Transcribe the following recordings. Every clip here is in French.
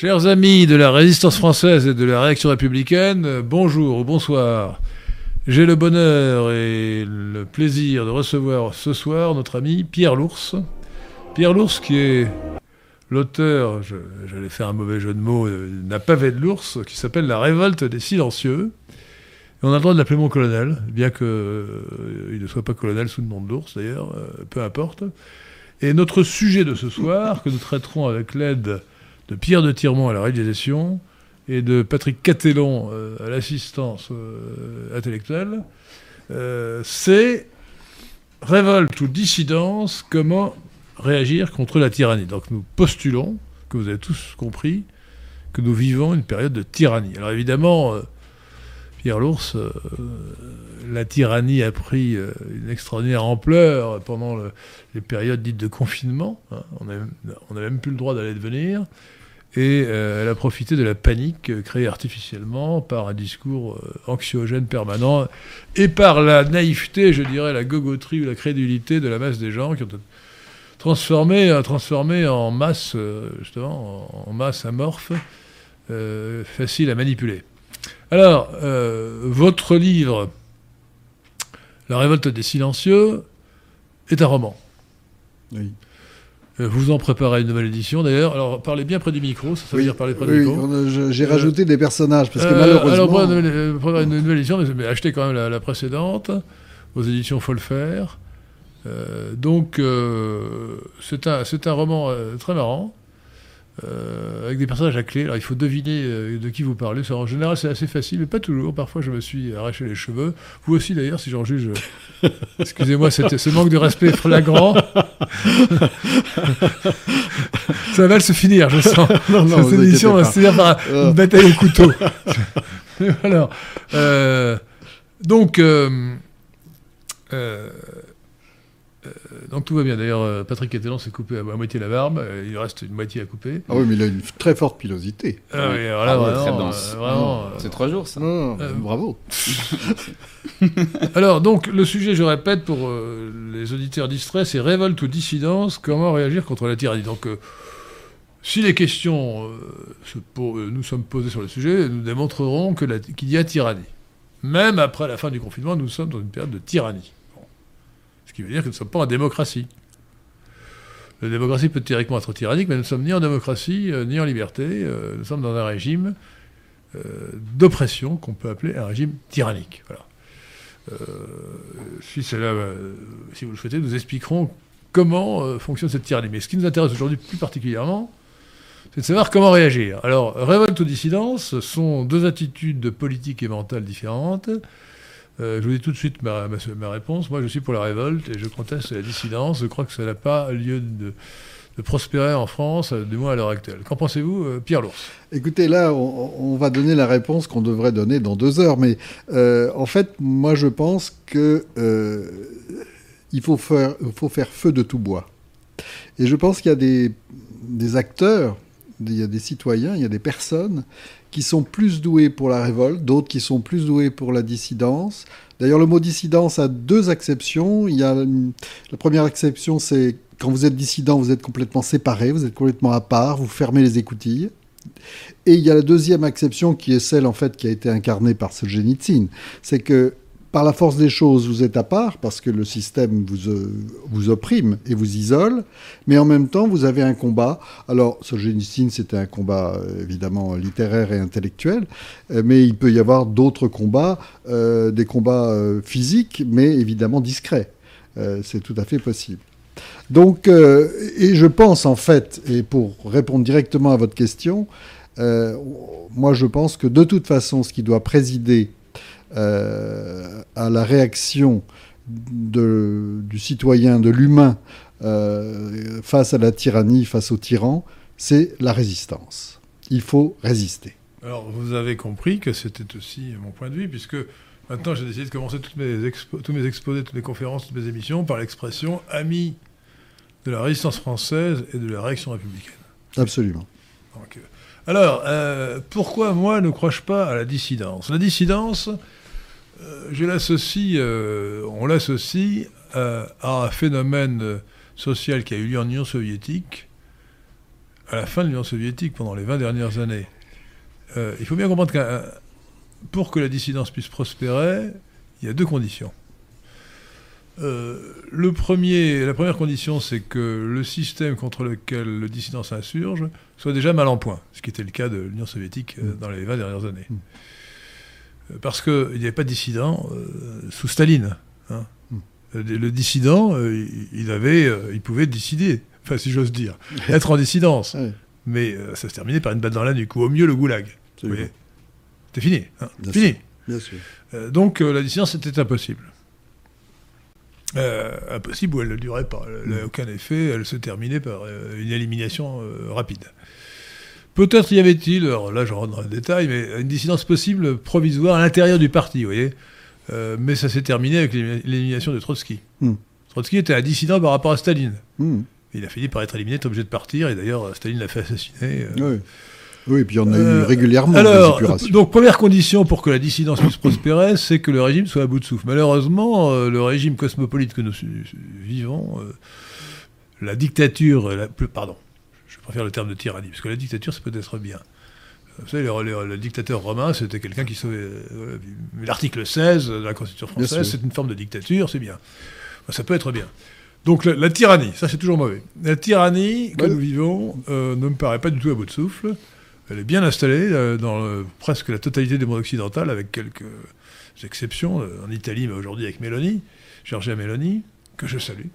Chers amis de la résistance française et de la réaction républicaine, bonjour ou bonsoir. J'ai le bonheur et le plaisir de recevoir ce soir notre ami Pierre Lours. Pierre Lours qui est l'auteur, j'allais faire un mauvais jeu de mots, d'un pavé de l'ours qui s'appelle La révolte des silencieux. Et on a le droit de l'appeler mon colonel, bien qu'il euh, ne soit pas colonel sous le nom de l'ours d'ailleurs, euh, peu importe. Et notre sujet de ce soir, que nous traiterons avec l'aide de Pierre de Tirmont à la réalisation et de Patrick Catellon euh, à l'assistance intellectuelle, c'est révolte ou dissidence, comment réagir contre la tyrannie. Donc nous postulons, que vous avez tous compris, que nous vivons une période de tyrannie. Alors évidemment, Pierre Lours, euh, la tyrannie a pris euh, une extraordinaire ampleur pendant les périodes dites de confinement. Hein. On n'a même plus le droit d'aller de venir. Et euh, elle a profité de la panique créée artificiellement par un discours anxiogène permanent et par la naïveté, je dirais, la gogoterie ou la crédulité de la masse des gens qui ont transformé, transformé en masse, justement, en masse amorphe, facile à manipuler. Alors, euh, votre livre, La révolte des silencieux, est un roman. Oui. Euh, vous en préparez une nouvelle édition d'ailleurs. Alors parlez bien près du micro, ça, veut dire parler près du micro. J'ai rajouté des personnages parce que malheureusement. Alors prenez une, nouvelle édition, mais, achetez quand même la, précédente aux éditions Folfer. Euh, donc c'est un, un roman très marrant. Euh, avec des personnages à clé. Alors il faut deviner euh, de qui vous parlez. en général, c'est assez facile, mais pas toujours. Parfois, je me suis arraché les cheveux. Vous aussi, d'ailleurs, si j'en juge. Excusez-moi, ce manque de respect flagrant. Ça va se finir, je sens. non, non, Cette émission va se finir par une bataille au couteau. Alors, euh, donc. Euh, donc tout va bien. D'ailleurs, euh, Patrick Catalan s'est coupé à, moitié la barbe. Euh, il reste une moitié à couper. Ah oui, mais il a une très forte pilosité. Ah oui, alors là, vraiment, C'est trois jours, ça. bravo. alors, donc, le sujet, je répète, pour les auditeurs distraits, c'est révolte ou dissidence, comment réagir contre la tyrannie? Donc, si les questions nous sommes posées sur le sujet, nous démontrerons qu'il y a tyrannie. Même après la fin du confinement, nous sommes dans une période de tyrannie qui veut dire que nous ne sommes pas en démocratie. La démocratie peut théoriquement être tyrannique, mais nous ne sommes ni en démocratie, euh, ni en liberté. Euh, nous sommes dans un régime euh, d'oppression qu'on peut appeler un régime tyrannique. si, si vous le souhaitez, nous expliquerons comment fonctionne cette tyrannie. Mais ce qui nous intéresse aujourd'hui plus particulièrement, c'est de savoir comment réagir. Alors, révolte ou dissidence sont deux attitudes de politique et mentale différentes. Euh, je vous dis tout de suite ma, réponse. Moi, je suis pour la révolte et je conteste la dissidence. Je crois que ça n'a pas lieu de, prospérer en France, du moins à l'heure actuelle. Qu'en pensez-vous, euh, Pierre Lours Écoutez, là, on, va donner la réponse qu'on devrait donner dans deux heures. Mais euh, en fait, moi, je pense qu'il faut faire, faut faire feu de tout bois. Et je pense qu'il y a des, des acteurs, il y a des citoyens, il y a des personnes qui sont plus doués pour la révolte, d'autres qui sont plus doués pour la dissidence. D'ailleurs, le mot dissidence a deux exceptions. Il y a la première exception, c'est quand vous êtes dissident, vous êtes complètement séparé, vous êtes complètement à part, vous fermez les écoutilles. Et il y a la deuxième exception qui est celle en fait qui a été incarnée par Solzhenitsyn, c'est que par la force des choses, vous êtes à part parce que le système vous, euh, vous opprime et vous isole, mais en même temps, vous avez un combat. Alors, Solzhenitsyn, c'était un combat euh, évidemment littéraire et intellectuel, euh, mais il peut y avoir d'autres combats, des combats physiques, mais évidemment discrets. C'est tout à fait possible. Donc, et je pense en fait, et pour répondre directement à votre question, moi je pense que de toute façon, ce qui doit présider à la réaction du citoyen, de l'humain euh, face à la tyrannie, face au tyran, c'est la résistance. Il faut résister. Alors vous avez compris que c'était aussi mon point de vue, puisque maintenant j'ai décidé de commencer toutes mes tous mes exposés, toutes mes conférences, toutes mes émissions par l'expression ami de la résistance française et de la réaction républicaine. Absolument. Euh, alors, pourquoi moi ne crois-je pas à la dissidence? La dissidence, euh, je l'associe, euh, on l'associe à, un phénomène social qui a eu lieu en Union soviétique, à la fin de l'Union soviétique, pendant les 20 dernières années, euh, il faut bien comprendre que pour que la dissidence puisse prospérer, il y a deux conditions. Euh, le premier, la première condition, c'est que le système contre lequel le dissident s'insurge soit déjà mal en point, ce qui était le cas de l'Union soviétique euh, dans les 20 dernières années. Euh, parce qu'il n'y avait pas de dissident sous Staline. Hein. Le, dissident, il, avait, il pouvait décider, enfin si j'ose dire, être en dissidence. Mais ça se terminait par une batte dans la nuque, ou au mieux le goulag. C'était fini. Hein. fini. Bien sûr. donc la dissidence était impossible. Euh, impossible ou elle ne durait pas. Elle n'a mm. aucun effet, elle se terminait par euh, une élimination euh, rapide. Peut-être y avait-il, alors là je rentre dans le détail, mais une dissidence possible provisoire à l'intérieur du parti, vous voyez. mais ça s'est terminé avec l'élimination de Trotsky. Mm. Trotsky était un dissident par rapport à Staline. Mm. Il a fini par être éliminé, être obligé de partir, et d'ailleurs Staline l'a fait assassiner. Oui. Oui, et puis en a eu euh, régulièrement. Alors, donc première condition pour que la dissidence puisse prospérer, c'est que le régime soit à bout de souffle. Malheureusement, euh, le régime cosmopolite que nous vivons, euh, la dictature, la, pardon, préfère le terme de tyrannie, parce que la dictature, c'est peut-être bien. Vous savez, le, dictateur romain, c'était quelqu'un qui sauvait. L'article 16 de la Constitution française, c'est une forme de dictature, c'est bien. Ça peut être bien. Donc la, tyrannie, ça c'est toujours mauvais. La tyrannie que nous vivons ne me paraît pas du tout à bout de souffle. Elle est bien installée euh, dans presque la totalité des mondes occidentaux, avec quelques exceptions. Euh, en Italie, mais aujourd'hui avec Mélanie, Giorgia Mélanie, que je salue.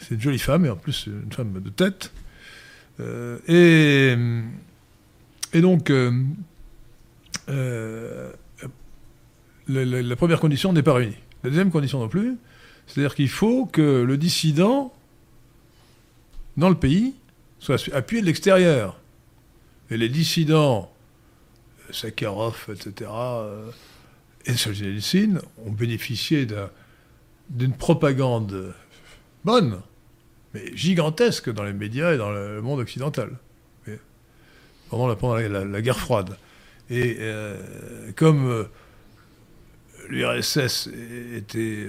C'est une jolie femme, et en plus une femme de tête. Euh, et, et, donc, la, première condition n'est pas réunie. La deuxième condition non plus, c'est-à-dire qu'il faut que le dissident, dans le pays, soit appuyé de l'extérieur. Et les dissidents, Sakharov, etc., euh, et Solzhenitsyn ont bénéficié d'une propagande bonne, mais gigantesque dans les médias et dans le monde occidental, pendant, la, guerre froide. Et euh, comme euh, l'URSS était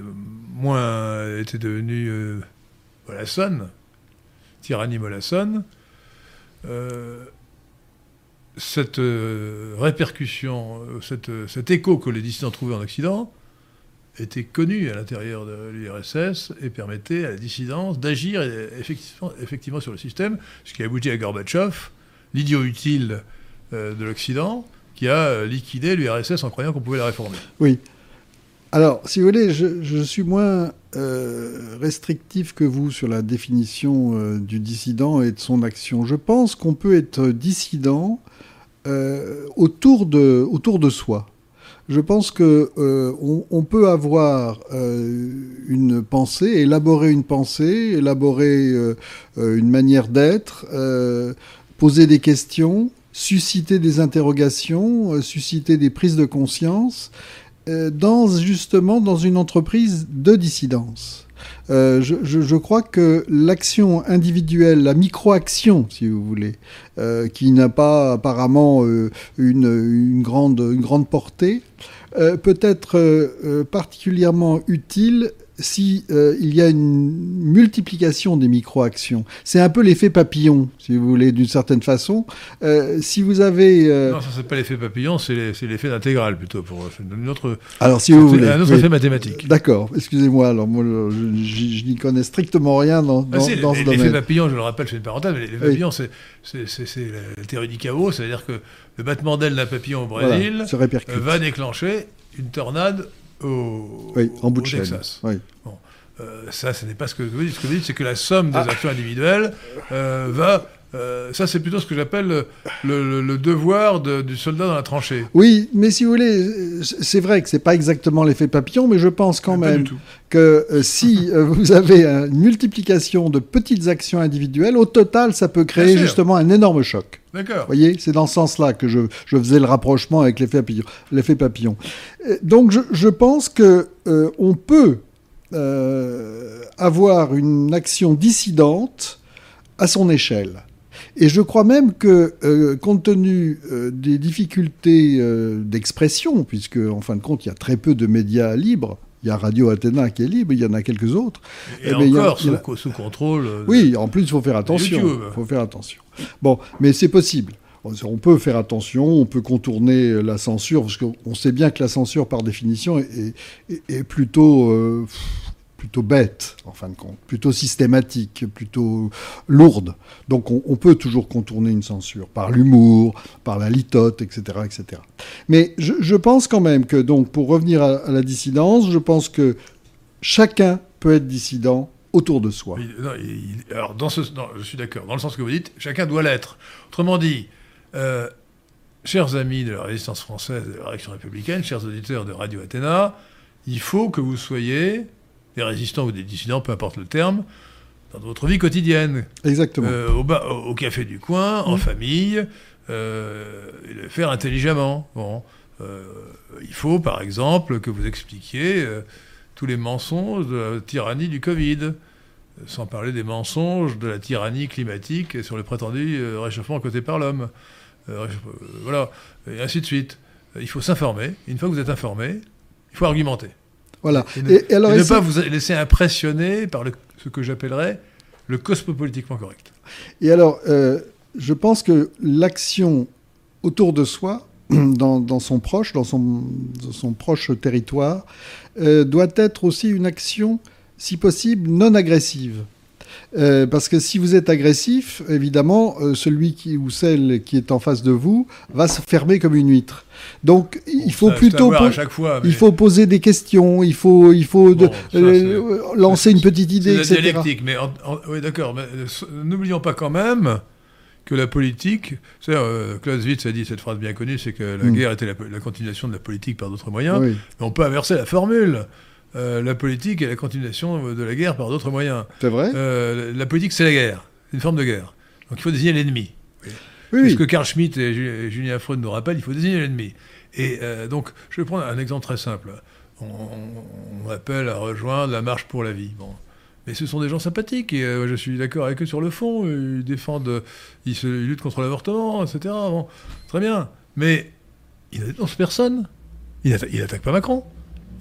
moins était devenu euh, mollassonne, tyrannie mollassonne, cette euh, répercussion, euh, euh, cet écho que les dissidents trouvaient en Occident était connu à l'intérieur de l'URSS et permettait à la dissidence d'agir effectivement, sur le système, ce qui a abouti à Gorbatchev, l'idiot utile de l'Occident, qui a liquidé l'URSS en croyant qu'on pouvait la réformer. Oui. Alors, si vous voulez, je, suis moins restrictif que vous sur la définition du dissident et de son action. Je pense qu'on peut être dissident euh, autour, de, autour de soi. Je pense que euh, on, peut avoir euh, une pensée, élaborer une pensée, élaborer une manière d'être, poser des questions, susciter des interrogations, susciter des prises de conscience, dans justement dans une entreprise de dissidence. Euh, je, crois que l'action individuelle, la micro-action, si vous voulez, euh, qui n'a pas apparemment euh, une, grande, une grande portée, peut être particulièrement utile si euh, il y a une multiplication des micro-actions. C'est un peu l'effet papillon, si vous voulez, d'une certaine façon. Euh, si vous avez... Euh, non, ça c'est pas l'effet papillon, c'est l'effet d'intégrale plutôt, pour une autre... Alors si vous voulez... Un autre effet mathématique. D'accord, excusez-moi, alors moi je, n'y connais strictement rien dans, dans, ah, ce domaine. L'effet papillon, je le rappelle, je fais une parenthèse, mais l'effet papillon, c'est la théorie du chaos, c'est-à-dire que le battement d'aile d'un papillon au Brésil va déclencher une tornade au, oui, en bout de Texas. Oui. Bon. Euh, ça, ce n'est pas ce que vous dites. Ce que vous dites, c'est que la somme des ah. actions individuelles euh, va euh, ça, c'est plutôt ce que j'appelle le, devoir du soldat dans la tranchée. Oui, mais si vous voulez, c'est vrai que c'est pas exactement l'effet papillon, mais je pense quand même que si vous avez une multiplication de petites actions individuelles, au total, ça peut créer justement un énorme choc. D'accord. Vous voyez, c'est dans ce sens-là que je, faisais le rapprochement avec l'effet papillon. Papillon. Donc, je, je pense que on peut avoir une action dissidente à son échelle. Et je crois même que, euh, compte tenu euh, des difficultés euh, d'expression, puisque en fin de compte, il y a très peu de médias libres, il y a Radio Athéna qui est libre, il y en a quelques autres. Et, encore, sous, contrôle. Oui, en plus, il faut faire attention. Il faut faire attention. Bon, mais c'est possible. On peut faire attention, on peut contourner la censure, parce qu'on sait bien que la censure, par définition, est, plutôt, euh, plutôt bête, en fin de compte, plutôt systématique, plutôt lourde. Donc on, peut toujours contourner une censure, par l'humour, par la litote, etc. etc. Mais je, pense quand même que, donc, pour revenir à, la dissidence, je pense que chacun peut être dissident autour de soi. alors, dans ce, je suis d'accord, dans le sens que vous dites, chacun doit l'être. Autrement dit, euh, chers amis de la résistance française et de la réaction républicaine, chers auditeurs de Radio Athéna, il faut que vous soyez des résistants ou des dissidents, peu importe le terme, dans votre vie quotidienne. Exactement. Euh, au, café du coin, en famille, euh, et le faire intelligemment. Bon, il faut, par exemple, que vous expliquiez tous les mensonges de la tyrannie du Covid sans parler des mensonges de la tyrannie climatique et sur le prétendu réchauffement causé par l'homme. Euh, voilà, et ainsi de suite. Il faut s'informer. Une fois que vous êtes informé, il faut argumenter. Voilà. Et ne, pas vous laisser impressionner par le, ce que j'appellerais le cosmopolitiquement correct. Et alors, euh, je pense que l'action autour de soi, dans, son proche, dans son, son proche territoire, euh, doit être aussi une action, si possible, non agressive. Euh, parce que si vous êtes agressif, évidemment, euh, celui qui ou celle qui est en face de vous va se fermer comme une huître. Donc, il faut plutôt il faut poser des questions, il faut il faut euh, lancer une petite idée, etc. La dialectique, mais oui, d'accord. Mais n'oublions pas quand même que la politique, c'est Clausewitz a dit cette phrase bien connue, c'est que la mm. guerre était la, continuation de la politique par d'autres moyens. Mais on peut inverser la formule. Euh, la politique est la continuation de la guerre par d'autres moyens. C'est vrai euh, La politique, c'est la guerre. C'est une forme de guerre. Donc il faut désigner l'ennemi. Oui. Ce que Karl Schmitt et Julien Freud nous rappellent, il faut désigner l'ennemi. Et euh, donc, je vais prendre un exemple très simple. On, appelle à rejoindre la marche pour la vie. Bon. Mais ce sont des gens sympathiques et je suis d'accord avec eux sur le fond. Ils défendent, ils, se, luttent contre l'avortement, etc. Bon, très bien. Mais ils n'attaquent personne. Ils n'attaquent pas Macron.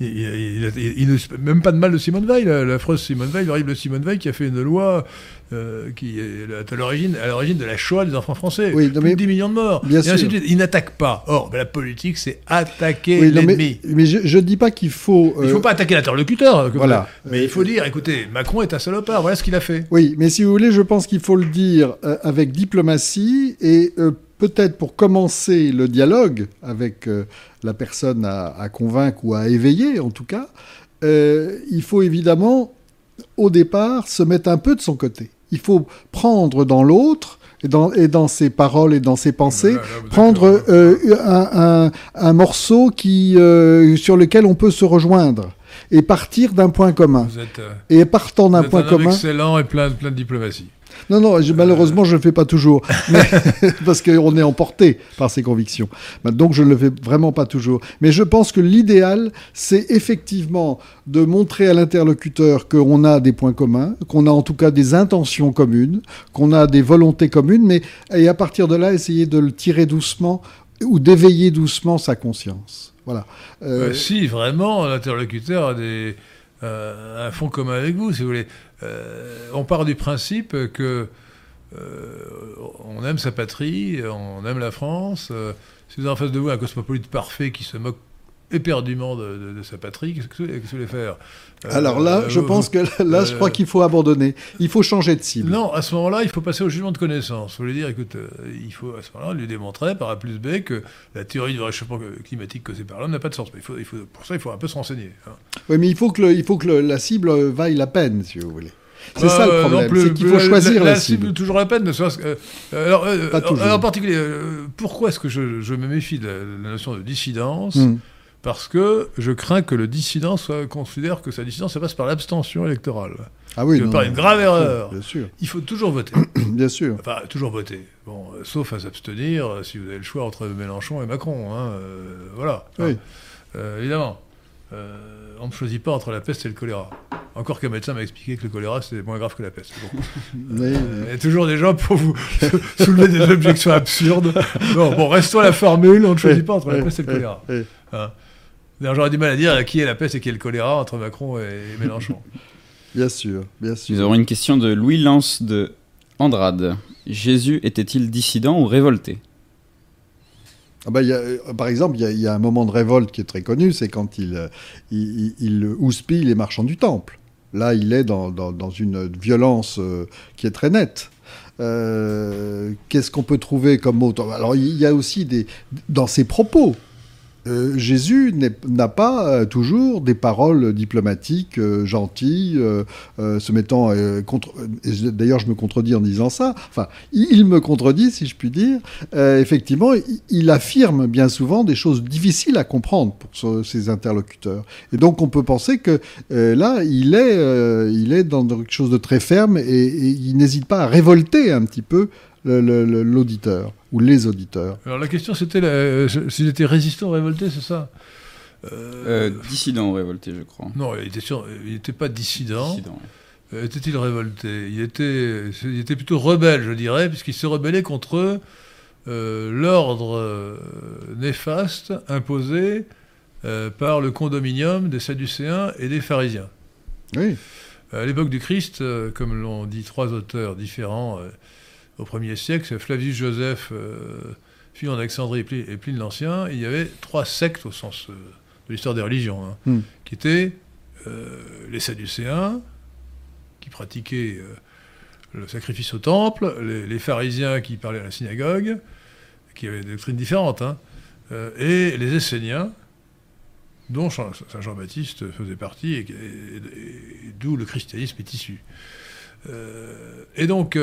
Il, il, même pas de mal de Simone Veil, la, phrase Simone Veil, l'horrible Simone Veil qui a fait une loi euh, qui est à l'origine, à l'origine de la Shoah des enfants français. Oui, Plus de 10 millions de morts. Bien sûr. Il n'attaque pas. Or, ben, la politique, c'est attaquer l'ennemi. Mais, je ne dis pas qu'il faut. Il ne faut euh, pas attaquer l'interlocuteur. Voilà. Mais il faut dire, écoutez, Macron est un salopard. Voilà ce qu'il a fait. Oui, mais si vous voulez, je pense qu'il faut le dire euh, avec diplomatie et peut-être pour commencer le dialogue avec euh, la personne à, convaincre ou à éveiller, en tout cas, euh, il faut évidemment, au départ, se mettre un peu de son côté. Il faut prendre dans l'autre et dans, et dans ses paroles et dans ses pensées, prendre euh, un, morceau qui, sur lequel on peut se rejoindre et partir d'un point commun. et partant d'un point commun. Excellent et plein, plein de diplomatie. Non, non, malheureusement, je ne le fais pas toujours. parce qu'on est emporté par ses convictions. Bah, donc, je ne le fais vraiment pas toujours. Mais je pense que l'idéal, c'est effectivement de montrer à l'interlocuteur qu'on a des points communs, qu'on a en tout cas des intentions communes, qu'on a des volontés communes, mais et à partir de là, essayer de le tirer doucement ou d'éveiller doucement sa conscience. Voilà. Euh, si vraiment l'interlocuteur a des, euh, un fond commun avec vous, si vous voulez. Euh, on part du principe que euh, on aime sa patrie, on aime la France. Euh, si vous avez en face de vous un cosmopolite parfait qui se moque éperdument de, sa patrie, qu'est-ce que vous voulez faire Alors là, je pense que là, je crois qu'il faut abandonner. Il faut changer de cible. Non, à ce moment-là, il faut passer au jugement de connaissance. Vous voulez dire, écoute, il faut à ce moment-là lui démontrer par A plus B que la théorie du réchauffement climatique causée par l'homme n'a pas de sens. Mais il faut, il faut, pour ça, il faut un peu se renseigner. Hein. Oui, mais il faut que, il faut que la cible vaille la peine, si vous voulez. C'est ça le euh, problème, c'est qu'il faut choisir la, cible. toujours la peine. Euh, alors, euh, en particulier, pourquoi est-ce que je, me méfie de la, notion de dissidence hmm. Parce que je crains que le dissident soit, considère que sa dissidence se passe par l'abstention électorale. Ah oui, pas une grave erreur. Bien sûr. Il faut toujours voter. bien sûr. Enfin, toujours voter. Bon, sauf à s'abstenir si vous avez le choix entre Mélenchon et Macron. Hein, voilà. Oui. évidemment. on ne choisit pas entre la peste et le choléra. Encore qu'un médecin m'a expliqué que le choléra, c'est moins grave que la peste. Il y a toujours des gens pour vous soulever des objections absurdes. Bon restons à la formule, on ne choisit pas entre la peste et le choléra. Hein. J'aurais du mal à dire qui est la peste et qui est le choléra entre Macron et Mélenchon. Bien sûr, bien sûr. Nous avons une question de Louis Lance de Andrade. Jésus était-il dissident ou révolté? Ah bah, y a, par exemple, il y, a un moment de révolte qui est très connu, c'est quand il, il, il, houspille les marchands du temple. Là, il est dans, dans, dans une violence qui est très nette. Euh, Qu'est-ce qu'on peut trouver comme mot Alors, il y a aussi des, dans ses propos, euh, Jésus n'a pas euh, toujours des paroles diplomatiques euh, gentilles, se mettant contre. D'ailleurs, je me contredis en disant ça. Enfin, il, me contredit, si je puis dire. effectivement, il, affirme bien souvent des choses difficiles à comprendre pour ses interlocuteurs. Et donc, on peut penser que là, il est, il est dans quelque chose de très ferme et, et il n'hésite pas à révolter un petit peu l'auditeur ou les auditeurs. Alors la question c'était euh, s'il était résistant ou révolté, c'est ça? Euh, Dissident ou révolté, je crois. Non, il était il n'était pas dissident. Euh, était-il révolté? Il était, il était plutôt rebelle, je dirais, puisqu'il s'est rebellé contre l'ordre néfaste imposé par le condominium des Sadducéens et des pharisiens. Oui. À l'époque du Christ, comme l'ont dit trois auteurs différents, au 1er siècle, c'est Flavius Joseph, euh, en Alexandrie et Pline l'Ancien, il y avait trois sectes au sens euh, de l'histoire des religions, hein, hmm. qui étaient euh, les Sadducéens, qui pratiquaient euh, le sacrifice au temple, les, pharisiens qui parlaient à la synagogue, qui avaient des doctrines différentes, hein, et les Esséniens, dont Saint Jean-Baptiste faisait partie, et, d'où le christianisme est issu. et donc,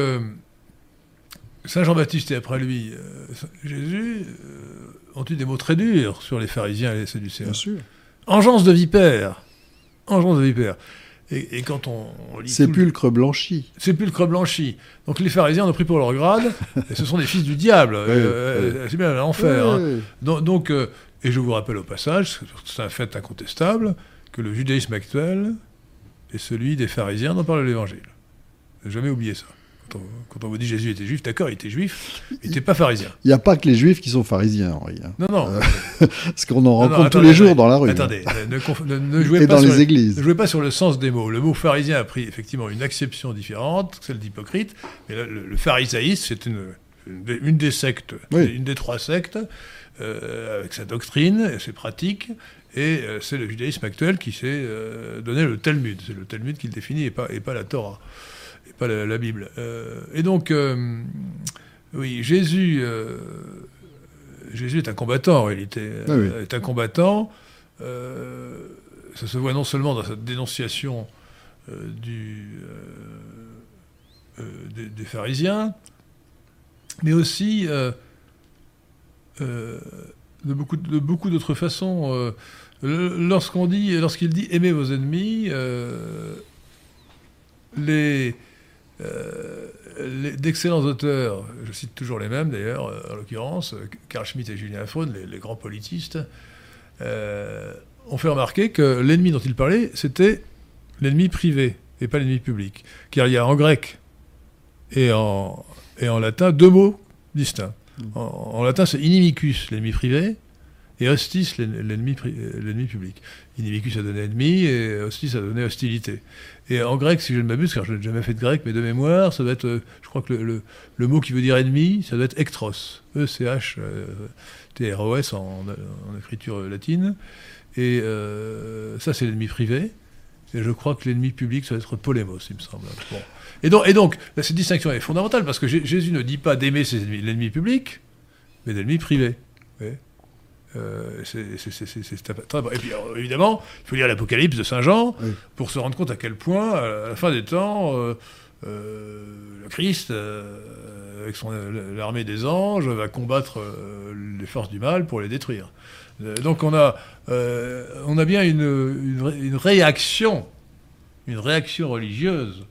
Saint Jean-Baptiste et après lui euh, Jésus euh, ont eu des mots très durs sur les pharisiens et les Sadducéens. Bien sûr. Engeance de vipère. Engeance de vipère. Et, quand on, lit. Sépulcre blanchi. Sépulcre blanchi. Donc les pharisiens ont pris pour leur grade, et ce sont des fils du diable. Euh, c'est bien l'enfer. Hein. Donc, et je vous rappelle au passage, c'est un fait incontestable, que le judaïsme actuel est celui des pharisiens dont parle l'Évangile. Jamais oublié ça. Quand on, vous dit Jésus était juif, d'accord, il était juif, il n'était pas pharisien. Il n'y a pas que les juifs qui sont pharisiens, Henri. Hein. Non, non. Euh, parce qu'on en rencontre tous les jours dans la rue. Attendez, ne, jouez Et pas dans sur les églises. Ne jouez pas sur le sens des mots. Le mot pharisien a pris effectivement une acception différente, celle d'hypocrite, mais le, pharisaïsme, c'est une, une, des sectes, une des trois sectes, euh, avec sa doctrine et ses pratiques, et euh, c'est le judaïsme actuel qui s'est donné le Talmud. C'est le Talmud qui le définit et pas, et pas la Torah pas la, Bible. Euh, et donc, euh, oui, Jésus, euh, Jésus est un combattant en réalité. Ah est un combattant. ça se voit non seulement dans sa dénonciation du, des, pharisiens, mais aussi de beaucoup, de beaucoup d'autres façons. lorsqu'on dit, lorsqu'il dit aimez vos ennemis, les, euh, d'excellents auteurs, je cite toujours les mêmes d'ailleurs, euh, en l'occurrence, Carl Schmitt et Julien Faune, les, grands politistes, euh, ont fait remarquer que l'ennemi dont ils parlaient, c'était l'ennemi privé et pas l'ennemi public. Car il y a en grec et en, et en latin deux mots distincts. En, en latin, c'est inimicus, l'ennemi privé, et hostis, l'ennemi public. Inimicus a donné ennemi, et hostis a donné hostilité. Et en grec, si je ne m'abuse, car je n'ai jamais fait de grec, mais de mémoire, ça doit être, euh, je crois que le, le, mot qui veut dire ennemi, ça doit être ectros, E-C-H-T-R-O-S en, en, écriture latine. Et euh, ça, c'est l'ennemi privé. Et je crois que l'ennemi public, ça doit être polémos, il me semble. Et donc cette distinction est fondamentale, parce que Jésus ne dit pas d'aimer l'ennemi public, mais l'ennemi privé. Euh, c'est très bon. Et puis, évidemment, il faut lire l'Apocalypse de Saint Jean pour se rendre compte à quel point, à la fin des temps, euh, euh, le Christ, avec l'armée des anges, va combattre les forces du mal pour les détruire. donc on a, on a bien une, une réaction, une réaction religieuse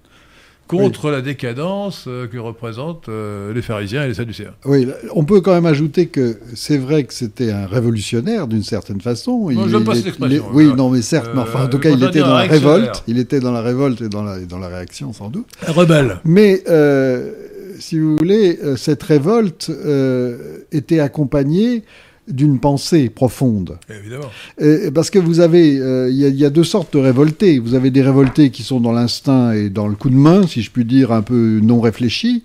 contre la décadence euh, que représentent euh, les pharisiens et les sadducéens. Oui, on peut quand même ajouter que c'est vrai que c'était un révolutionnaire d'une certaine façon. Non, je pas cette expression. oui, non, mais certes, mais enfin, en tout cas, il était dans la révolte. Il était dans la révolte et dans la, dans la réaction, sans doute. Un rebelle. Mais, euh, si vous voulez, cette révolte était accompagnée d'une pensée profonde. Évidemment. parce que vous avez, euh, il y, a deux sortes de révoltés. Vous avez des révoltés qui sont dans l'instinct et dans le coup de main, si je puis dire, un peu non réfléchis.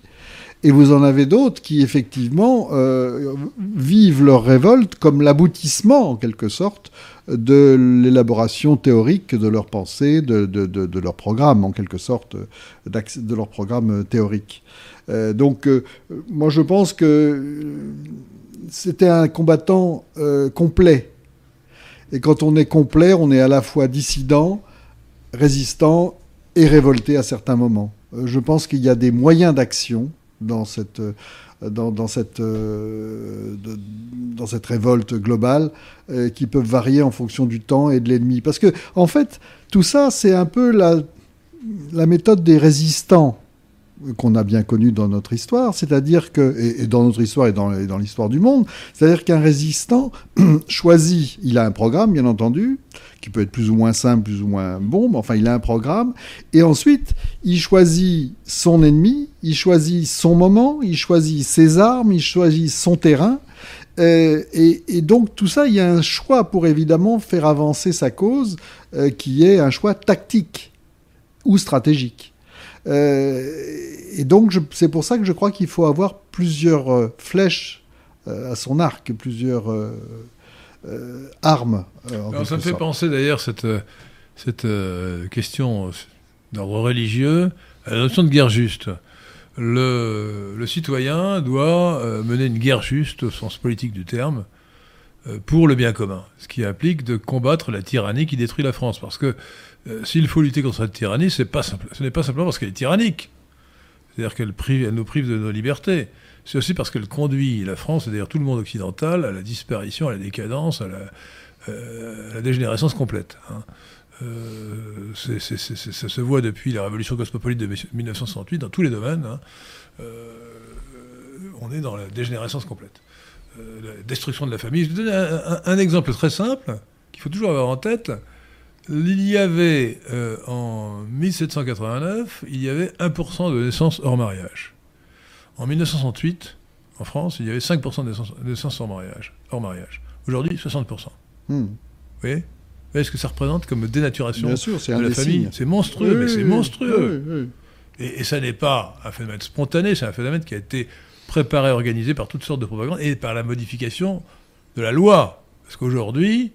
Et vous en avez d'autres qui, effectivement, euh, vivent leur révolte comme l'aboutissement, en quelque sorte, de l'élaboration théorique de leur pensée, de, de, leur programme, en quelque sorte, de leur programme théorique. Euh, donc, euh, moi, je pense que c'était un combattant complet. Et quand on est complet, on est à la fois dissident, résistant et révolté à certains moments. je pense qu'il y a des moyens d'action dans cette, euh, dans, cette, euh, dans cette révolte globale euh, qui peuvent varier en fonction du temps et de l'ennemi. Parce que, en fait, tout ça, c'est un peu la, la méthode des résistants qu'on a bien connu dans notre histoire, c'est-à-dire que, et, dans notre histoire et dans, l'histoire du monde, c'est-à-dire qu'un résistant choisit, il a un programme, bien entendu, qui peut être plus ou moins simple, plus ou moins bon, mais enfin, il a un programme, et ensuite, il choisit son ennemi, il choisit son moment, il choisit ses armes, il choisit son terrain, euh, et, donc tout ça, il y a un choix pour évidemment faire avancer sa cause, euh, qui est un choix tactique ou stratégique. Euh, et donc, c'est pour ça que je crois qu'il faut avoir plusieurs euh, flèches euh, à son arc, plusieurs armes. ça me fait penser d'ailleurs cette, cette question d'ordre religieux à la notion de guerre juste. Le, le citoyen doit mener une guerre juste au sens politique du terme pour le bien commun, ce qui implique de combattre la tyrannie qui détruit la France. Parce que euh, s'il faut lutter contre cette tyrannie, ce n'est pas simplement parce qu'elle est tyrannique. C'est-à-dire qu'elle nous prive de nos libertés. C'est aussi parce qu'elle conduit la France, et d'ailleurs tout le monde occidental, à la disparition, à la décadence, à la, euh, dégénérescence complète. Hein. Euh, ça se voit depuis la révolution cosmopolite de 1968 dans tous les domaines. Hein. on est dans la dégénérescence complète. La destruction de la famille. Je vais donner un exemple très simple qu'il faut toujours avoir en tête. Il y avait, euh, en 1789, il y avait 1% de naissances hors mariage. En 1968, en France, il y avait 5% de naissances, hors mariage. Hors mariage. Aujourd'hui, 60%. Hmm. Vous voyez? Voyez ce que ça représente comme dénaturation de la famille? C'est monstrueux, mais c'est monstrueux. et, et, ça n'est pas un phénomène spontané, c'est un phénomène qui a été préparé, organisé par toutes sortes de propagandes et par la modification de la loi. Parce qu'aujourd'hui,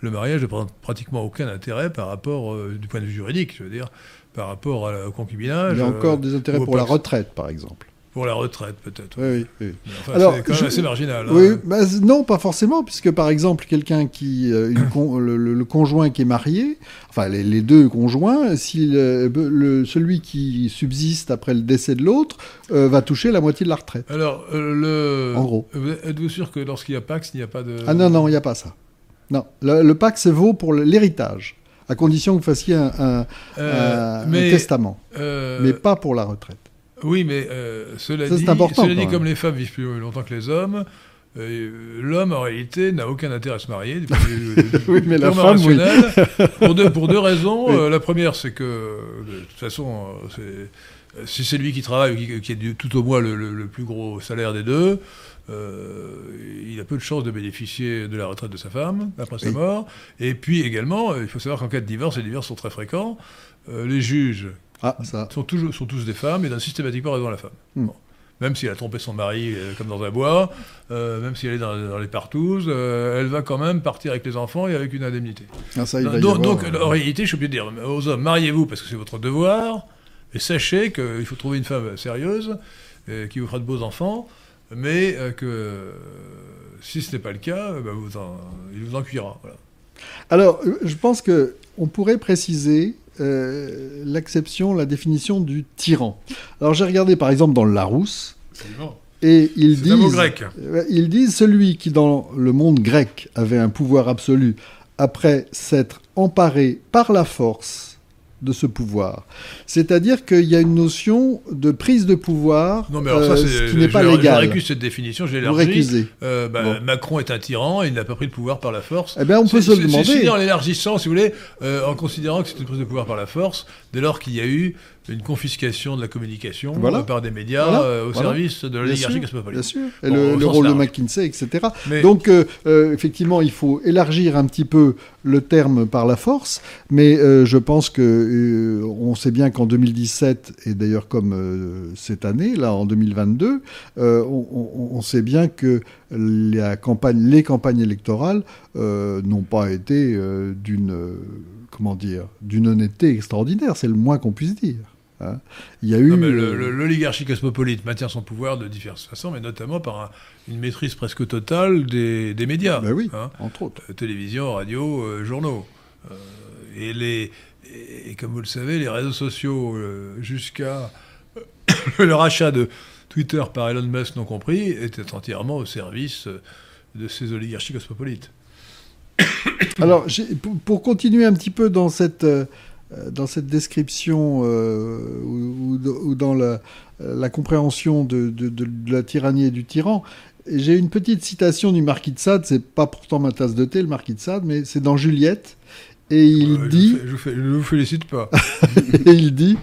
le mariage n'a pratiquement aucun intérêt par rapport, euh, du point de vue juridique, je veux dire, par rapport au concubinage. Il y a encore euh, des intérêts pour la retraite, par exemple. Pour la retraite, peut-être. Oui, oui. Alors, c'est quand même assez marginal. Oui, hein. non, pas forcément, puisque par exemple, quelqu'un qui, euh, le, conjoint qui est marié, enfin les, deux conjoints, si le, celui qui subsiste après le décès de l'autre va toucher la moitié de la retraite. Alors, le. En gros. Êtes-vous sûr que lorsqu'il y a Pax, il n'y a pas de. Ah non, non, il n'y a pas ça. Non, le, le Pax vaut pour l'héritage, à condition que vous fassiez un, euh, testament, euh, mais pas pour la retraite. Oui, mais euh, cela, dit, cela dit, comme les femmes vivent plus longtemps que les hommes, l'homme en réalité n'a aucun intérêt à se marier. oui, mais la femme, oui. pour, deux, pour deux raisons. la première, c'est que de toute façon, si c'est lui qui travaille, qui, qui a tout au moins le, plus gros salaire des deux, euh, il a peu de chances de bénéficier de la retraite de sa femme après sa mort. Et puis également, euh, il faut savoir qu'en cas de divorce, les divorces sont très fréquents, euh, les juges ah, Sont, toujours, sont tous des femmes et donnent systématiquement raison à la femme. Hmm. Même si elle a trompé son mari comme dans un bois, même si elle est dans, les partouzes, elle va quand même partir avec les enfants et avec une indemnité. Ah, ça, il donc, donc en réalité, je suis obligé de dire aux hommes, mariez-vous parce que c'est votre devoir, et sachez qu'il faut trouver une femme sérieuse qui vous fera de beaux enfants mais euh, que si ce n'est pas le cas, bah, il vous en cuira. Alors, je pense qu'on pourrait préciser euh, l'acception, la définition du tyran. Alors, j'ai regardé par exemple dans le Larousse. Et ils disent, grec. Ils disent celui qui dans le monde grec avait un pouvoir absolu après s'être emparé par la force de ce pouvoir. C'est-à-dire qu'il y a une notion de prise de pouvoir non, mais alors ça, euh, ce qui n'est pas légal. Je récuse cette définition, j'ai l'élargi. Euh, bah, Macron est un tyran, il n'a pas pris le pouvoir par la force. Eh bien, on peut se le demander. C'est en l'élargissant, si vous voulez, euh, en considérant que c'est une prise de pouvoir par la force, dès lors qu'il y a eu une confiscation de la communication Voilà. par des médias Voilà. euh, au Voilà. service de l'oligarchie cosmopolite. Bien sûr. Et Bon, le, rôle de. McKinsey, etc. Mais- Donc, euh, euh, effectivement, il faut élargir un petit peu le terme par la force, mais je pense que on sait bien qu'en 2017, et d'ailleurs comme cette année, là, en 2022, euh, on, on- on sait bien que la campagne, les campagnes électorales n'ont pas été d'une, comment dire, d'une honnêteté extraordinaire, c'est le moins qu'on puisse dire. Hein. Il y a eu... Euh, L'oligarchie cosmopolite maintient son pouvoir de diverses façons, mais notamment par un- une maîtrise presque totale des, des médias. Ben oui. hein. entre autres. Euh, télévision, radio, euh, journaux. Euh, et, les, et, et comme vous le savez, les réseaux sociaux, euh, jusqu'à le rachat de Twitter par Elon Musk non compris, étaient entièrement au service de ces oligarchies cosmopolites. Alors, pour, pour continuer un petit peu dans cette, dans cette description euh, ou, dans la, la compréhension de, de- de- de la tyrannie et du tyran, j'ai une petite citation du marquis de Sade, c'est pas pourtant ma tasse de thé, le marquis de Sade, mais c'est dans Juliette, et il Euh, dit... Je ne vous félicite pas. Et il dit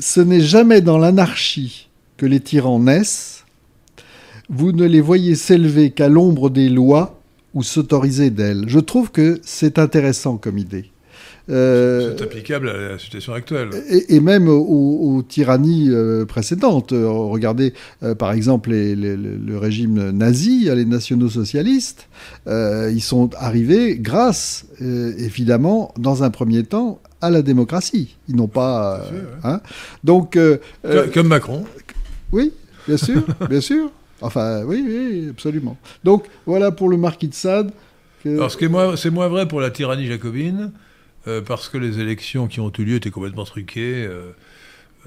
Ce n'est jamais dans l'anarchie que les tyrans naissent. Vous ne les voyez s'élever qu'à l'ombre des lois ou s'autoriser d'elles. Je trouve que c'est intéressant comme idée. Euh, C'est applicable à la situation actuelle. et, et même aux, aux tyrannies euh, précédentes. Euh, regardez, euh, par exemple, les- les- le- régime nazi, les nationaux-socialistes. Euh, ils sont arrivés grâce, évidemment, dans un premier temps, à la démocratie. Ils n'ont pas... Ouais. hein. Donc, Comme- Comme Macron. oui, bien sûr, bien sûr. Enfin, oui, oui, absolument. Donc, voilà pour le marquis de Sade. que- Alors, ce qui est moins- c'est moins vrai pour la tyrannie jacobine, euh, parce que les élections qui ont eu lieu étaient complètement truquées, euh,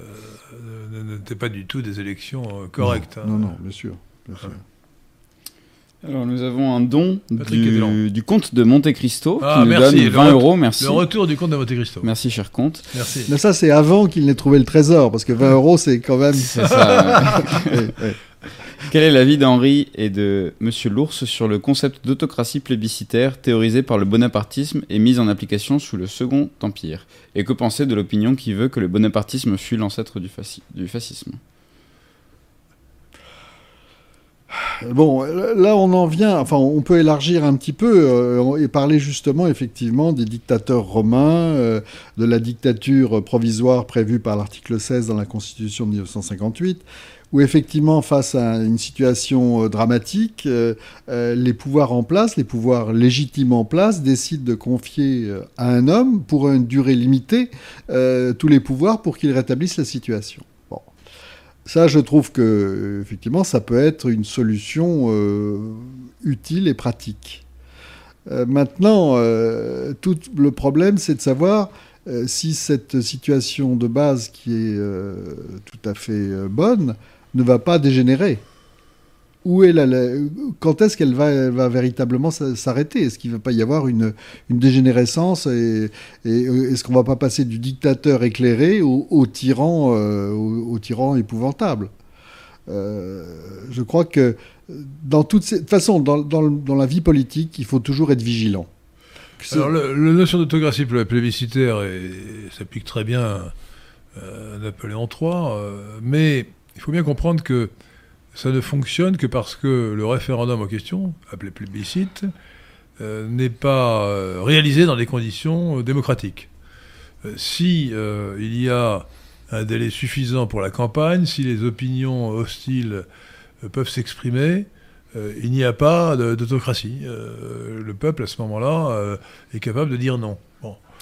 euh, n'étaient pas du tout des élections correctes. hein. Non, non, bien sûr. bien sûr. Alors nous avons un don Patrick Edelon. du, du comte de Monte Cristo Ah, qui nous merci, donne le 20 re- euros. Merci. Le retour du comte de Monte Cristo. Merci cher comte. Merci. Mais ça, c'est avant qu'il n'ait trouvé le trésor, parce que 20 euros, c'est quand même... C'est ça. Quel est l'avis d'Henri et de Monsieur l'ours sur le concept d'autocratie plébiscitaire théorisé par le bonapartisme et mis en application sous le Second Empire? Et que penser de l'opinion qui veut que le bonapartisme fut l'ancêtre du, fasci- du fascisme? Bon, là, on en vient, enfin, on peut élargir un petit peu euh, et parler justement, effectivement, des dictateurs romains, euh, de la dictature provisoire prévue par l'article 16 dans la Constitution de 1958, où effectivement, face à une situation euh, dramatique, euh, euh, les pouvoirs en place, les pouvoirs légitimes en place, décident de confier à un homme, pour une durée limitée, tous les pouvoirs pour qu'il rétablisse la situation. Ça, je trouve que effectivement, ça peut être une solution utile et pratique. Maintenant, tout le problème, c'est de savoir si cette situation de base, qui est tout à fait bonne, ne va pas dégénérer. Où est la, la- quand est-ce qu'elle va, véritablement s'arrêter? Est-ce qu'il ne va pas y avoir une, une dégénérescence et, et euh, est-ce qu'on ne va pas passer du dictateur éclairé au, au tyran, euh, au, au tyran épouvantable? Euh, Je crois que dans toutes ces... De toute façon, dans, dans le- dans la vie politique, il faut toujours être vigilant. Alors, le- la notion d'autocratie plé- plébiscitaire s'applique très bien à Napoléon III, euh, mais il faut bien comprendre que ça ne fonctionne que parce que le référendum en question, appelé plébiscite, euh, n'est pas euh, réalisé dans des conditions euh, démocratiques. Si il y a un délai suffisant pour la campagne, si les opinions hostiles peuvent s'exprimer, il n'y a pas d'autocratie. Le peuple, à ce moment-là, est capable de dire non.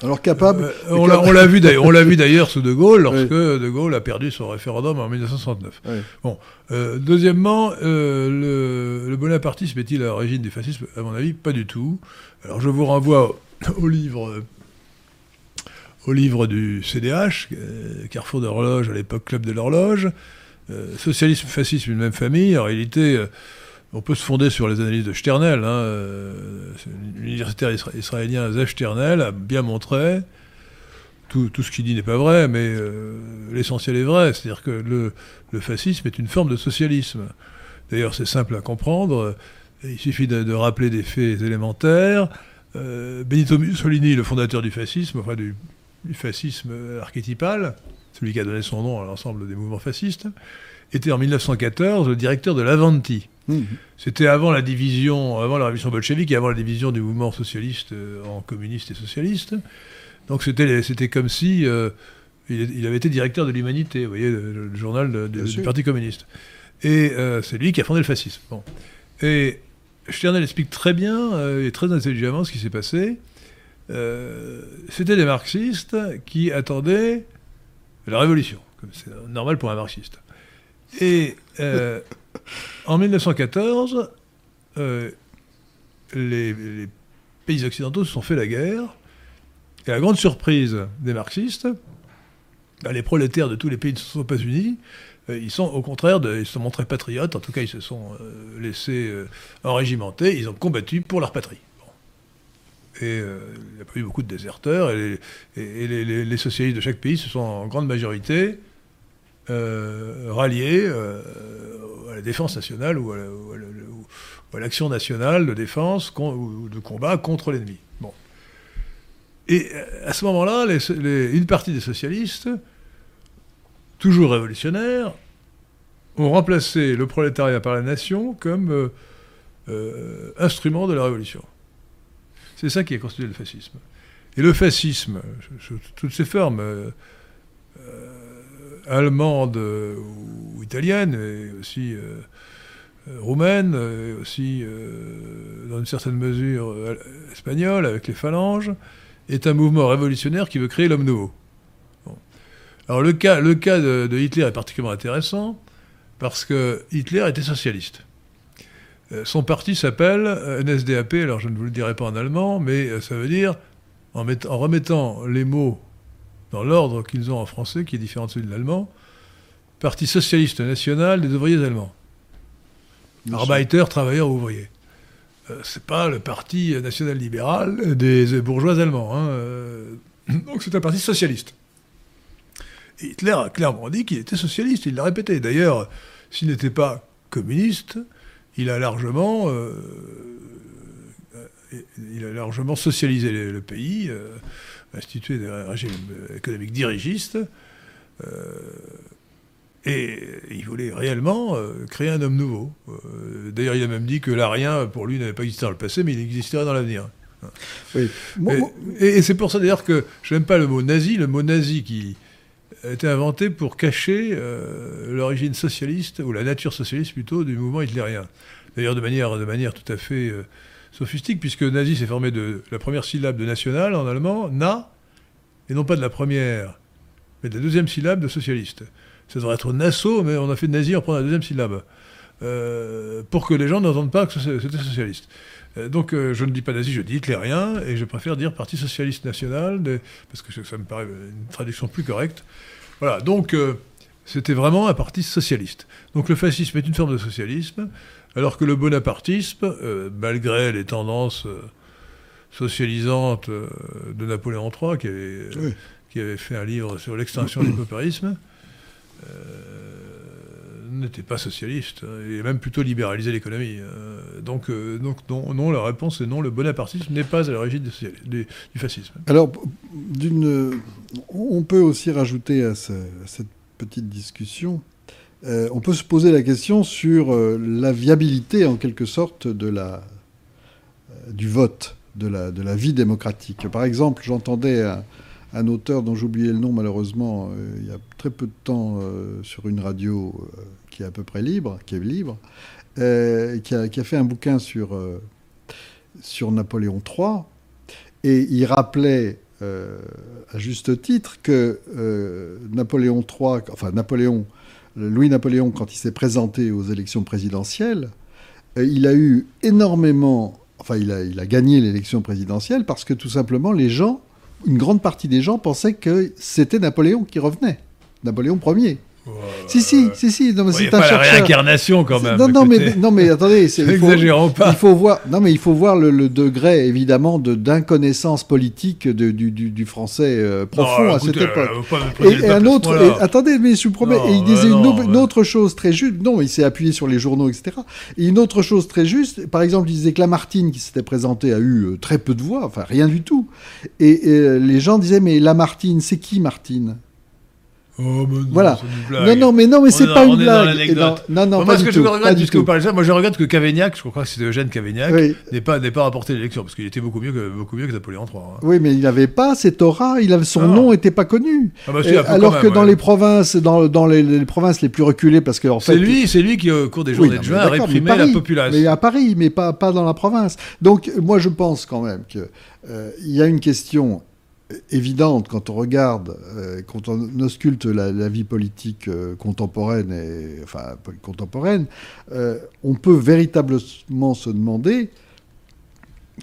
Alors capable... Euh, on l'a- vu d'ailleurs, on l'a vu d'ailleurs sous De Gaulle lorsque Oui. De Gaulle a perdu son référendum en 1969. Oui. Bon, euh, deuxièmement, euh, le, le bonapartisme est-il à l'origine du fascisme? À mon avis, pas du tout. Alors je vous renvoie au, au livre, au livre du CDH, Carrefour de l'horloge, à l'époque Club de l'horloge. Socialisme, fascisme, une même famille. En réalité, on peut se fonder sur les analyses de Sternel. Hein, euh, L'universitaire isra- israélien Zef Sternel a bien montré, tout, ce qu'il dit n'est pas vrai, mais euh, l'essentiel est vrai. C'est-à-dire que le, fascisme est une forme de socialisme. D'ailleurs, c'est simple à comprendre. Il suffit de, rappeler des faits élémentaires. Euh, Benito Mussolini, le fondateur du fascisme, enfin du fascisme archétypal, celui qui a donné son nom à l'ensemble des mouvements fascistes, était en 1914 le directeur de l'Avanti. Mhm. C'était avant la division, avant la révolution bolchevique et avant la division du mouvement socialiste euh, en communiste et socialiste. Donc c'était, c'était comme si euh, il, il avait été directeur de l'Humanité, vous voyez, le, le journal de- de- Bien du. Parti communiste. Et euh, c'est lui qui a fondé le fascisme. Bon. Et Sternel explique très bien euh, et très intelligemment ce qui s'est passé. C'était des marxistes qui attendaient la révolution, comme c'est normal pour un marxiste. Et euh, en 1914, euh, les, les pays occidentaux se sont fait la guerre. Et à la grande surprise des marxistes, bah, les prolétaires de tous les pays ne se sont pas unis. Euh, ils sont au contraire, de- ils se sont montrés patriotes. En tout cas, ils se sont laissés enrégimenter. Ils ont combattu pour leur patrie. Et il n'y a pas eu beaucoup de déserteurs. Et, les, socialistes de chaque pays se sont en grande majorité ralliés euh, à la défense nationale ou à l'action nationale de défense ou de combat contre l'ennemi. Bon. Et euh, à ce moment-là, une partie des socialistes, toujours révolutionnaires, ont remplacé le prolétariat par la nation comme euh, euh, instrument de la révolution. C'est ça qui a constitué le fascisme. Et le fascisme, sous toutes ses formes, euh, euh, allemande euh, ou italienne, et aussi euh, euh, roumaine, et aussi dans une certaine mesure espagnole avec les phalanges, est un mouvement révolutionnaire qui veut créer l'homme nouveau. Alors le cas, le cas de, Hitler est particulièrement intéressant parce que Hitler était socialiste. Son parti s'appelle NSDAP, alors je ne vous le dirai pas en allemand, mais ça veut dire, en remettant les mots dans l'ordre qu'ils ont en français, qui est différent de celui de l'allemand, Parti socialiste national des ouvriers allemands. Bien sûr. Arbeiter, travailleurs, ouvriers. Euh, c'est pas le parti national libéral des bourgeois allemands. hein, euh, donc c'est un parti socialiste. Et Hitler a clairement dit qu'il était socialiste, il l'a répété. D'ailleurs, s'il n'était pas communiste, il a largement, euh, euh, il a largement socialisé le, le pays, institué des régimes économiques dirigistes, euh, et il voulait réellement euh, créer un homme nouveau. Euh, D'ailleurs, il a même dit que l'arien, pour lui, n'avait pas existé dans le passé, mais il existerait dans l'avenir. Oui. Et, c'est pour ça d'ailleurs que je n'aime pas le mot nazi, le mot nazi qui a été inventé pour cacher euh, l'origine socialiste, ou la nature socialiste plutôt, du mouvement hitlérien. D'ailleurs de manière, de manière tout à fait euh, sophistique, puisque nazi s'est formé de la première syllabe de national en allemand, na, et non pas de la première, mais de la deuxième syllabe de socialiste. Ça devrait être Nassau, mais on a fait nazi en prenant la deuxième syllabe. Euh, pour que les gens n'entendent pas que c'était socialiste. Euh, Donc euh, je ne dis pas nazi, je dis hitlérien, et je préfère dire Parti Socialiste National, parce que ça me paraît une traduction plus correcte. Voilà, donc c'était vraiment un parti socialiste. Donc le fascisme est une forme de socialisme, alors que le bonapartisme, euh, malgré les tendances euh, socialisantes euh, de Napoléon III, qui avait, Oui. qui avait fait un livre sur l'extinction du paupérisme, euh, n'était pas socialiste, hein, et même plutôt libéralisé l'économie. Euh, donc, donc non, non, la réponse est non, le bonapartisme n'est pas à l'origine du, du- fascisme. Alors, d'une, on peut aussi rajouter à, ce- à cette petite discussion, euh, on peut se poser la question sur euh, la viabilité, en quelque sorte, de la, euh, du vote, de la, de la vie démocratique. Par exemple, j'entendais un, un auteur dont j'oubliais le nom malheureusement il y a très peu de temps sur une radio qui est à peu près libre, qui est libre, qui, a, qui a fait un bouquin sur, sur Napoléon III. Et il rappelait à juste titre que Napoléon III, enfin Napoléon, Louis-Napoléon, quand il s'est présenté aux élections présidentielles, euh, il a eu énormément, enfin il a, il a gagné l'élection présidentielle parce que tout simplement les gens, une grande partie des gens pensaient que c'était Napoléon qui revenait, Napoléon Ier. Si, si, si, si, non, mais c'est un pas la réincarnation quand même. Non, non, mais, non, mais attendez, il faut- pas. il faut voir, non mais il faut voir le, le degré évidemment de d'inconnaissance politique de- du, du- du français euh, profond Non, à cette époque. euh, Et, et un autre, et- attendez, mais je vous promets, Non, et il disait une, autre chose très juste. Non, il s'est appuyé sur les journaux, etc. Et une autre chose très juste, par exemple, il disait que Lamartine, qui s'était présenté, a eu euh, très peu de voix, enfin rien du tout. Et, et, euh, les gens disaient, mais Lamartine, c'est qui Martine? Oh, non, Voilà. Non, non, mais non, mais c'est dans- pas une blague. Non, non, non, Moi, pas ce du que je tout, regrette, puisque vous parlez de ça, moi je regrette que Cavaignac, je crois que c'était Eugène Cavaignac, Oui. n'ait pas, pas remporté l'élection, parce qu'il était beaucoup mieux que, beaucoup mieux que Napoléon III. hein. Oui, mais il n'avait pas cette aura, il avait, son Non. nom n'était pas connu. Ah bah Et alors que dans les provinces, dans, dans les, les provinces les plus reculées, parce que en fait, C'est lui, c'est lui qui, au cours des Oui, journées non, de juin, a réprimé la population. Mais à Paris, mais pas, pas dans la province. Donc, euh, moi, je pense quand même qu'il y a une question euh, évidente quand on regarde, euh, quand on ausculte la, la vie politique euh, contemporaine, et, enfin, contemporaine, euh, on peut véritablement se demander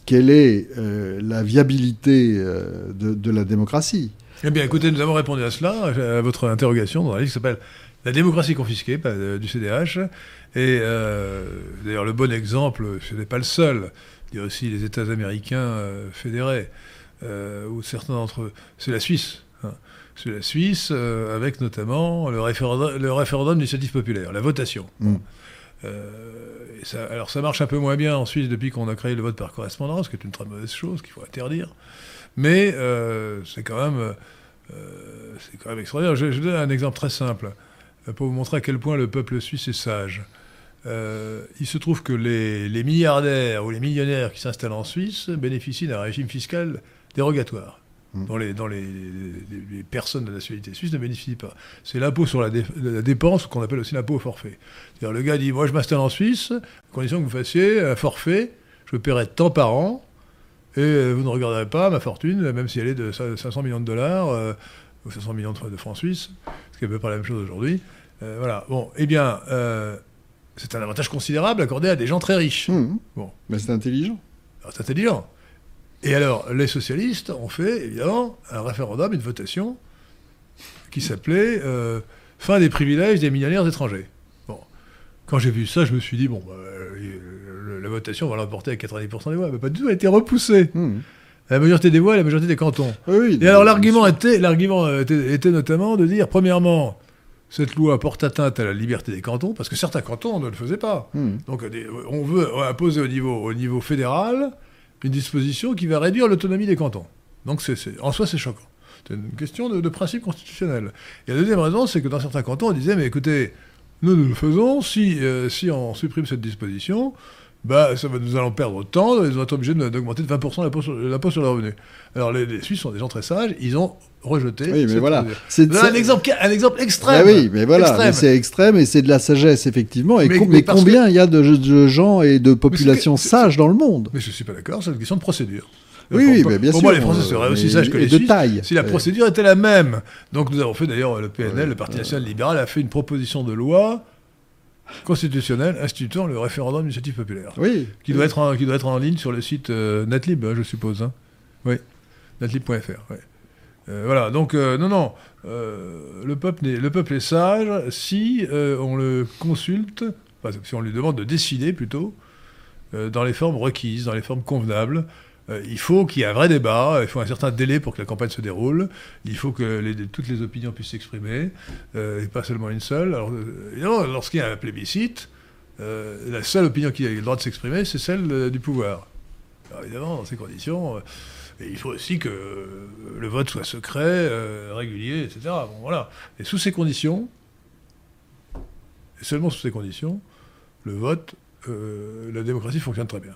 quelle est la viabilité de, la démocratie. Eh bien, écoutez, nous avons répondu à cela, à votre interrogation, dans un livre qui s'appelle La démocratie confisquée du CDH. Et d'ailleurs, le bon exemple, ce n'est pas le seul. Il y a aussi les États américains fédérés, euh, où certains d'entre eux. C'est la Suisse. hein. C'est la Suisse, euh, avec notamment le référendum, le référendum d'initiative populaire, la votation. Mm. Euh, et ça, alors ça marche un peu moins bien en Suisse depuis qu'on a créé le vote par correspondance, ce qui est une très mauvaise chose qu'il faut interdire. Mais euh, c'est quand même, euh, c'est quand même extraordinaire. Je, je donne un exemple très simple pour vous montrer à quel point le peuple suisse est sage. Euh, il se trouve que les, les milliardaires ou les millionnaires qui s'installent en Suisse bénéficient d'un régime fiscal dérogatoire. Mm. Dont, les, les, les- les personnes de nationalité suisse ne bénéficient pas. C'est l'impôt sur la, dé- la dépense, qu'on appelle aussi l'impôt au forfait. C'est-à-dire le gars dit Moi, je m'installe en Suisse, à condition que vous fassiez un forfait, je paierai tant par an, et euh, vous ne regarderez pas ma fortune, même si elle est de cin- 500 millions de dollars, euh, ou 500 millions de, de francs suisses, ce qui est à peu près la même chose aujourd'hui. Euh, voilà. Bon, eh bien, euh, c'est un avantage considérable accordé à des gens très riches. Hum, Bon. Mais c'est intelligent. Alors, c'est intelligent. Et alors, les socialistes ont fait, évidemment, un référendum, une votation, qui s'appelait euh, Fin des privilèges des millionnaires étrangers. Bon. Quand j'ai vu ça, je me suis dit, bon, bah, la votation, on va l'emporter à 90% des voix. Mais pas du tout, elle a été repoussée. Hum. La majorité des voix et la majorité des cantons. Oui, Et alors, l'argument était, l'argument était, était notamment de dire, premièrement, cette loi porte atteinte à la liberté des cantons, parce que certains cantons ne le faisaient pas. Hum. Donc on veut imposer au niveau, au niveau fédéral une disposition qui va réduire l'autonomie des cantons. Donc en soi c'est choquant. C'est une question de, de principe constitutionnel. Et la deuxième raison, c'est que dans certains cantons, on disait, mais écoutez, nous, nous le faisons, si, euh, si on supprime cette disposition, bah, ça va, nous allons perdre autant, ils vont être obligés d'augmenter de 20% l'impôt sur, le revenu. Alors les, les Suisses sont des gens très sages, ils ont rejeté. Oui, mais voilà. C'est un exemple, un exemple Ah extrême. oui, mais voilà, Extrême. mais c'est extrême et c'est de la sagesse, effectivement. Et Mais- com- mais mais combien il y a de, de gens et de populations sages dans le monde? Mais je ne suis pas d'accord, c'est une question de procédure. Oui, Pour- oui, mais bien pour sûr. moi, les Français seraient aussi mais- sages que les de Suisses taille. si la procédure était la même. Donc nous avons fait d'ailleurs, le PNL, le Parti National Libéral, a fait une proposition de loi constitutionnelle instituant le référendum d'initiative populaire, Oui. qui doit, être en, qui doit être en ligne sur le site euh, Natlib, hein, je suppose. hein. Oui, natlib.fr. Euh, voilà, donc euh, non, non, euh, le, peuple est, le peuple est sage si on le consulte, enfin, si on lui demande de décider plutôt, dans les formes requises, dans les formes convenables. Euh, il faut qu'il y ait un vrai débat, il faut un certain délai pour que la campagne se déroule, il faut que toutes les opinions puissent s'exprimer, euh, et pas seulement une seule. Alors, euh, évidemment, lorsqu'il y a un plébiscite, la seule opinion qui a le droit de s'exprimer, c'est celle du pouvoir. Alors, évidemment, dans ces conditions, il faut aussi que le vote soit secret, régulier, etc. Bon, voilà. Et sous ces conditions, et seulement sous ces conditions, le vote, la démocratie fonctionne très bien.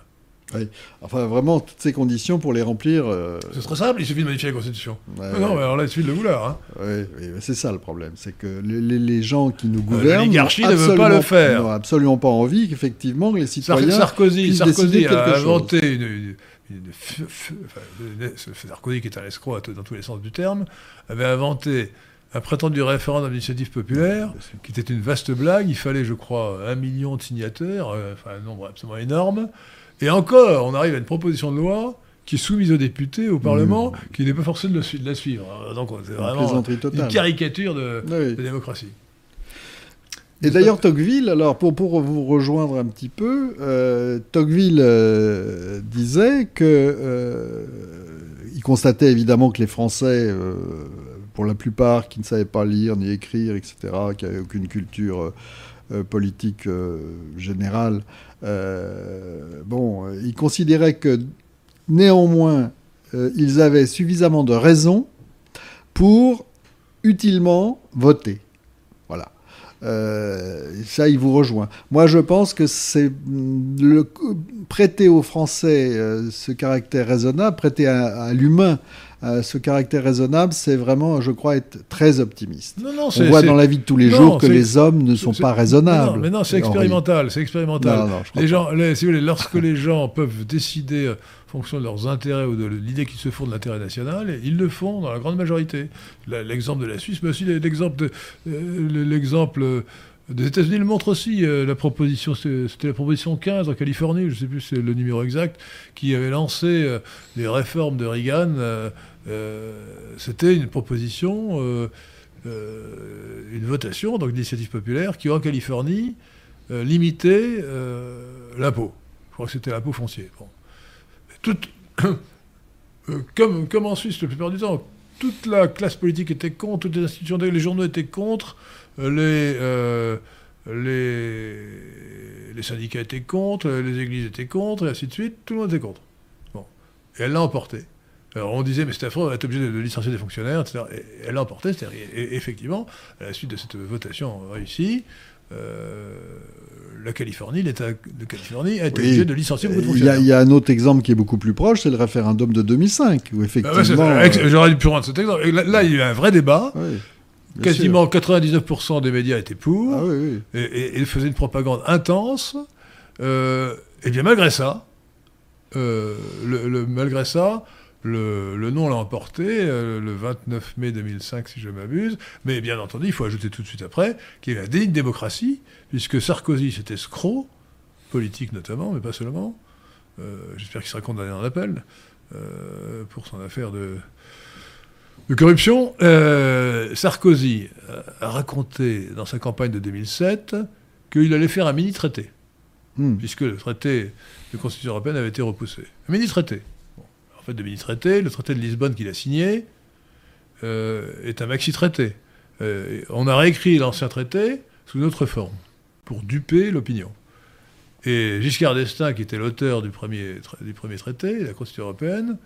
Enfin, vraiment, toutes ces conditions pour les remplir. euh, C'est très simple, il suffit de modifier la Constitution. ouais, non, mais alors là, il suffit de le vouloir. Hein. ouais, c'est ça le problème. C'est que les, gens qui nous Euh, gouvernent. l'oligarchie n'ont ne veut pas le faire. n'ont absolument pas envie qu'effectivement les citoyens. Sarkozy, Sarkozy a chose. inventé une, une- Sarkozy, qui est un escroc dans tous les sens du terme, avait inventé un prétendu référendum d'initiative populaire qui était une vaste blague. Il fallait, je crois, un million de signataires, euh, enfin un nombre absolument énorme. Et encore, on arrive à une proposition de loi qui est soumise aux députés, au Parlement, qui n'est pas forcé de, le su- de la suivre. Alors, Donc c'est vraiment une caricature de, Oui. de démocratie. Et d'ailleurs, Tocqueville, alors pour, pour vous rejoindre un petit peu, euh, Tocqueville euh, disait que euh, il constatait évidemment que les Français, euh, pour la plupart, qui ne savaient pas lire ni écrire, etc., qui n'avaient aucune culture euh, euh, politique euh, générale, euh, bon, euh, il considérait que néanmoins, euh, ils avaient suffisamment de raisons pour utilement voter. Voilà. Euh, ça, il vous rejoint. Moi, je pense que c'est mm, prêter aux Français euh, ce caractère raisonnable, prêter à, l'humain euh, ce caractère raisonnable, c'est vraiment, je crois, être très optimiste. Non, non, On voit dans la vie de tous les jours que les hommes ne sont pas raisonnables. mais non, c'est expérimental, c'est expérimental. les gens, si vous voulez, lorsque les gens peuvent décider en fonction de leurs intérêts ou de l'idée qu'ils se font de l'intérêt national, ils le font dans la grande majorité. L'exemple de la Suisse, mais aussi l'exemple l'exemple des États-Unis le montre aussi. Euh, la proposition, c'était la proposition 15 en Californie, je ne sais plus c'est le numéro exact, qui avait lancé euh, les réformes de Reagan. Euh, c'était une proposition, une votation, donc d'initiative populaire, qui en Californie limitait l'impôt. Je crois que c'était l'impôt foncier. comme, comme en Suisse, la plupart du temps, toute la classe politique était contre, toutes les institutions, les journaux étaient contre les, euh, les, les, syndicats étaient contre, les églises étaient contre, et ainsi de suite, tout le monde était contre. Bon. Et elle l'a emporté. Alors on disait, mais c'est affreux, on être obligé de, licencier des fonctionnaires, etc. Et elle l'a emporté, c'est-à-dire, effectivement, à la suite de cette votation réussie, euh, la Californie, l'État de Californie a été obligé de licencier beaucoup de fonctionnaires. Il y, a un autre exemple qui est beaucoup plus proche, c'est le référendum de 2005, où effectivement... Euh, j'aurais dû plus rendre cet exemple. Là, il y a eu un vrai débat. Oui. Quasiment 99% des médias étaient pour, ah et, faisaient une propagande intense. Euh, et bien malgré ça, euh, le, malgré ça, le, le nom l'a emporté euh, le 29 mai 2005, si je m'abuse. Mais bien entendu, il faut ajouter tout de suite après qu'il y a la déni de démocratie, puisque Sarkozy, c'était escroc, politique notamment, mais pas seulement. J'espère qu'il sera condamné en appel pour son affaire de, de corruption, euh, Sarkozy a raconté dans sa campagne de 2007 qu'il allait faire un mini-traité, hmm. puisque le traité de Constitution européenne avait été repoussé. Un mini-traité. en fait, de mini-traité, le traité de Lisbonne qu'il a signé euh, est un maxi-traité. Euh, on a réécrit l'ancien traité sous une autre forme, pour duper l'opinion. Et Giscard d'Estaing, qui était l'auteur du premier, du premier traité, de la Constitution européenne,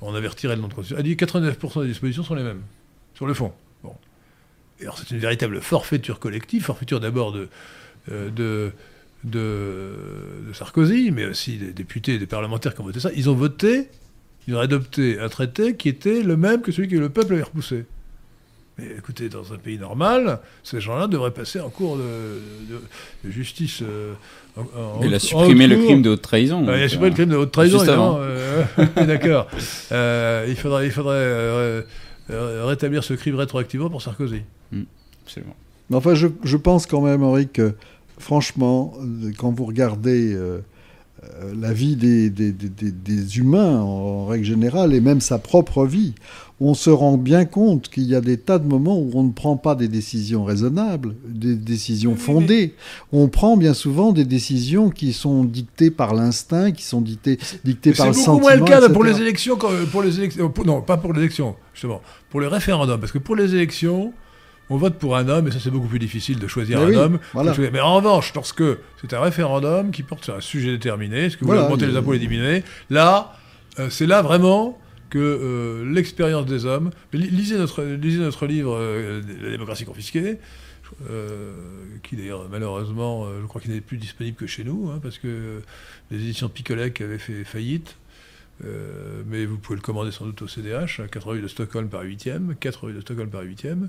on avait retiré le nom de constitution, a dit 89% des dispositions sont les mêmes, sur le fond. Bon. Alors c'est une véritable forfaiture collective, forfaiture d'abord de, euh, Sarkozy, mais aussi des députés et des parlementaires qui ont voté ça. Ils ont voté, ils ont adopté un traité qui était le même que celui que le peuple avait repoussé. Mais écoutez, dans un pays normal, ces gens-là devraient passer en cours de, justice. Euh, il a supprimé le crime de haute trahison. il a supprimé le crime de haute trahison, euh, D'accord. Euh, il faudrait, il faudrait rétablir ce crime rétroactivement pour Sarkozy. Mm, absolument. Mais enfin, je, je, pense quand même, Henri, que franchement, quand vous regardez la vie des, des, des, des, humains en règle générale et même sa propre vie, on se rend bien compte qu'il y a des tas de moments où on ne prend pas des décisions raisonnables, des décisions fondées. On prend bien souvent des décisions qui sont dictées par l'instinct, qui sont dictées, dictées par le sentiment. C'est beaucoup moins le cas pour les élections, pour les élections, non, pas pour les élections, justement, pour les référendums, parce que pour les élections, on vote pour un homme, et ça c'est beaucoup plus difficile de choisir un homme. Mais en revanche, lorsque c'est un référendum qui porte sur un sujet déterminé, est-ce que vous voulez augmenter les impôts et les diminuer, là, euh, c'est là vraiment que euh, l'expérience des hommes. Lisez notre, livre euh, La démocratie confisquée, euh, qui d'ailleurs malheureusement, je crois qu'il n'est plus disponible que chez nous, hein, parce que les éditions Picolec avaient fait faillite. mais vous pouvez le commander sans doute au CDH, 4 rue de Stockholm par 8e, 4 rue de Stockholm par 8e.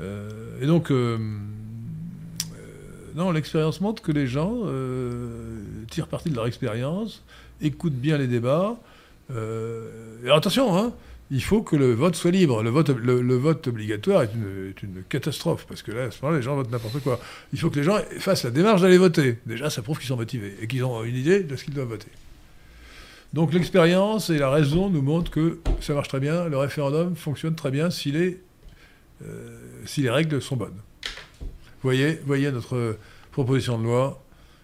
et donc, non, l'expérience montre que les gens tirent parti de leur expérience, écoutent bien les débats, euh, attention, hein, il faut que le vote soit libre. Le vote, le, vote obligatoire est une, catastrophe, parce que là, à ce moment-là, les gens votent n'importe quoi. Il faut que les gens fassent la démarche d'aller voter. Déjà, ça prouve qu'ils sont motivés et qu'ils ont une idée de ce qu'ils doivent voter. Donc l'expérience et la raison nous montrent que ça marche très bien, le référendum fonctionne très bien si les, euh, si les règles sont bonnes. Voyez, voyez notre proposition de loi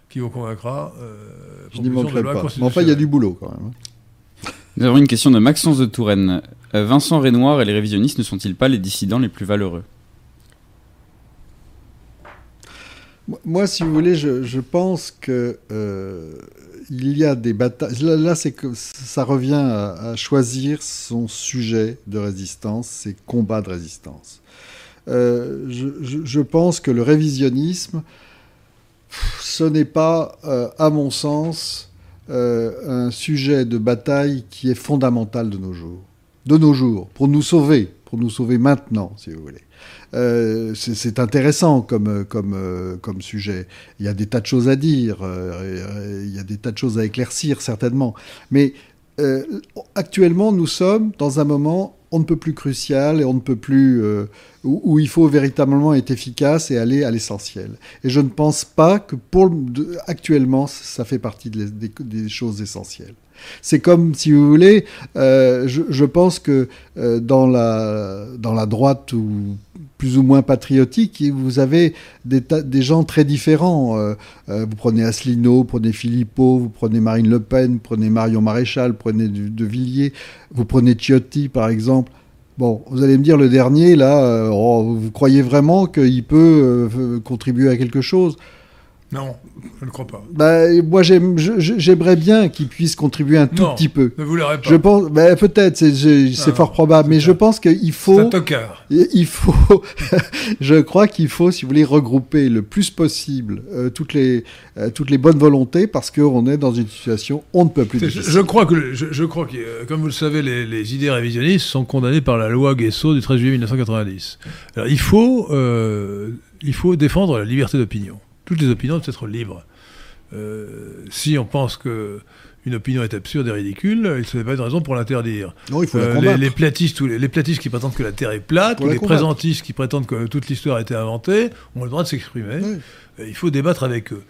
qui vous convaincra. Euh, Je n'y manquerai pas. Mais enfin, il y a du boulot quand même. Nous avons une question de Maxence de Touraine. Euh, Vincent Renoir et les révisionnistes ne sont-ils pas les dissidents les plus valeureux? Moi, si vous voulez, je, pense que euh, il y a des batailles. Là, ça revient à, choisir son sujet de résistance, ses combats de résistance. Euh, je, pense que le révisionnisme, ce n'est pas, à mon sens, un sujet de bataille qui est fondamental de nos jours. De nos jours, pour nous sauver, pour nous sauver maintenant, si vous voulez. Euh, c'est intéressant comme, comme, euh, comme sujet. Il y a des tas de choses à dire, euh, il y a des tas de choses à éclaircir certainement. Mais actuellement, nous sommes dans un moment on ne peut plus crucial et on ne peut plus où, il faut véritablement être efficace et aller à l'essentiel. Et je ne pense pas que pour actuellement ça fait partie des choses essentielles. C'est comme, si vous voulez, euh, je, pense que euh, dans, la, dans la droite ou plus ou moins patriotique, vous avez des, gens très différents. Euh, vous prenez Asselineau, vous prenez Philippot, vous prenez Marine Le Pen, vous prenez Marion Maréchal, vous prenez De Villiers, vous prenez Ciotti, par exemple. Bon, vous allez me dire le dernier, là, oh, vous croyez vraiment qu'il peut contribuer à quelque chose? Non, je ne crois pas. Bah, moi, j'aimerais bien qu'il puisse contribuer un tout petit peu. Ne vous l'aurez pas. Je pense, bah, peut-être, c'est fort probable, mais je pense qu'il faut. Un Il faut, je crois qu'il faut, si vous voulez, regrouper le plus possible euh, toutes les euh, toutes les bonnes volontés, parce qu'on est dans une situation on ne peut plus. Je, crois que, je, crois que, euh, comme vous le savez, les, idées révisionnistes sont condamnées par la loi Guesso du 13 juillet 1990. Alors, il faut, il faut défendre la liberté d'opinion toutes les opinions doivent être libres. Euh, si on pense que une opinion est absurde et ridicule, il ne pas de raison pour l'interdire. Non, il faut euh, les, les, platistes, les, les, platistes qui prétendent que la Terre est plate, ou les présentistes qui prétendent que toute l'histoire a été inventée, ont le droit de s'exprimer. Il faut débattre avec eux.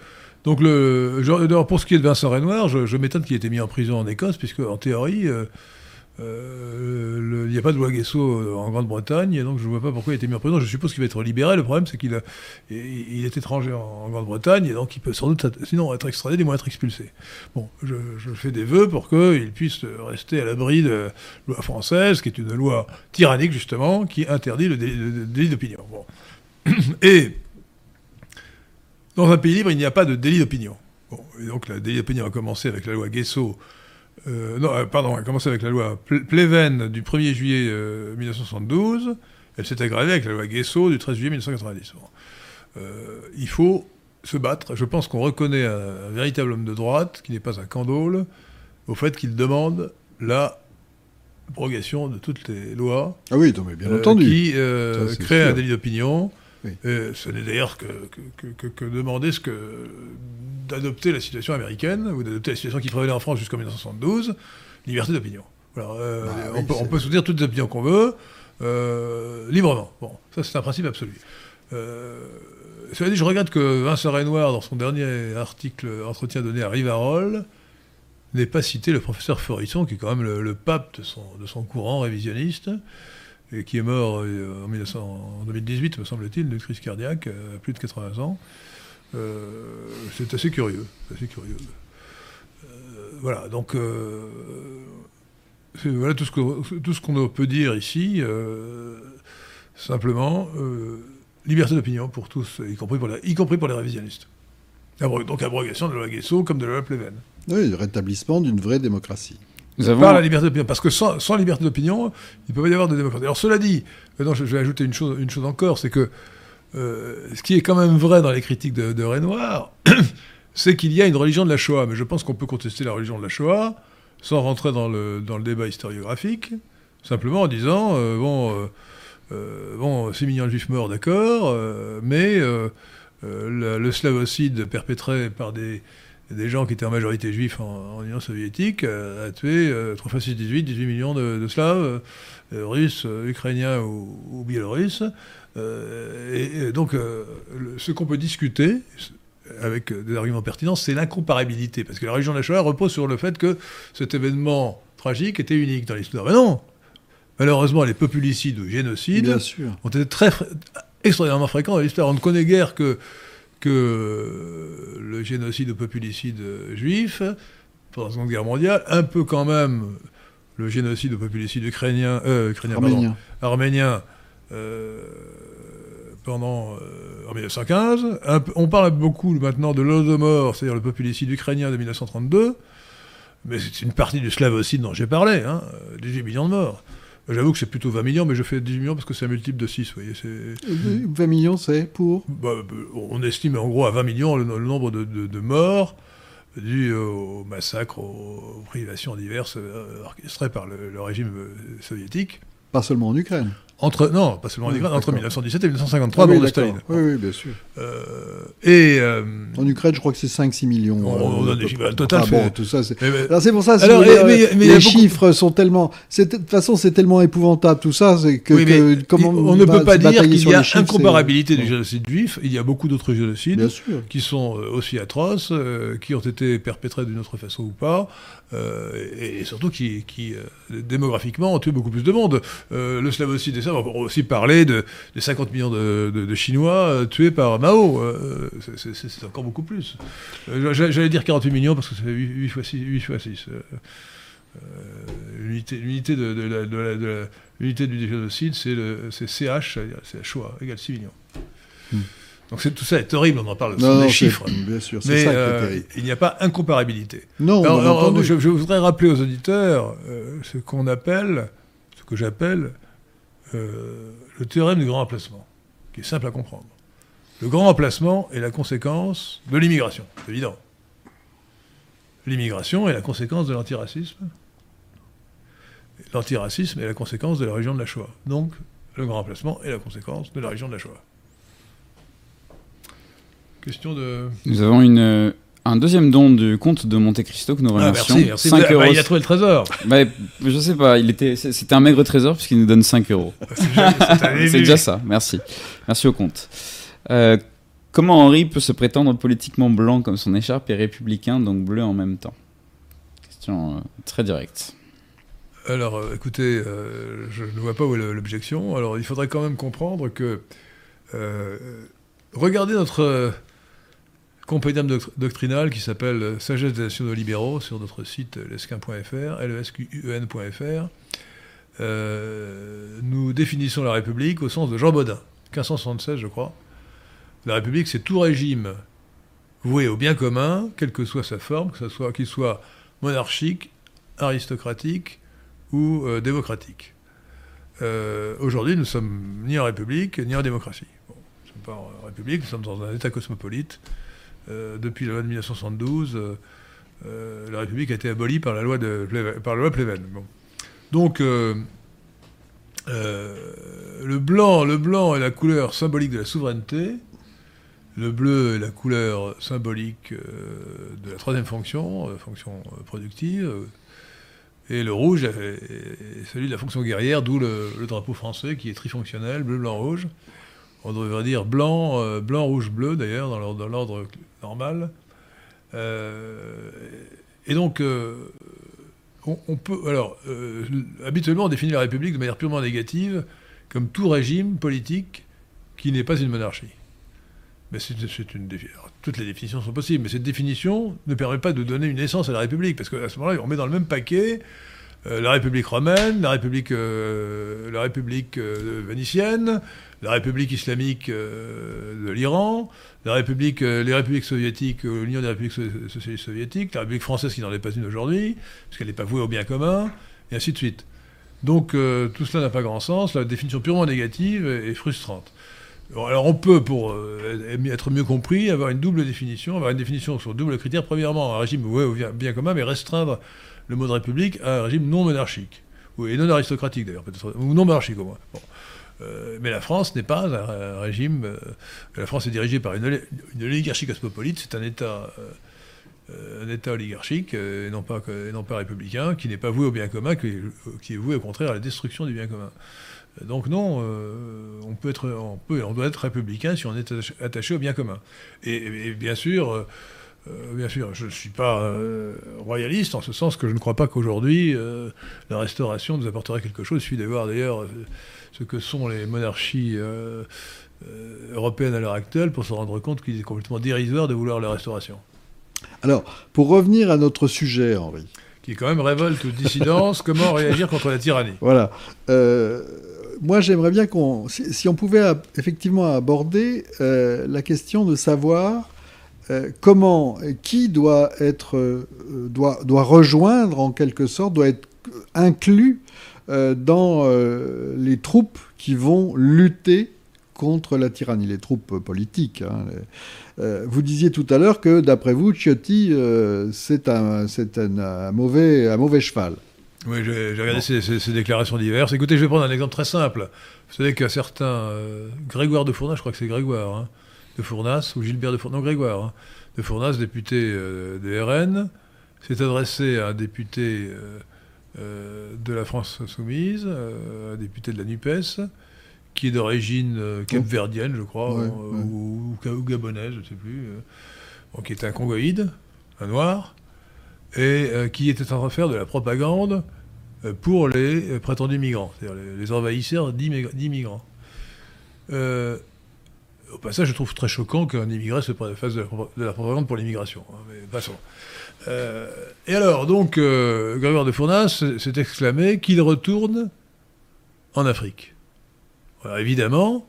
Donc, le, pour ce qui est de Vincent Renoir, je, je m'étonne qu'il ait été mis en prison en Écosse, puisque en théorie, euh, euh, il n'y a pas de loi Guesso euh, en Grande-Bretagne, et donc je ne vois pas pourquoi il a été mis en prison. Je suppose qu'il va être libéré. Le problème, c'est qu'il il est étranger en, Grande-Bretagne, et donc il peut sans doute, sinon, être extradé, du moins être expulsé. Bon, je, fais des vœux pour qu'il puisse rester à l'abri de la loi française, qui est une loi tyrannique, justement, qui interdit le délit, d'opinion. Et dans un pays libre, il n'y a pas de délit d'opinion. Bon, et donc le délit d'opinion a commencé avec la loi Guesso euh, non, euh, pardon, elle a commencé avec la loi Pleven du 1er juillet 1972. Euh, elle s'est aggravée avec la loi Guesso du 13 juillet 1990. il faut se battre. Je pense qu'on reconnaît un, véritable homme de droite, qui n'est pas un candole, au fait qu'il demande la abrogation de toutes les lois. Ah oui, mais bien entendu. Qui créent un délit d'opinion. ce n'est d'ailleurs que, que, que, demander ce que d'adopter la situation américaine, ou d'adopter la situation qui prévalait en France jusqu'en 1972, liberté d'opinion. Euh, bah on, peut, soutenir toutes les opinions qu'on veut, euh, librement. Bon, ça c'est un principe absolu. Euh, cela dit, je regrette que Vincent Renoir, dans son dernier article entretien donné à Rivarol, n'ait pas cité le professeur Forisson, qui est quand même le, pape de son, de son, courant révisionniste, et qui est mort en, 1900, en 2018, me semble-t-il, d'une crise cardiaque, à plus de 80 ans. Euh, c'est assez curieux. Assez curieux. Euh, voilà, donc euh, voilà tout ce qu'on peut dire ici. simplement, liberté d'opinion pour tous, y compris pour, y compris pour les révisionnistes. Donc abrogation de la loi Guesso comme de la loi Pleven. Oui, le rétablissement d'une vraie démocratie. Nous avons... Par la liberté d'opinion, parce que sans, liberté d'opinion, il ne peut pas y avoir de démocratie. Alors cela dit, je vais ajouter une chose, une chose encore, c'est que euh, ce qui est quand même vrai dans les critiques de, de Renoir, c'est qu'il y a une religion de la Shoah. Mais je pense qu'on peut contester la religion de la Shoah sans rentrer dans le, débat historiographique, simplement en disant euh, bon, euh, euh, bon, 6 millions de juifs morts, d'accord, mais le, slavocide perpétré par des, gens qui étaient en majorité juifs en, Union soviétique a tué 3 fois 6, 18, 18 millions de, Slaves, russes, ukrainiens ou biélorusses. Euh, et, donc, euh, ce qu'on peut discuter, avec des arguments pertinents, c'est l'incomparabilité. Parce que la religion de la Shoah repose sur le fait que cet événement tragique était unique dans l'histoire. Mais non Malheureusement, les populicides ou génocides ont été très, extraordinairement fréquents dans l'histoire. On ne connaît guère que, que le génocide ou populicide juif pendant la Seconde Guerre mondiale, un peu quand même le génocide ou populicide ukrainien, euh, ukrainien arménien, arménien pendant, en 1915. on parle beaucoup maintenant de l'Holodomor, c'est-à-dire le populicide ukrainien de 1932, mais c'est une partie du slavocide dont j'ai parlé, hein, 18 millions de morts. J'avoue que c'est plutôt 20 millions, mais je fais 18 millions parce que c'est un multiple de 6. Vous voyez, 20 millions, c'est pour bah, On estime en gros à 20 millions le, nombre de, morts dus au massacre, aux, privations diverses orchestrées par le régime soviétique. Pas seulement en Ukraine. Entre, non, pas seulement en Ukraine, entre 1917 et 1953, ah, oui, de Staline. Oui, oui, bien sûr. Euh, et, euh, en Ukraine, je crois que c'est 5-6 millions. On, donne des chiffres total. Ah, bon, tout ça, c'est. Alors c'est pour ça. Alors, mais, mais, les chiffres sont tellement. De toute façon, c'est tellement épouvantable tout ça, c'est que, que comment on ne peut pas dire qu'il y a incomparabilité du génocide juif. Il y a beaucoup d'autres génocides qui sont euh, aussi atroces, qui ont été perpétrés d'une autre façon ou pas. Euh, et, surtout qui, qui euh, démographiquement, beaucoup plus de monde. Euh, le slavocide et ça, on peut aussi parler de, 50 millions de, de, Chinois tués par Mao. c'est encore beaucoup plus. J'allais dire 48 millions parce que ça fait 8, fois 6. 8 fois 6. l'unité de, du génocide, c'est CH, c'est Shoah, égale 6 millions. Hmm. Donc tout ça est horrible, on en parle, ce sont des chiffres. Bien sûr, mais ça euh, il n'y a pas incomparabilité. Non, alors, je, voudrais rappeler aux auditeurs euh, ce qu'on appelle, ce que j'appelle euh, le théorème du grand emplacement, qui est simple à comprendre. Le grand emplacement est la conséquence de l'immigration, c'est évident. L'immigration est la conséquence de l'antiracisme. L'antiracisme est la conséquence de la région de la Shoah. Donc, le grand emplacement est la conséquence de la région de la Shoah. Question de. Nous avons une, euh, un deuxième don du comte de Monte Cristo que nous ah, remercions. Ah, merci, 5 euros. Bah, il a trouvé le trésor. Bah, je sais pas, il était, c'était un maigre trésor puisqu'il nous donne 5 euros. C'est déjà ça, merci. Merci au comte. Euh, comment Henri peut se prétendre politiquement blanc comme son écharpe et républicain, donc bleu en même temps? Question euh, très directe. Alors, écoutez, je ne vois pas où est l'objection. Alors, il faudrait quand même comprendre que regardez notre compendium doctrinal qui s'appelle Sagesse des nationaux libéraux sur notre site lesquin.fr, lesquen.fr. Euh, nous définissons la République au sens de Jean Baudin, 1576 je crois. La République c'est tout régime voué au bien commun, quelle que soit sa forme, ce soit qu'il soit monarchique, aristocratique ou euh, démocratique. Euh, aujourd'hui, nous sommes ni en République ni en démocratie. Nous ne sommes pas en République, nous sommes dans un État cosmopolite euh, depuis la loi de 1972, euh, euh, la République a été abolie par la loi, de, par la loi Pleven. Donc, le blanc, le blanc est la couleur symbolique de la souveraineté. Le bleu est la couleur symbolique de la troisième fonction, fonction productive. Et le rouge est celui de la fonction guerrière, d'où le, drapeau français qui est trifonctionnel, bleu, blanc, rouge on devrait dire blanc, euh, blanc, rouge, bleu d'ailleurs, dans l'ordre normal. Euh, et donc, euh, on, peut. Alors, habituellement, on définit la République de manière purement négative, comme tout régime politique qui n'est pas une monarchie. Mais toutes les définitions sont possibles, mais cette définition ne permet pas de donner une essence à la République, parce qu'à ce moment-là, on met dans le même paquet la République romaine, la République, la République vénitienne, la République islamique euh, de l'Iran, la République, euh, les républiques soviétiques, euh, l'Union des républiques socialistes soviétiques, la République française qui n'en est pas une aujourd'hui, parce qu'elle n'est pas vouée au bien commun, et ainsi de suite. Donc tout cela n'a pas grand sens, la définition purement négative est, frustrante. Alors on peut, pour être mieux compris, avoir une double définition, avoir une définition sur double critère. Premièrement, un régime voué au bien commun, mais restreindre le mot de république à un régime non monarchique, et non aristocratique d'ailleurs, peut-être, ou non monarchique au moins. Euh, mais la France n'est pas un, régime. Euh, la France est dirigée par une, oligarchie cosmopolite. C'est un État, euh, un État oligarchique et non pas, non pas républicain, qui n'est pas voué au bien commun, qui, est voué au contraire à la destruction du bien commun. Donc non, on peut être, on peut, on doit être républicain si on est attaché, au bien commun. Et, bien sûr. Bien sûr, je ne suis pas royaliste en ce sens que je ne crois pas qu'aujourd'hui la restauration nous apporterait quelque chose. Il suffit d'avoir d'ailleurs ce que sont les monarchies euh, euh, européennes à l'heure actuelle pour se rendre compte qu'il est complètement dérisoire de vouloir la restauration. Alors, pour revenir à notre sujet, Henri. Qui est quand même révolte ou dissidence, comment réagir contre la tyrannie? Voilà. Euh, moi, j'aimerais bien qu'on, si, on pouvait effectivement aborder la question de savoir comment, qui doit être, doit, doit rejoindre en quelque sorte, doit être inclus dans les troupes qui vont lutter contre la tyrannie, les troupes politiques. Hein, euh, vous disiez tout à l'heure que, d'après vous, Ciotti, euh, c'est un, un, mauvais, un mauvais cheval. Oui, j'ai regardé ces, déclarations diverses. Écoutez, je vais prendre un exemple très simple. Vous savez qu'un certain euh, Grégoire de Fournas, je crois que c'est Grégoire, hein, de Fournas, ou Gilbert de Fournas, non, Grégoire, hein, de Fournas, député de RN, s'est adressé à un député de la France Insoumise, un député de la NUPES, qui est d'origine euh, capverdienne, je crois, euh, Ou, gabonaise, je ne sais plus, euh, qui était un congoïde, un noir, et qui était en train de faire de la propagande pour les prétendus migrants, c'est-à-dire les, envahisseurs d'immigrants. Au passage, je trouve très choquant qu'un immigré se fasse de la, propagande pour l'immigration. Hein, mais passons. et alors, donc, Grégoire de Fournas s'est exclamé qu'il retourne en Afrique. Alors évidemment,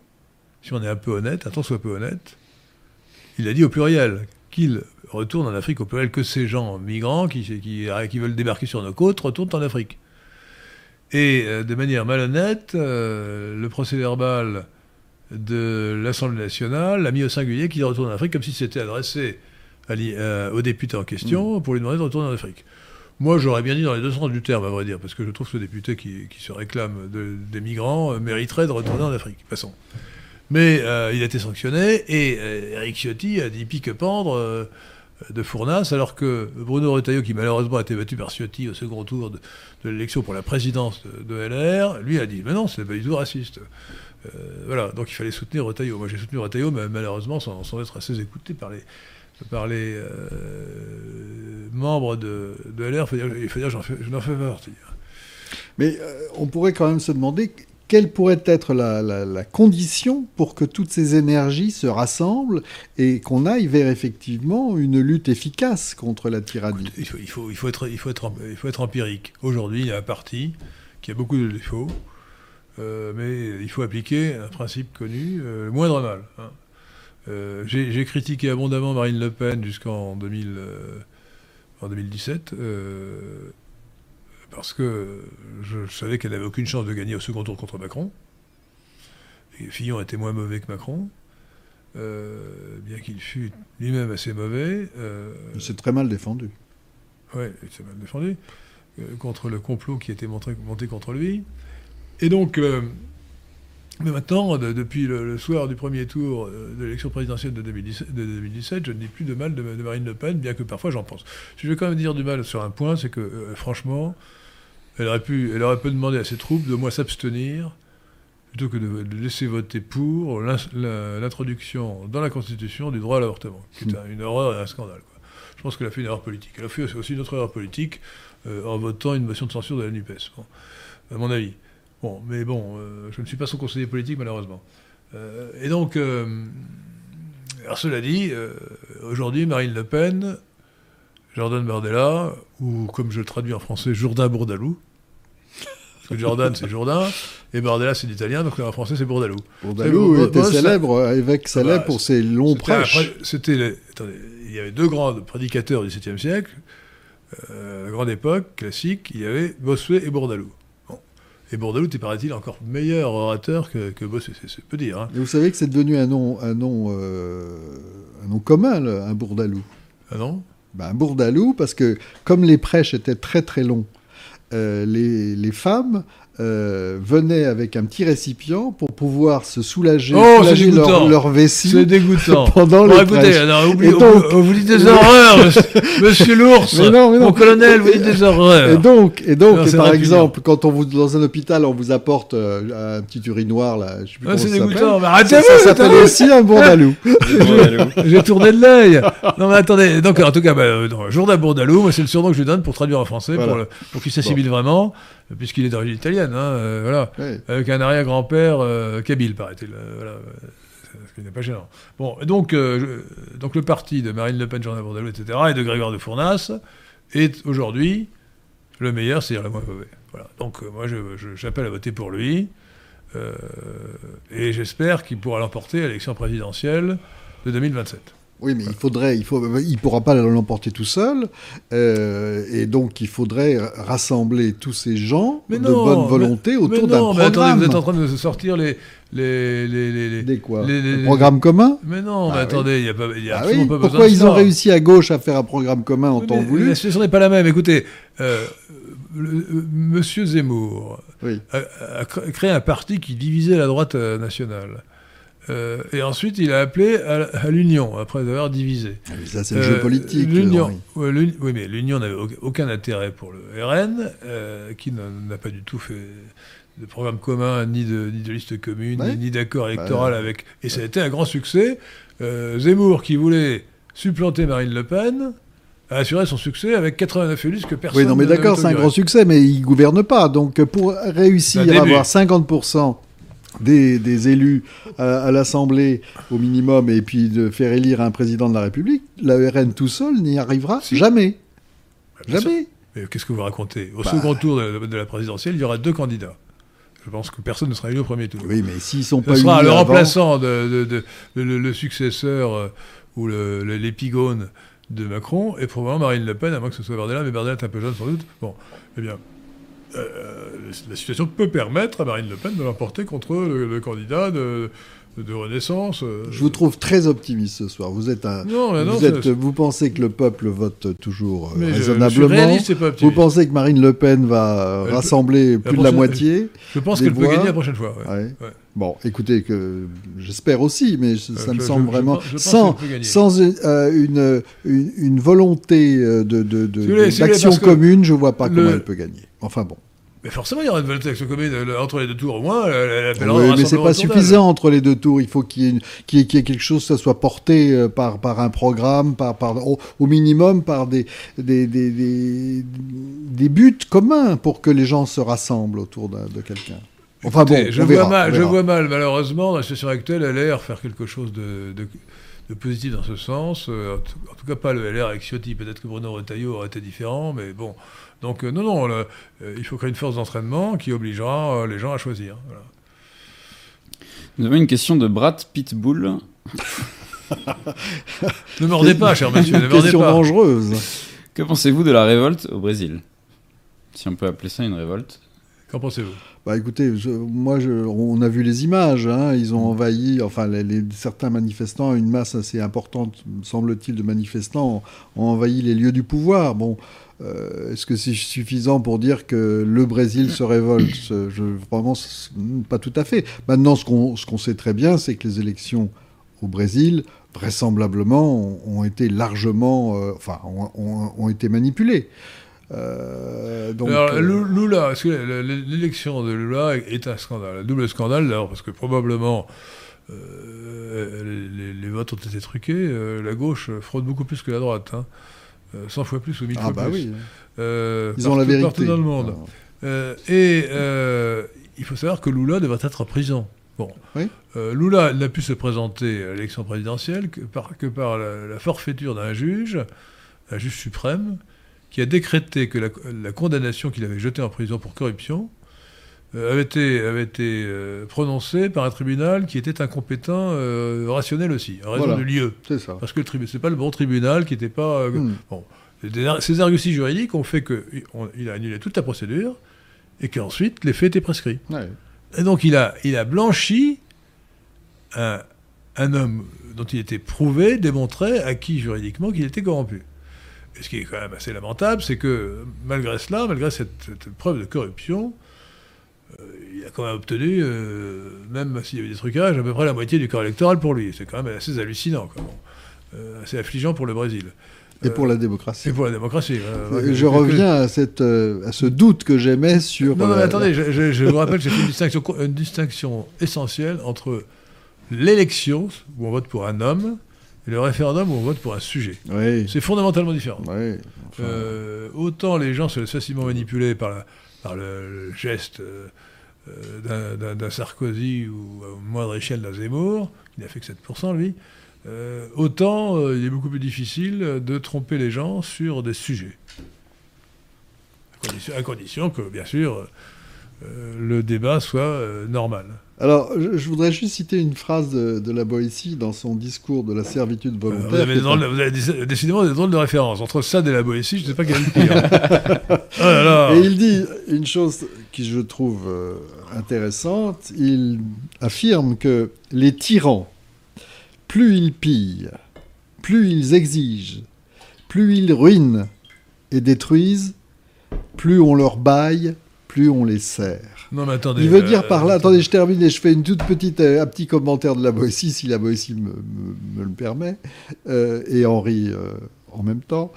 si on est un peu honnête, un tant soit peu honnête, il a dit au pluriel qu'il retourne en Afrique au pluriel, que ces gens migrants qui, qui, veulent débarquer sur nos côtes retournent en Afrique. Et euh, de manière malhonnête, euh, le procès verbal de l'Assemblée nationale l'a mis au singulier qu'il retourne en Afrique comme si c'était adressé euh, au député en question mmh. pour lui demander de retourner en Afrique. Moi, j'aurais bien dit dans les deux sens du terme, à vrai dire, parce que je trouve que ce député qui, se réclame des migrants euh, mériterait de retourner en Afrique. Passons. Mais euh, il a été sanctionné et Eric Ciotti a dit pique-pendre de Fournas, alors que Bruno Retailleau, qui malheureusement a été battu par Ciotti au second tour de, l'élection pour la présidence de, LR, lui a dit Mais non, c'est pas du tout raciste. Voilà, donc il fallait soutenir Retailleau. Moi j'ai soutenu Retailleau, mais malheureusement sans, sans être assez écouté par les, par les euh, membres de, de LR, il faut dire, je n'en fais pas partie. Mais euh, on pourrait quand même se demander quelle pourrait être la, condition pour que toutes ces énergies se rassemblent et qu'on aille vers effectivement une lutte efficace contre la tyrannie il, faut, il, faut, il, faut être, il, faut être, il faut être empirique. Aujourd'hui, il y a un parti qui a beaucoup de défauts, euh, mais il faut appliquer un principe connu, le moindre mal. Hein. Euh, j'ai critiqué abondamment Marine Le Pen jusqu'en 2017, euh, euh, parce que je savais qu'elle n'avait aucune chance de gagner au second tour contre Macron. Et Fillon était moins mauvais que Macron, bien qu'il fût lui-même assez mauvais. il s'est très mal défendu. Oui, il s'est mal défendu, contre le complot qui était monté, monté contre lui. Et donc, mais maintenant, depuis le, soir du premier tour euh, de l'élection présidentielle de 2017, je ne dis plus de mal de, Marine Le Pen, bien que parfois j'en pense. Si je vais quand même dire du mal sur un point, c'est que, euh, franchement, elle aurait, pu, elle aurait pu demander à ses troupes de moins s'abstenir plutôt que de, laisser voter pour l'introduction dans la Constitution du droit à l'avortement, qui est une horreur et un scandale. Je pense qu'elle a fait une erreur politique. Elle a fait aussi une autre erreur politique euh, en votant une motion de censure de la NUPES, à mon avis. Bon, mais bon, euh, je ne suis pas son conseiller politique, malheureusement. Euh, et donc, euh, alors cela dit, aujourd'hui, Marine Le Pen, Jordan Bardella, ou comme je le traduis en français, Jourdain Bourdalou, parce que Jordan c'est Jourdain, et Bardella c'est l'italien, donc en français c'est Bourdalou. Bourdalou était célèbre, évêque célèbre ah bah, pour ses longs prêches. C'était, il y avait deux grands prédicateurs du XVIIe siècle, la grande époque classique, il y avait Bossuet et Bourdalou. Et Bourdalou est, paraît-il, encore meilleur orateur que, que Bossuet, c'est peu dire. Hein. Et vous savez que c'est devenu un nom, un nom, euh, un nom commun, un Bourdalou. Ah non? Ben, Un Bourdalou, parce que comme les prêches étaient très très longs, euh, les, les, femmes euh, venaient avec un petit récipient pour pouvoir se soulager, oh, soulager leur, vessie. C'est dégoûtant. pendant bon, écoutez, vous dites des horreurs, monsieur, l'ours. Mon colonel, vous dites des horreurs. Et donc, et donc par exemple, quand on vous dans un hôpital, on vous apporte euh, un petit urinoir là, je sais plus ah, c'est dégoûtant. Mais arrêtez ça, ça s'appelle aussi un bourdalou. J'ai tourné de l'œil. Non mais attendez, donc en tout cas, bah, Jourdain Bourdalou, moi c'est le surnom que je lui donne pour traduire en français, pour, pour qu'il s'assimile vraiment puisqu'il est d'origine italienne, hein, euh, voilà, avec un arrière-grand-père euh, kabyle, paraît-il. Euh, voilà, ce qui n'est pas gênant. Bon, donc, donc le parti de Marine Le Pen, Jean Bourdalou, etc., et de Grégoire de Fournas est aujourd'hui le meilleur, c'est-à-dire le moins mauvais. Voilà. Donc moi, j'appelle à voter pour lui. Et j'espère qu'il pourra l'emporter à l'élection présidentielle de 2027. Oui, mais il faudrait, il faut, il pourra pas l'emporter tout seul, euh, et donc il faudrait rassembler tous ces gens Mais de non, bonne volonté mais autour d'un mais attendez, programme. vous êtes en train de sortir les. les, les, les- les- Des quoi les- les- Un programme commun Mais non, mais Ah oui. attendez, il n'y a, pas, y a Ah absolument oui, pas besoin Pourquoi de ils ça. ont réussi à gauche à faire un programme commun en Oui, temps mais voulu La situation n'est pas la même. Écoutez, euh, le- euh, Monsieur Zemmour a, a cr- créé un parti qui divisait la droite euh, nationale. Euh, et ensuite, il a appelé à, à l'union, après avoir divisé. Ah Ça, c'est le Euh, jeu politique. L'union, oui, mais l'union n'avait au- aucun intérêt pour le RN, euh, qui n'a pas du tout fait de programme commun, ni de, ni de liste commune, Ouais. ni, ni d'accord électoral Ouais. avec. Et ça a été un grand succès. Zemmour, qui voulait supplanter Marine Le Pen, a assuré son succès avec 89 élus, que personne Oui, non, mais d'accord, c'est un grand succès, mais il gouverne pas. Donc, pour réussir à avoir 50% des, des élus à, à l'Assemblée au minimum, et puis de faire élire un président de la République, la RN tout seul n'y arrivera Si. jamais. Sûr. Jamais. Mais qu'est-ce que vous racontez? Au Bah. second tour de, de la présidentielle, il y aura deux candidats. Je pense que personne ne sera élu au premier tour. Oui, mais s'ils sont Ce pas sera unis le avant- remplaçant, de, de- de- le, le successeur euh, ou l'épigone de Macron, et probablement Marine Le Pen, à moins que ce soit Bardella, mais Bardella est un peu jeune sans doute. Bon, eh bien, euh, la situation peut permettre à Marine Le Pen de l'emporter contre le, le candidat de, de Renaissance. euh. Je vous trouve très optimiste ce soir. Vous êtes un. Non, mais non, vous, c'est- êtes- vous pensez que le peuple vote toujours euh, je- je, raisonnablement. réaliste et pas vous pensez que Marine Le Pen va peut- rassembler plus de la moitié Je pense qu'elle peut gagner la prochaine fois. ouais. Ouais. Ouais. Bon, écoutez, que j'espère aussi, mais ça Euh, me je- semble je- vraiment sans, euh, une, une, une volonté de, Si si d'action commune, je vois pas le- comment elle peut gagner. Enfin bon. Mais forcément, il y aura une d'action commune euh, entre les deux tours. Au moins, elle, appellera Oui, mais c'est pas suffisant entre les deux tours. Il faut qu'il y ait, une- qu'il y ait- qu'il y ait quelque chose, ça soit porté euh, par, par un programme, par, par, au, au minimum par des, des, des, des, des buts communs pour que les gens se rassemblent autour de quelqu'un. Enfin Écoutez, bon, je, on vois mal, on je verra. vois mal, malheureusement, dans la situation actuelle, LR faire quelque chose de, de- de positif dans ce sens. Euh, en, tout, en tout cas, pas le LR avec Ciotti. Peut-être que Bruno Retailleau aurait été différent, mais bon. Donc, euh, non, non, le- euh, il faut créer une force d'entraînement qui obligera euh, les gens à choisir. Voilà. Nous avons une question de Brad Pitbull. Ne mordez pas, cher monsieur, ne Une mordez question pas. dangereuse. Que pensez-vous de la révolte au Brésil? Si on peut appeler ça une révolte. Qu'en pensez-vous? Bah écoutez, je- moi, je- on a vu les images. hein, ils ont envahi, enfin, les, les- certains manifestants, une masse assez importante, semble-t-il, de manifestants, ont, ont envahi les lieux du pouvoir. Bon, euh, est-ce que c'est suffisant pour dire que le Brésil se révolte je, Vraiment, c- pas tout à fait. Maintenant, ce qu'on ce qu'on sait très bien, c'est que les élections au Brésil, vraisemblablement, ont, ont été largement, euh, enfin, ont, ont- ont été manipulées. Euh, donc, Alors, Lula, l'élection de Lula est un scandale Un double scandale, d'ailleurs, parce que probablement les, votes ont été truqués. la gauche fraude beaucoup plus que la droite. Hein. Euh, 100 fois plus ou 1000 ah fois bah plus. oui. Euh, Ils ont la partout- vérité. Partout dans le monde. Alors, Euh, et euh, il faut savoir que Lula devrait être en prison. Bon. Oui. Euh, Lula n'a pu se présenter à l'élection présidentielle que par, que par la, la forfaiture d'un juge, un juge suprême, qui a décrété que la, la condamnation qu'il avait jetée en prison pour corruption euh, avait été, avait été euh, prononcée par un tribunal qui était incompétent, euh, rationnel aussi, en raison Voilà. du lieu. C'est ça. Parce que le tribunal, c'est pas le bon tribunal qui n'était pas. euh, Hmm. des- Ces arguties juridiques ont fait qu'il a annulé toute la procédure et qu'ensuite les faits étaient prescrits. Ouais. Et donc il a, il a blanchi un, un homme dont il était prouvé, démontré, acquis juridiquement qu'il était corrompu. Et ce qui est quand même assez lamentable, c'est que malgré cela, malgré cette, cette preuve de corruption, euh, il a quand même obtenu, euh, même s'il y avait des trucages, à peu près la moitié du corps électoral pour lui. C'est quand même assez hallucinant, même. Euh, assez affligeant pour le Brésil. Et Euh, pour la démocratie. Et pour la démocratie. Euh, je reviens à, cette, euh, à ce doute que j'aimais sur. Non, non, mais attendez, je, je- je vous rappelle que j'ai fait une distinction, co- une distinction essentielle entre l'élection, où on vote pour un homme, et le référendum, où on vote pour un sujet. Oui. C'est fondamentalement différent. Oui. Enfin, Euh, autant les gens se laissent facilement manipuler par, la- par le, le geste euh, euh, d'un- d'un Sarkozy ou à moindre échelle d'un Zemmour, qui n'a fait que 7% lui, euh, autant euh, il est beaucoup plus difficile de tromper les gens sur des sujets. À condition que, bien sûr, le débat soit normal. Alors, je, voudrais juste citer une phrase de, la Boétie dans son discours de la servitude volontaire. vous, avez décidément des drôles de références. Entre Sade et la Boétie, je ne sais pas quel est le pire. oh et il dit une chose qui je trouve intéressante. Il affirme que les tyrans, plus ils pillent, plus ils exigent, plus ils ruinent et détruisent, plus on leur baille, plus on les sert. Non, mais attendez. Il veut dire par là, euh, attendez, je termine et je fais une toute petite, euh, un petit commentaire de la Boétie, si la Boétie me, me, le permet, euh, et Henri en même temps.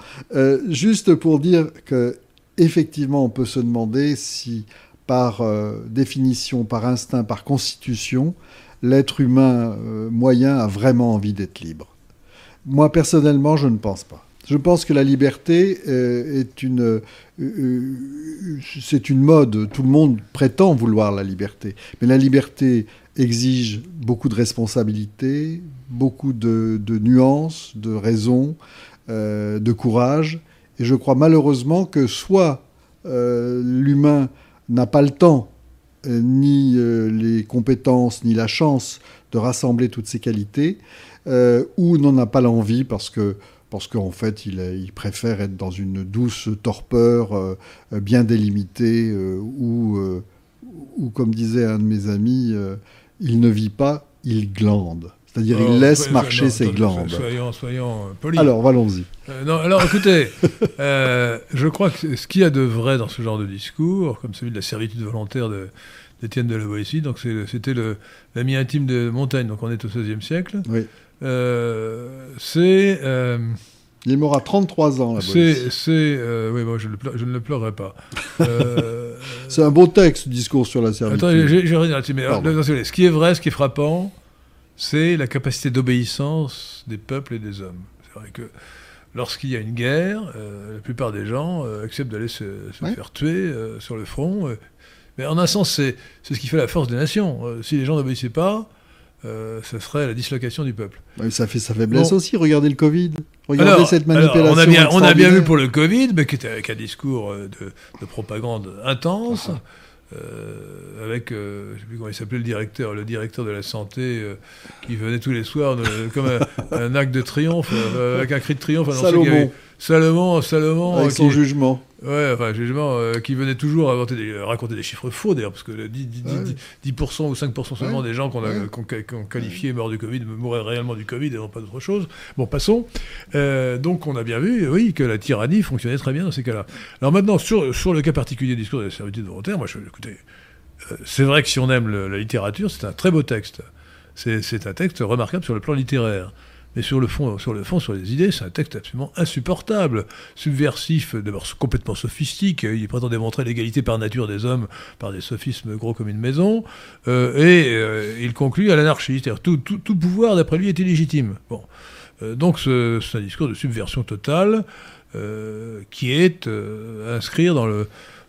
juste pour dire que, effectivement, on peut se demander si, par définition, par instinct, par constitution, l'être humain moyen a vraiment envie d'être libre. Moi, personnellement, je ne pense pas. Je pense que la liberté euh, est une, euh, euh, c'est une mode. Tout le monde prétend vouloir la liberté, mais la liberté exige beaucoup de responsabilités, beaucoup de, nuances, de raison, de courage. Et je crois malheureusement que soit l'humain n'a pas le temps, ni les compétences, ni la chance de rassembler toutes ces qualités, ou n'en a pas l'envie parce que parce qu'en fait, il, préfère être dans une douce torpeur euh, bien délimitée, euh, où, comme disait un de mes amis, euh, il ne vit pas, il glande. C'est-à-dire, il laisse marcher ses glandes. Soyons, soyons polis. Alors, allons-y. non, alors, écoutez, je crois que ce qu'il y a de vrai dans ce genre de discours, comme celui de la servitude volontaire d'Étienne de, la Boétie, donc c'était l'ami intime de Montaigne, donc on est au XVIe siècle. Oui. Euh, c'est. Euh, il est mort à 33 ans, C'est. Euh, oui, moi, je, je, ne le pleurerai pas. c'est un beau texte, discours sur la servitude. Attends, j'ai rien là-dessus, mais ce qui est vrai, ce qui est frappant, c'est la capacité d'obéissance des peuples et des hommes. C'est vrai que lorsqu'il y a une guerre, la plupart des gens acceptent d'aller se, faire tuer sur le front. Mais en un sens, c'est ce qui fait la force des nations. si les gens n'obéissaient pas, euh, ce serait la dislocation du peuple. ça fait sa faiblesse aussi, regardez le Covid. Regardez cette manipulation. on, a bien, on, a bien, vu pour le Covid, mais qui était avec un discours euh, de, propagande intense. Ah. Euh, avec, je ne sais plus comment il s'appelait le directeur, le directeur de la santé, qui venait tous les soirs comme un, acte de triomphe, avec un cri de triomphe. Salomon. Salomon, Salomon. Avec son jugement. Ouais, enfin, jugement euh, qui venait toujours inventer des, raconter des chiffres faux, d'ailleurs, parce que 10, 10, ou 5% seulement des gens qu'on a, qualifiés morts du Covid mouraient réellement du Covid et non pas d'autre chose. Bon, passons. Euh, donc, on a bien vu, oui, que la tyrannie fonctionnait très bien dans ces cas-là. Alors maintenant, sur, sur le cas particulier du discours de la servitude volontaire, moi, je, écoutez, euh, c'est vrai que si on aime la littérature, c'est un très beau texte. C'est un texte remarquable sur le plan littéraire. Mais sur le fond, sur le fond, sur les idées, c'est un texte absolument insupportable, subversif, d'abord complètement sophistique. Il prétend démontrer l'égalité par nature des hommes par des sophismes gros comme une maison, euh, et euh, il conclut à l'anarchie, c'est-à-dire tout, tout, tout, pouvoir d'après lui est illégitime. Bon, euh, donc c'est un discours de subversion totale qui est inscrit dans le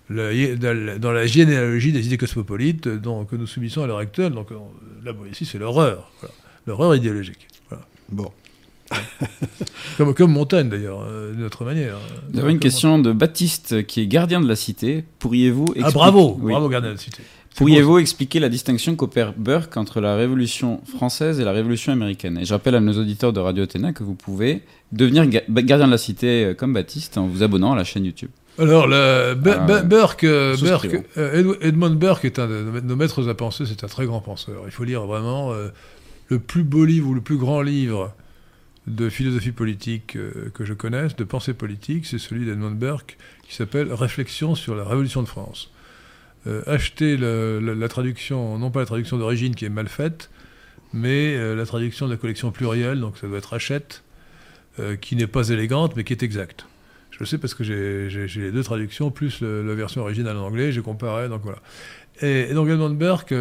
dans la généalogie des idées cosmopolites que nous subissons à l'heure actuelle. Donc là, ici, c'est l'horreur, l'horreur idéologique. Bon. comme, comme Montaigne d'ailleurs, euh, d'une autre manière. Vous avez une question de Baptiste qui est gardien de la cité. Pourriez-vous Ah bravo, bravo gardien de la cité. Pourriez-vous expliquer la distinction qu'opère Burke entre la Révolution française et la Révolution américaine? Et je rappelle à nos auditeurs de Radio Athéna que vous pouvez devenir gardien de la cité euh, comme Baptiste en vous abonnant à la chaîne YouTube. Alors, le, ah, Burke, euh, Burke Edmund Burke est un de nos maîtres à penser, c'est un très grand penseur. Il faut lire vraiment le plus beau livre ou le plus grand livre de philosophie politique euh, que je connaisse, de pensée politique, c'est celui d'Edmund Burke qui s'appelle Réflexion sur la Révolution de France. Euh, achetez la, traduction, non pas la traduction d'origine qui est mal faite, mais euh, la traduction de la collection plurielle, donc ça doit être Hachette, qui n'est pas élégante mais qui est exacte. Je le sais parce que j'ai les deux traductions, plus la version originale en anglais, j'ai comparé, donc voilà. Et, et donc Edmund Burke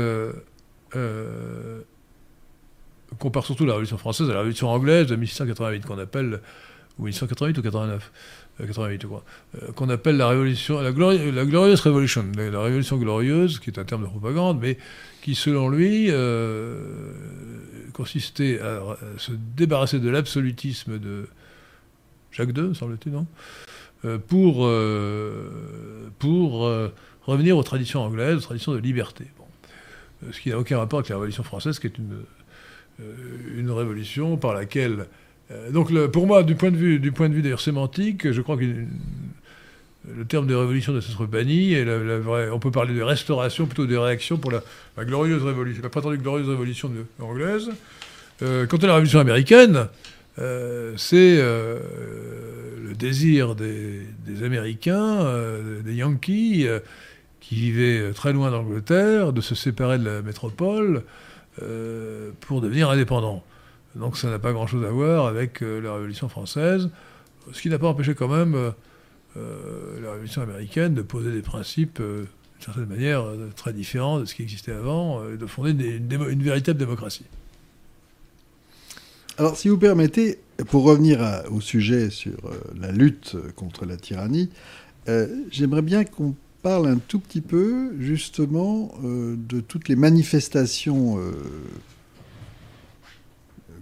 compare surtout la Révolution française à la Révolution anglaise de 1688, qu'on appelle, ou 1688 ou 89, 88 euh, euh, qu'on appelle la révolution, la, la glorieuse révolution, la, révolution glorieuse, qui est un terme de propagande, mais qui, selon lui, euh, consistait à, se débarrasser de l'absolutisme de Jacques II, semble-t-il, non pour, pour revenir aux traditions anglaises, aux traditions de liberté. Ce qui n'a aucun rapport avec la Révolution française, qui est une, une révolution par laquelle... donc pour moi, du point de vue, d'ailleurs sémantique, je crois que le terme de révolution doit être banni, et la, on peut parler de restauration, plutôt de réaction pour la, glorieuse révolution, la prétendue glorieuse révolution anglaise. Euh, quant à la révolution américaine, euh, c'est euh, le désir des, Américains, des Yankees, qui vivaient très loin d'Angleterre, de se séparer de la métropole pour devenir indépendants. Donc ça n'a pas grand-chose à voir avec la Révolution française, ce qui n'a pas empêché quand même euh, la Révolution américaine de poser des principes, euh, d'une certaine manière, euh, très différents de ce qui existait avant, de fonder une, véritable démocratie. Alors, si vous permettez, pour revenir au sujet sur la lutte contre la tyrannie, j'aimerais bien qu'on parle un tout petit peu, justement, de toutes les manifestations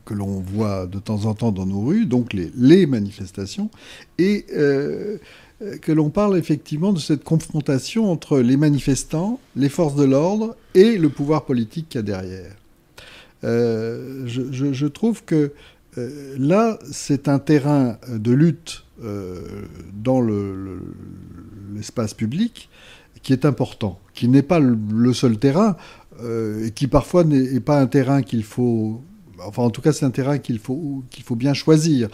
que l'on voit de temps en temps dans nos rues, donc les, manifestations, et euh, que l'on parle effectivement de cette confrontation entre les manifestants, les forces de l'ordre et le pouvoir politique qu'il y a derrière. Euh, je, trouve que euh, là, c'est un terrain de lutte dans l'espace public qui est important, qui n'est pas le, seul terrain, et qui parfois n'est pas un terrain qu'il faut... Enfin, en tout cas, c'est un terrain qu'il faut, faut bien choisir.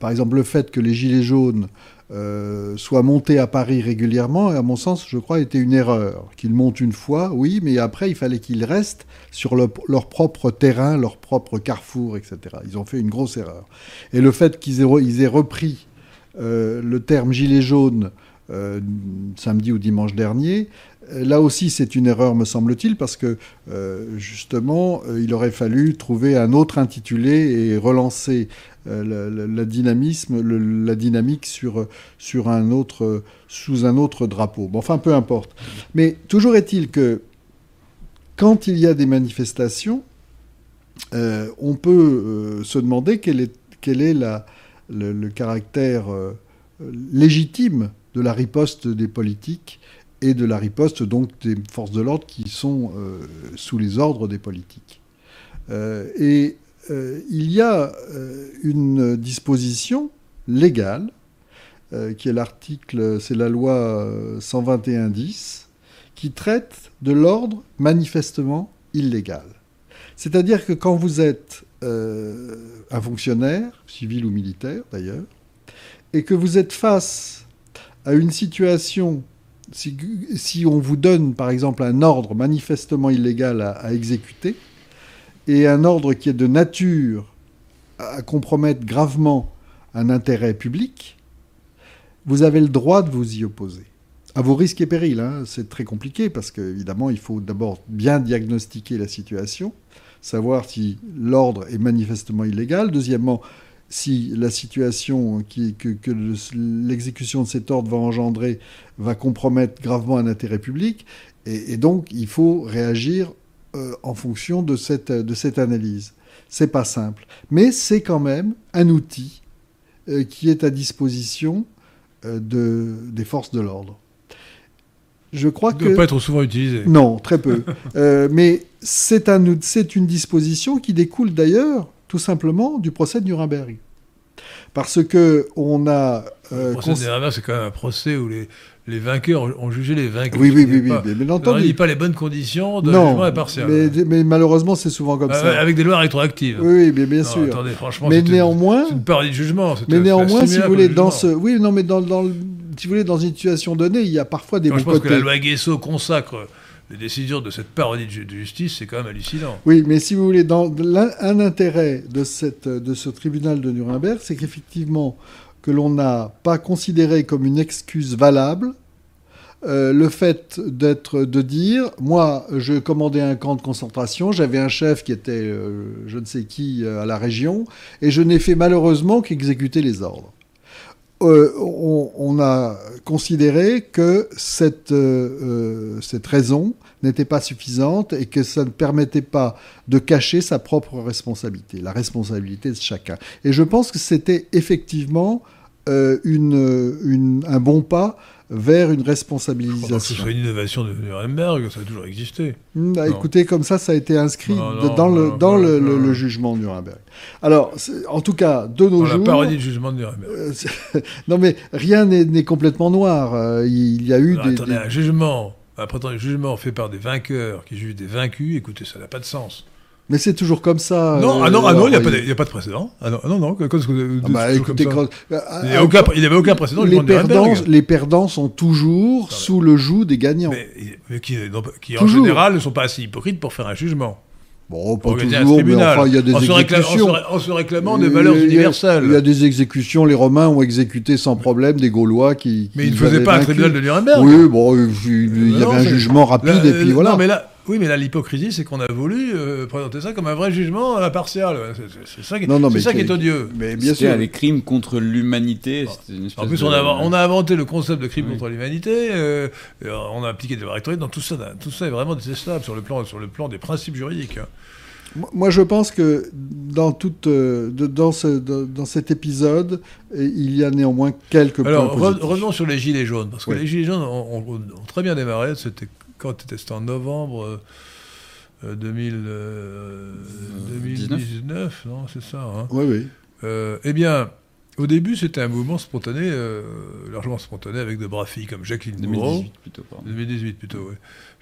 par exemple, le fait que les Gilets jaunes euh, soit monté à Paris régulièrement, à mon sens, je crois, était une erreur. Qu'ils montent une fois, oui, mais après, il fallait qu'ils restent sur leur propre terrain, leur propre carrefour, etc. Ils ont fait une grosse erreur. Et le fait qu'ils aient, repris euh, le terme gilet jaune euh, samedi ou dimanche dernier, Là aussi, c'est une erreur, me semble-t-il, parce que justement, il aurait fallu trouver un autre intitulé et relancer euh, la, dynamisme, la dynamique sous un autre drapeau. Bon, enfin, peu importe. Mais toujours est-il que quand il y a des manifestations, euh, on peut euh, se demander quel est, le, caractère légitime de la riposte des politiques et de la riposte donc des forces de l'ordre qui sont sous les ordres des politiques. et euh, il y a euh, une disposition légale, euh, qui est l'article, c'est la loi 121.10, qui traite de l'ordre manifestement illégal. C'est-à-dire que quand vous êtes un fonctionnaire, civil ou militaire d'ailleurs, et que vous êtes face à une situation, si, on vous donne par exemple un ordre manifestement illégal à exécuter, et un ordre qui est de nature à compromettre gravement un intérêt public, vous avez le droit de vous y opposer. À vos risques et périls, hein. c'est très compliqué parce qu'évidemment, il faut d'abord bien diagnostiquer la situation, savoir si l'ordre est manifestement illégal. Deuxièmement, si la situation que, l'exécution de cet ordre va engendrer va compromettre gravement un intérêt public. et donc, il faut réagir euh, en fonction de cette, de cette analyse. C'est pas simple, mais c'est quand même un outil euh, qui est à disposition euh, de, des forces de l'ordre. Je crois que. ne peut pas être souvent utilisé. Non, très peu. mais c'est un, une disposition qui découle d'ailleurs tout simplement du procès de Nuremberg. Parce que on a. le procès de Nuremberg, c'est quand même un procès où les, les vainqueurs ont jugé les vainqueurs. Oui, oui, oui, oui. mais, mais entendu. pas les bonnes conditions de non, jugement impartial. Mais, mais malheureusement, c'est souvent comme ah ça. Avec des lois rétroactives. Oui, mais bien sûr. Attendez, franchement, mais néanmoins, c'est une parodie de jugement. Mais néanmoins, si vous voulez, dans ce, oui, non, mais dans, dans, si vous voulez, dans une situation donnée, il y a parfois des. je pense que la loi Guesso consacre les décisions de cette parodie de justice, c'est quand même hallucinant. Oui, mais si vous voulez, dans un intérêt de, ce tribunal de Nuremberg, c'est qu'effectivement, que l'on n'a pas considéré comme une excuse valable euh, le fait d'être, de dire, moi, je commandais un camp de concentration, j'avais un chef qui était euh, je ne sais qui euh, à la région, et je n'ai fait malheureusement qu'exécuter les ordres. On, a considéré que cette, cette raison n'était pas suffisante et que ça ne permettait pas de cacher sa propre responsabilité, la responsabilité de chacun. Et je pense que c'était effectivement une, un bon pas vers une pas que ce responsabilisation. soit une innovation de Nuremberg, ça a toujours existé. Hmm, bah, écoutez, comme ça, ça a été inscrit Non, de- non, dans, le, dans jugement de Nuremberg. Alors, en tout cas, de nos Dans la jours... parodie du jugement de Nuremberg. euh, non, mais rien n'est complètement noir. Euh, il y a eu des... attendez, des- un jugement, après un jugement fait par des vainqueurs qui jugent des vaincus, écoutez, ça n'a pas de sens. Mais c'est toujours comme ça. non, euh, ah non, ah non, il n'y a, pas de- il y a pas de précédent. Ah non, non, non, que- que- que- Ah bah, c'est toujours écoutez, comme ça. quand- il n'y aucun- avait aucun précédent les, perdants, Nuremberg. les perdants sont toujours Non, sous le joug des gagnants. Mais, mais qui, non, qui en général ne sont pas assez hypocrites pour faire un jugement. Bon, pas toujours, mais tribunal. enfin, il y a des en, se récla- en se exécutions. ré- en se réclamant des valeurs universelles. Il y a des exécutions, les Romains ont exécuté sans problème des Gaulois qui. mais ils ne faisaient pas un tribunal de Nuremberg. Oui, bon, il y Non, avait un jugement rapide et puis euh, voilà. Non, mais là, oui, mais là, l'hypocrisie, c'est qu'on a voulu euh, présenter ça comme un vrai jugement impartial. C'est- C'est c'est ça, qui, Non, non, c'est mais ça qui qui- est odieux. Mais bien sûr. des crimes contre l'humanité. En espèce plus, de- on a, on a inventé le concept de crime Oui. contre l'humanité, euh, on a appliqué des rectoriés, donc tout ça, tout ça est vraiment détestable sur le plan, sur le plan des principes juridiques. hein. Moi- je pense que dans, toute, euh, dans, ce, dans cet épisode, il y a néanmoins quelques Alors, points positifs. revenons sur les Gilets jaunes, parce que Oui. les Gilets jaunes ont, ont- ont très bien démarré, c'était quand c'était c'était en novembre euh, euh, 2000, euh, 2019, non, c'est ça. hein. Oui, oui. Euh, eh bien, au début, c'était un mouvement spontané, euh, largement spontané, avec de braves filles comme Jacqueline Moreau. 2018 plutôt, pardon. 2018 plutôt, oui.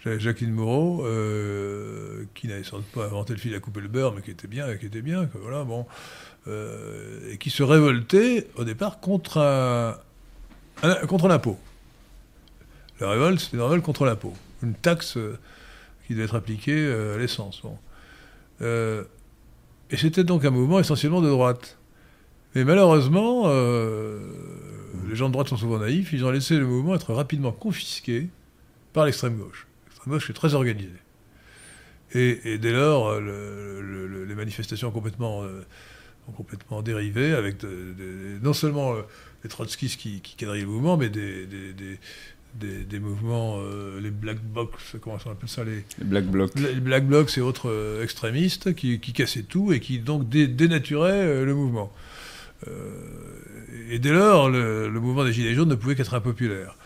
Ja- Jacqueline Moreau, euh, qui n'avait sans doute pas inventé le fil à couper le beurre, mais qui était bien, qui était bien, quoi, voilà, bon, euh, et qui se révoltait au départ contre un, un- contre l'impôt. La révolte, c'était une révolte contre l'impôt, une taxe euh, qui devait être appliquée euh, à l'essence. Euh, et c'était donc un mouvement essentiellement de droite. Mais malheureusement, les gens de droite sont souvent naïfs, ils ont laissé le mouvement être rapidement confisqué par l'extrême gauche. L'extrême gauche est très organisée. Et, dès lors, le- le- le- les manifestations ont complètement, euh, dérivé, avec non seulement les trotskistes qui, qui le mouvement, mais des- des- des mouvements, euh, les black box, comment on appelle ça, les, Les Black Blocs. les Black Blocs et autres euh, extrémistes qui, qui cassaient tout et qui donc dé- dénaturaient euh, le mouvement. Euh, et dès lors, le, le mouvement des Gilets jaunes ne pouvait qu'être impopulaire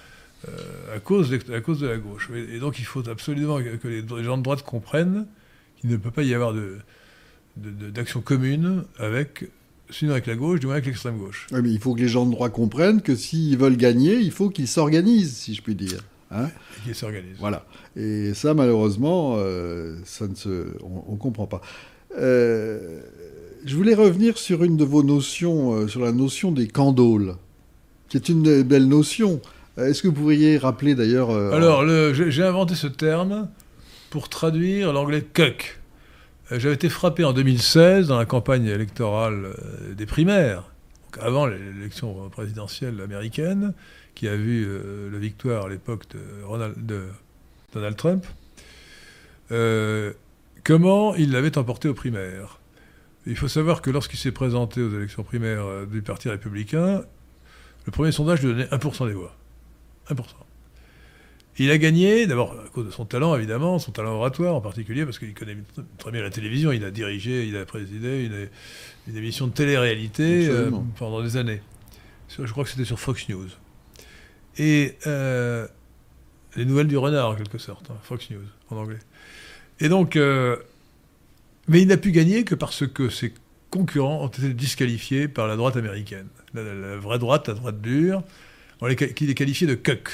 à, cause d'ex- à cause de la gauche. Et, et donc il faut absolument que, les, les gens de droite comprennent qu'il ne peut pas y avoir de- de- de- d'action commune avec, sinon avec la gauche, du moins avec l'extrême gauche. Mais il faut que les gens de droit comprennent que s'ils veulent gagner, il faut qu'ils s'organisent, si je puis dire. Hein Et qui s'organisent. Voilà. Et ça, malheureusement, euh, ça ne se, on ne comprend pas. Euh, je voulais revenir sur une de vos notions, euh, sur la notion des candoles, qui est une belle notion. Est-ce que vous pourriez rappeler d'ailleurs Alors, j'ai inventé ce terme pour traduire l'anglais cuck. Euh, J'avais été frappé en 2016 dans la campagne électorale euh, des primaires, donc avant l'élection présidentielle américaine, qui a vu euh, la victoire à l'époque de, de Donald Trump, comment il l'avait emporté aux primaires? Il faut savoir que lorsqu'il s'est présenté aux élections primaires du Parti républicain, le premier sondage lui donnait 1% des voix. 1%. Il a gagné, d'abord à cause de son talent, évidemment, son talent oratoire en particulier, parce qu'il connaît très bien la télévision. Il a dirigé, il a présidé une, une émission de télé-réalité euh, pendant des années. Je crois que c'était sur Fox News. Et euh, les nouvelles du renard, en quelque sorte, hein, Fox News, en anglais. Et donc, euh, mais il n'a pu gagner que parce que ses concurrents ont été disqualifiés par la droite américaine. La, la- la vraie droite, la droite dure, on les, qui les qualifiait de cuck.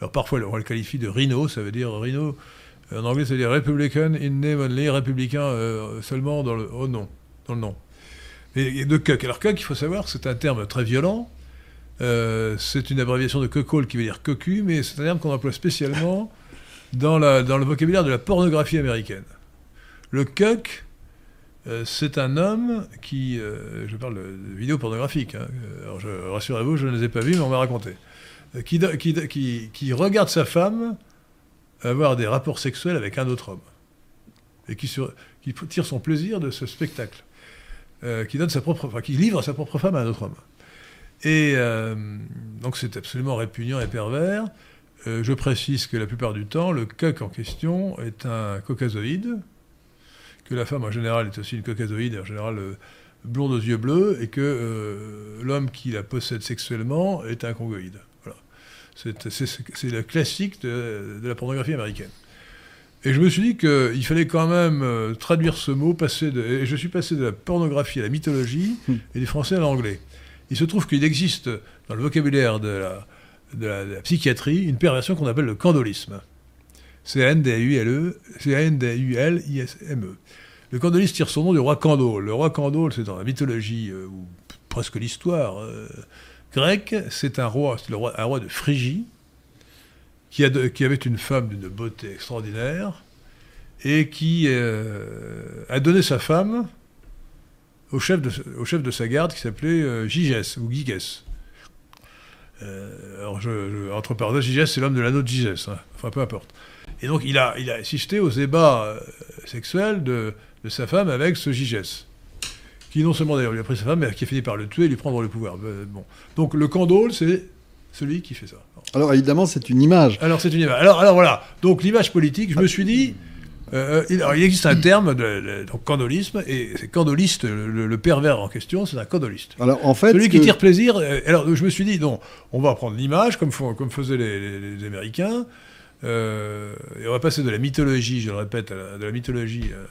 Alors parfois, on les qualifie de rhino, ça veut dire rhino. euh, En anglais, ça veut dire Republican in name only, républicain euh, seulement dans le, au nom, dans le nom. Et, de cuck. Alors cuck, il faut savoir c'est un terme très violent. Euh, c'est une abréviation de cuckold qui veut dire cocu, mais c'est un terme qu'on emploie spécialement dans, le vocabulaire de la pornographie américaine. Le cuck, c'est un homme qui, je parle de, vidéos pornographiques, hein, alors rassurez-vous, je ne les ai pas vues, mais on m'a raconté, qui, do- qui, regarde sa femme avoir des rapports sexuels avec un autre homme, et qui, tire son plaisir de ce spectacle, euh, qui livre sa propre femme à un autre homme. Et euh, donc c'est absolument répugnant et pervers. Euh, je précise que la plupart du temps, le coq en question est un caucasoïde, que la femme en général est aussi une caucasoïde, en général euh, blonde aux yeux bleus, et que euh, l'homme qui la possède sexuellement est un congoïde. C'est le classique de, de la pornographie américaine. Et je me suis dit qu'il fallait quand même euh, traduire ce mot, passer de, et je suis passé de la pornographie à la mythologie Hmm. et du français à l'anglais. Il se trouve qu'il existe dans le vocabulaire de la, de la- de la psychiatrie une perversion qu'on appelle le candolisme. C-A-N-D-A-U-L-E, C-A-N-D-A-U-L-I-S-M-E. E. Le candolisme tire son nom du roi Candole. Le roi Candole, c'est dans la mythologie, euh, ou presque l'histoire euh, grecque, c'est un roi, c'est un roi de Phrygie, qui, avait une femme d'une beauté extraordinaire, et qui euh, a donné sa femme au chef de, sa garde qui s'appelait euh, Gigès, ou Gigès. Euh, alors, je, entre parenthèses, Gigès, c'est l'homme de l'anneau de Gigès, hein. enfin peu importe. Et donc, il a, il a assisté aux ébats euh, sexuels de, de sa femme avec ce Gigès. Qui non seulement d'ailleurs lui a pris sa femme, mais qui a fini par le tuer et lui prendre le pouvoir. Euh, bon. Donc, le candole, c'est celui qui fait ça. Alors évidemment, c'est une image. Alors, c'est une image. Alors, alors voilà. Donc, l'image politique, je me suis dit. euh, il, alors, il existe un terme, de, de- donc candolisme, et c'est candoliste, le, pervers en question, c'est un candoliste. Alors en fait, Celui ce qui tire plaisir. euh, alors, je me suis dit, non, on va prendre l'image, comme, comme faisaient les, les- les Américains, euh, et on va passer de la mythologie, je le répète, à la- de la mythologie. euh,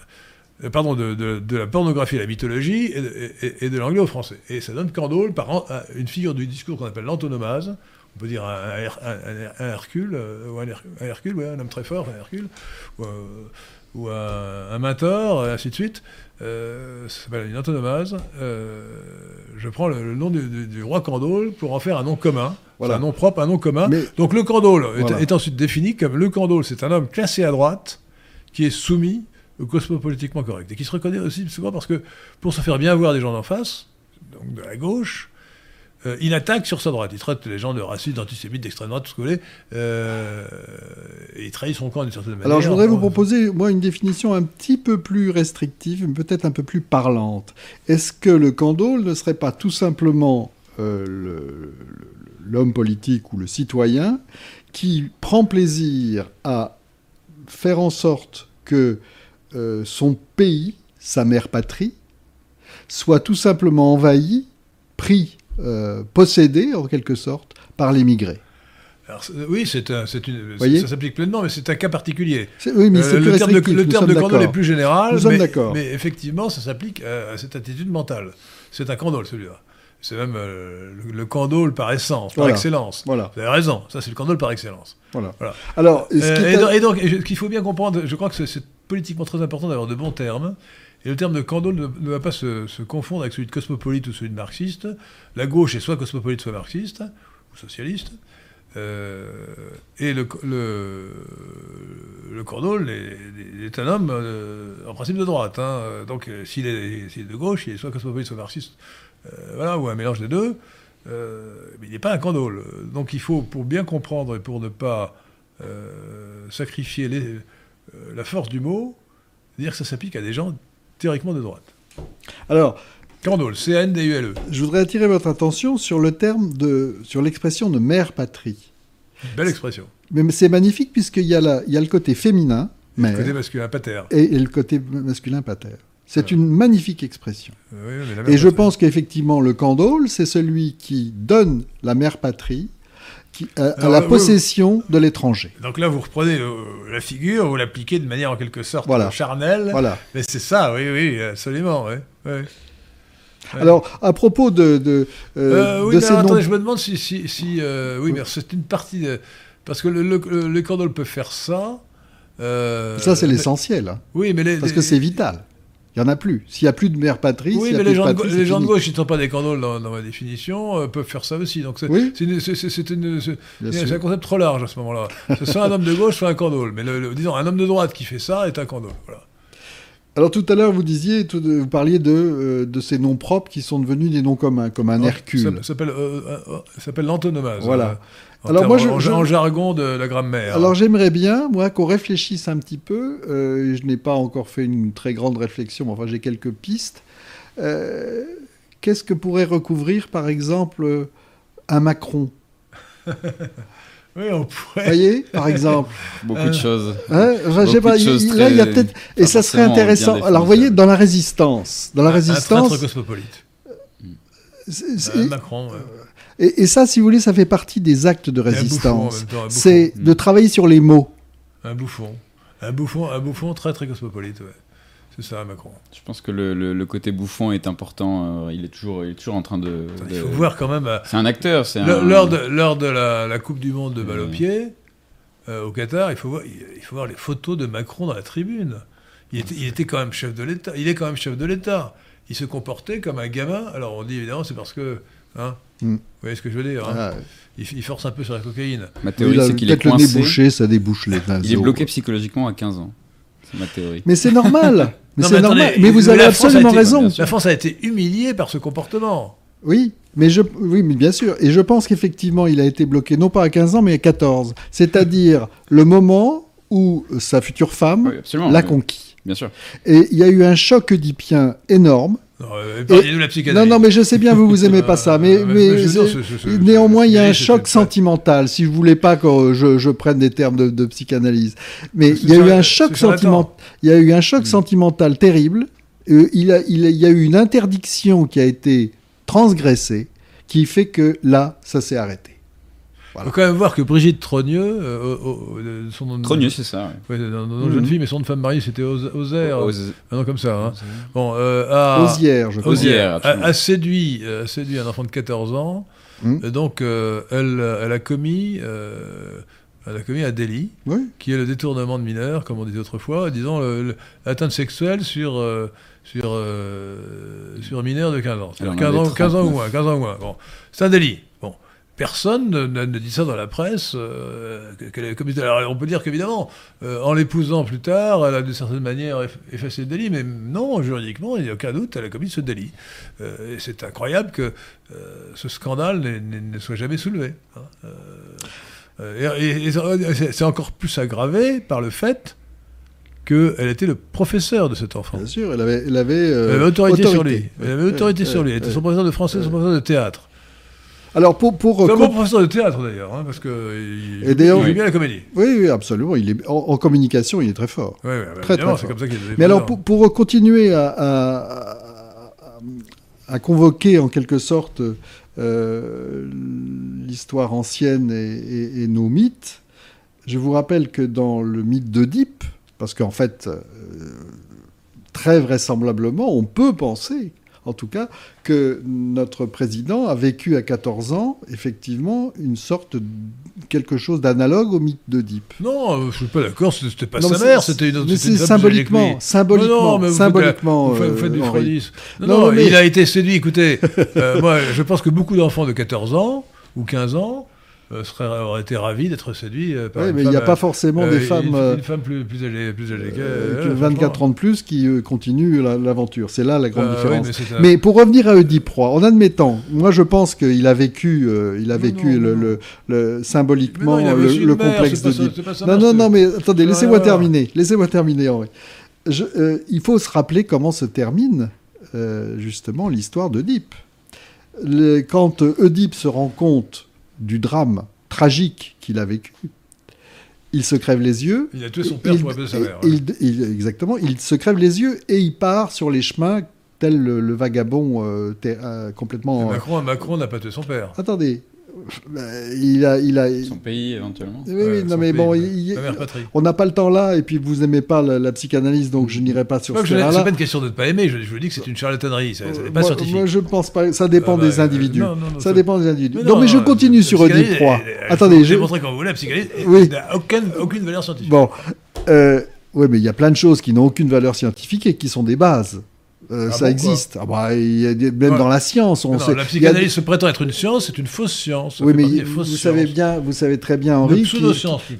euh, pardon, de, de- de la pornographie à la mythologie et de, et- et de l'anglais au français. Et ça donne Candole par an- une figure du discours qu'on appelle l'antonomase. On peut dire un, un Her- un- un- un Hercule, euh, ou un, Her- un Hercule, ouais, un homme très fort, un Hercule, ou, un- ou un, Mentor, et ainsi de suite. Euh, ça s'appelle une antonomase. Euh, je prends le, le nom du, du- du roi Candole pour en faire un nom commun. Voilà. Un nom propre, un nom commun. Mais- Donc le Candole est- Voilà. est, ensuite défini comme le Candole, c'est un homme classé à droite qui est soumis cosmopolitiquement correct et qui se reconnaît aussi souvent parce que pour se faire bien voir des gens d'en face, donc de la gauche, euh, il attaque sur sa droite. Il traite les gens de racistes, d'antisémites, d'extrême droite, tout ce que vous voulez. Euh, et il trahit son camp d'une certaine manière. Alors je voudrais vous proposer, moi, une définition un petit peu plus restrictive, mais peut-être un peu plus parlante. Est-ce que le candole ne serait pas tout simplement euh, l'homme politique ou le citoyen qui prend plaisir à faire en sorte que euh, son pays, sa mère patrie, soit tout simplement envahi, pris, euh, possédé en quelque sorte par l'émigré alors, c'est- oui, c'est un, c'est une, ça s'applique pleinement, mais c'est un cas particulier. Oui, mais Euh, le terme de, le terme de est plus général, Nous mais, d'accord. mais effectivement, ça s'applique à, à cette attitude mentale. C'est un candole, celui-là. C'est même euh, le, le candole par essence, par Voilà. excellence. Voilà, Vous avez raison, ça c'est le candole par excellence. voilà. Voilà. Alors, ce Euh, et, donc, et donc, ce qu'il faut bien comprendre, je crois que c'est politiquement très important d'avoir de bons termes. Et le terme de candole ne, va pas se, confondre avec celui de cosmopolite ou celui de marxiste. La gauche est soit cosmopolite, soit marxiste, ou socialiste. Euh, et le, le, est, un homme euh, en principe de droite. hein. Donc euh, s'il est, de gauche, il est soit cosmopolite, soit marxiste, voilà, ou un mélange des deux. Mais il n'est pas un candole. Donc il faut, pour bien comprendre et pour ne pas sacrifier les- euh, la force du mot, dire que ça s'applique à des gens théoriquement de droite. alors, Candole, C-A-N-D-U-L-E. je voudrais attirer votre attention sur le terme de, sur l'expression de mère patrie. Belle expression. Mais c'est magnifique puisqu'il y a la, il y a le côté féminin, mère, Côté masculin, pater. et, et le côté masculin pater. C'est Ouais. une magnifique expression. Oui, mais la mère Et je pense qu'effectivement, le candole, c'est celui qui donne la mère patrie qui, à, la oui, possession de l'étranger. Donc là, vous reprenez euh, la figure, vous l'appliquez de manière en quelque sorte Voilà. euh, charnelle. Voilà. Mais c'est ça, oui, oui, absolument. Oui, oui. Ouais. Alors, à propos de, de, euh, Euh, oui, de mais ces noms... attendez, je me demande si. si, si, euh, oui, mais c'est une partie. de- Parce que le, le, le- peuvent faire ça. euh, Ça, c'est l'essentiel, hein, Oui, mais les. parce les- que c'est vital. Il n'y en a plus. S'il n'y a plus de mère patrie, Oui, a mais les gens, de, patrie, les gens de gauche, qui ne sont pas des candoles dans, dans ma définition, euh, peuvent faire ça aussi. Donc c'est Oui. un concept trop large à ce moment-là. C'est soit un homme de gauche, soit un candole. Mais le, le- disons, un homme de droite qui fait ça est un candole. Voilà. Alors tout à l'heure, vous disiez, tout vous parliez de, euh, de ces noms propres qui sont devenus des noms communs, comme un Hercule. ça s'appelle euh, euh, l'antonomase. Voilà. Alors moi, je- en, je- en jargon de la grammaire. Alors j'aimerais bien, moi, qu'on réfléchisse un petit peu. euh, je n'ai pas encore fait une très grande réflexion, mais enfin j'ai quelques pistes. Euh, Qu'est-ce que pourrait recouvrir, par exemple, un Macron? Oui, on Vous pourrait. voyez, par exemple Beaucoup Euh, de choses. Hein Enfin, Beaucoup pas, de il- choses il- là, il y a peut-être... Et ça serait intéressant. Alors, vous voyez, dans la résistance, dans la Un- Un résistance... traître cosmopolite. Euh, Macron. ouais. Et, et ça, si vous voulez, ça fait partie des actes de résistance. C'est de travailler sur les mots. Un bouffon. Un bouffon, un bouffon très très cosmopolite, ouais. C'est ça, Macron. Je pense que le, le- le côté bouffon est important. euh, il, est toujours, il est toujours en train de. Attends, de- Il faut voir quand même. euh, C'est un acteur, c'est un. Lors de, lors de la, la Coupe du Monde de balle au pied, euh, au Qatar, il faut, voir, il il faut voir les photos de Macron dans la tribune. Il était, il était quand même chef de l'État. Il est quand même chef de l'État. Il se comportait comme un gamin. Alors on dit évidemment c'est parce que. Hein, Mm. Vous voyez ce que je veux dire hein Ah, il, il force un peu sur la cocaïne. Ma théorie, c'est qu'il est peut-être le nez coincé. bouché, ça débouche les Il est bloqué psychologiquement à 15 ans. C'est ma théorie. Mais c'est normal. Mais Non, c'est mais attendez, normal. Mais vous la avez France a absolument été- raison. La France a été humiliée par ce comportement. Oui, mais je, oui, mais bien sûr. Et je pense qu'effectivement, il a été bloqué non pas à 15 ans, mais à 14. C'est-à-dire le moment où sa future femme Oui, l'a conquis. Bien sûr. Et il y a eu un choc oedipien énorme. Non, euh, Épargnez-nous la psychanalyse. Non, non, mais je sais bien, vous vous aimez pas ça, mais, Euh, mais dire, néanmoins, il y a un choc sentimental. Si je voulais pas que je, je prenne des termes de, de psychanalyse, mais il y a eu un choc sentimental. Il y a eu un choc Mm. sentimental terrible. Euh, il, a, il, a- il y a eu une interdiction qui a été transgressée, qui fait que là, ça s'est arrêté. Il faut quand même voir que Brigitte Trogneux, euh, euh, son nom de Trogneux, c'est ça. ouais. Ouais, jeune fille, mais son nom de femme mariée, c'était Ozer. Un nom comme ça. Hein. Bon, euh, a, Osière, je crois. Osière. Osière a, a séduit, euh, a séduit un enfant de 14 ans. Mhm. Et donc, euh, elle, elle a commis, euh, elle a commis un délit, Oui. qui est le détournement de mineurs, comme on disait autrefois, disons l'atteinte sexuelle sur euh, sur euh, sur un mineur de 15 ans. Elle en C'est-à-dire 15 ans, avait 15 ans ou 39. moins, 15 ans ou moins. Bon, c'est un délit. Personne ne, ne- ne dit ça dans la presse. euh, que- qu'elle a commis- alors, on peut dire qu'évidemment, euh, en l'épousant plus tard, elle a de certaines manières eff- effacé le délit, mais non, juridiquement, il n'y a aucun doute, elle a commis ce délit. Euh, et c'est incroyable que euh, ce scandale ne soit jamais soulevé. hein. Et c'est- encore plus aggravé par le fait qu'elle était le professeur de cet enfant. Bien sûr, elle avait, elle avait, Elle avait autorité, sur lui. Elle avait autorité sur lui. Elle était son professeur de français, son professeur de théâtre. Alors pour pour C'est un com- bon professeur de théâtre d'ailleurs, hein, parce que il, Et il bien la comédie. oui, oui, absolument. Il est en, en communication, il est très fort. Ouais, Très, très fort. comme ça Mais alors, pour, pour continuer à, à- à- à convoquer en quelque sorte euh, l'histoire ancienne et, et- et nos mythes, je vous rappelle que dans le mythe d'Oedipe, parce qu'en fait, euh, très vraisemblablement, on peut penser, en tout cas, que notre président a vécu à 14 ans, effectivement, une sorte de quelque chose d'analogue au mythe d'Oedipe. Non, euh, je suis pas d'accord, c'était pas Non, sa mère, c'était une autre mais c'est symboliquement, symboliquement, Non, non, mais vous faites symboliquement. Vous faites, vous faites euh, du Henri. fraudisme. Non, Non, non, mais- il a été séduit. Écoutez, euh, moi, je pense que beaucoup d'enfants de 14 ans ou 15 ans euh, seraient, auraient été ravis d'être séduits euh, par Oui, une mais il n'y a pas euh, forcément euh, des une- femmes Une, euh, femme plus, plus âgée, plus âgée que, euh, que euh, 24 franchement. ans de plus qui euh, continuent la- l'aventure. C'est là la grande Euh, oui, différence. mais c'est un- mais, pour revenir à Oedipe Roi, en admettant, moi je pense qu'il a vécu, euh, il a Non, vécu non, le, non. le- le- Mais symboliquement non, il avait le, une mère, complexe d'Oedipe. Non, non, non, mais attendez, laissez-moi terminer. Laissez-moi terminer, Henri. Je- euh, il faut se rappeler comment se termine euh, justement l'histoire d'Oedipe. Quand euh, Oedipe se rend compte du drame tragique qu'il a vécu, il se crève les yeux. Il a tué son père Il- pour sa mère. ouais. il- il- exactement, il se crève les yeux et il part sur les chemins tel le, le vagabond euh, euh, complètement. Et Macron, Macron n'a pas tué son père. Attendez, il a, il a. Son pays, éventuellement. Oui, oui, Ouais, non mais pays, bon, ouais. il- on n'a pas le temps là, et puis vous n'aimez pas la, la psychanalyse, donc je n'irai pas sur C'est pas ce n'ai- c'est terrain-là. pas une question de ne pas aimer, je, je vous dis que c'est une charlatanerie, ça, ça n'est pas moi, scientifique. moi, je pense pas. Ça dépend Ah bah, des individus. euh, non, non, non, ça ça- dépend des individus. Mais non, mais je non, continue sur Oedipe Roi. elle- elle- Attendez, je vais montrer quand vous voulez, la psychanalyse Oui. n'a aucune, aucune valeur scientifique. Bon, euh, ouais, mais il y a plein de choses qui n'ont aucune valeur scientifique et qui sont des bases. Euh, Ah ça bon, existe. Ah bah, y a même Ouais. dans la science, on Non, sait. la a psychanalyse se prétend être une science, c'est une fausse science. ça Oui, mais vous, savez bien, vous savez très bien, Henri, qui,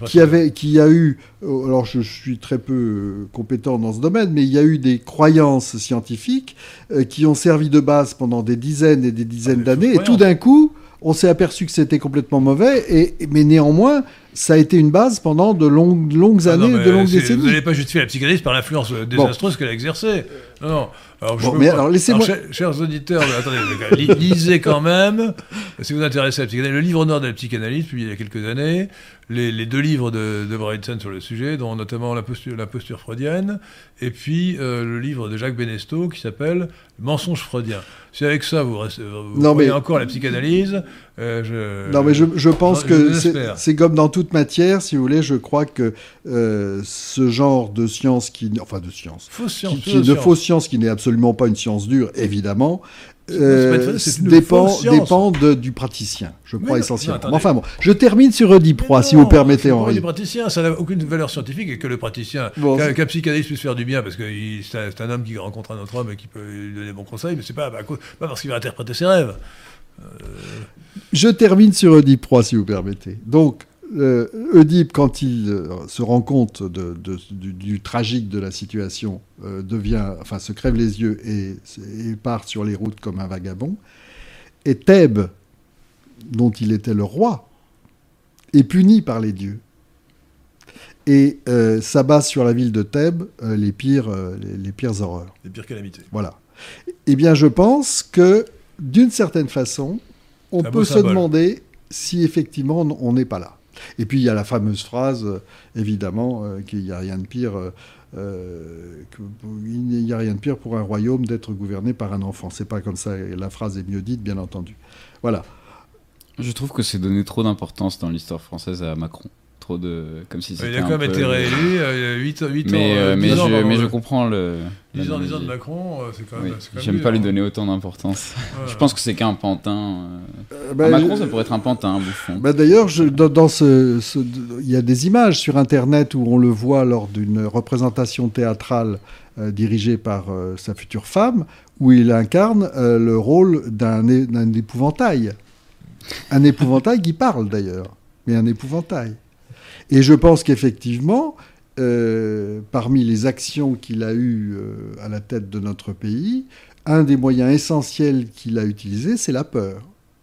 qui avait, qui a eu, euh, alors je suis très peu euh, compétent dans ce domaine, mais il y a eu des croyances scientifiques euh, qui ont servi de base pendant des dizaines et des dizaines des d'années, et tout d'un coup, on s'est aperçu que c'était complètement mauvais, et, mais néanmoins, ça a été une base pendant de longues, longues Ah non, années, de longues c'est- décennies. Vous n'allez pas justifier la psychanalyse par l'influence euh, désastreuse qu'elle a exercée. Non, non. Alors, je Bon, mais pas- alors, laissez-moi- chers, chers auditeurs, attendez, lisez quand même, si vous vous intéressez à la psychanalyse, le livre noir de la psychanalyse, publié il y a quelques années, les, les deux livres de, de sur le sujet, dont notamment la posture, la posture freudienne, et puis euh, le livre de Jacques Benesto qui s'appelle Mensonge freudien. Si avec ça vous, restez, vous Non, prenez mais- encore la psychanalyse, Euh, non, mais je, je pense que c'est comme dans toute matière, si vous voulez, je crois que euh, ce genre de science qui, enfin de science, Fausse science. qui, qui de pseudo-science. fausse science, qui n'est absolument pas une science dure, évidemment, euh, dépend, science. dépend de- du praticien, je crois non, essentiellement. non, enfin bon, je termine sur Oedipe 3, si vous permettez, Henri. du praticien, ça n'a aucune valeur scientifique et que le praticien, Bon, qu'un psychanalyste puisse faire du bien parce que c'est un, homme qui rencontre un autre homme et qui peut lui donner bon conseil, mais c'est pas, cause- pas parce qu'il va interpréter ses rêves. Je termine sur Oedipe 3, si vous permettez. Donc, euh, Oedipe, quand il euh, se rend compte de- de- du, du tragique de la situation, euh, devient, enfin, se crève les yeux et, et part sur les routes comme un vagabond. Et Thèbes, dont il était le roi, est puni par les dieux. Et euh, s'abat sur la ville de Thèbes euh, les, pires, euh, les- les pires horreurs. Les pires calamités. Voilà. Eh bien, je pense que, d'une certaine façon, on peut se demander si effectivement on- n'est pas là. Et puis, il y a la fameuse phrase, euh, évidemment, euh, qu'il n'y a rien de pire. euh, euh, que- il n'y a rien de pire pour un royaume d'être gouverné par un enfant. C'est pas comme ça. et La phrase est mieux dite, bien entendu. Voilà. Je trouve que c'est donné trop d'importance dans l'histoire française à Macron. Trop de. Comme si c'était. il a quand un même peu- été réélu euh, 8, ans. Mais, euh, 10 mais, ans, je, mais je comprends le. 10 ans, 10 ans de. Macron, euh, c'est quand même. Oui, J'aime pas lui hein. donner autant d'importance. Ouais. Je pense que c'est qu'un pantin. euh. Euh, ben, Macron, ça pourrait être un pantin, un bouffon. Bah, D'ailleurs, dans, dans ce, ce- il y a des images sur Internet où on le voit lors d'une représentation théâtrale euh, dirigée par euh, sa future femme, où il incarne euh, le rôle d'un épouvantail. Un épouvantail qui parle d'ailleurs, mais un épouvantail. Et je pense qu'effectivement, euh, parmi les actions qu'il a eues euh, à la tête de notre pays, un des moyens essentiels qu'il a utilisé, c'est la peur.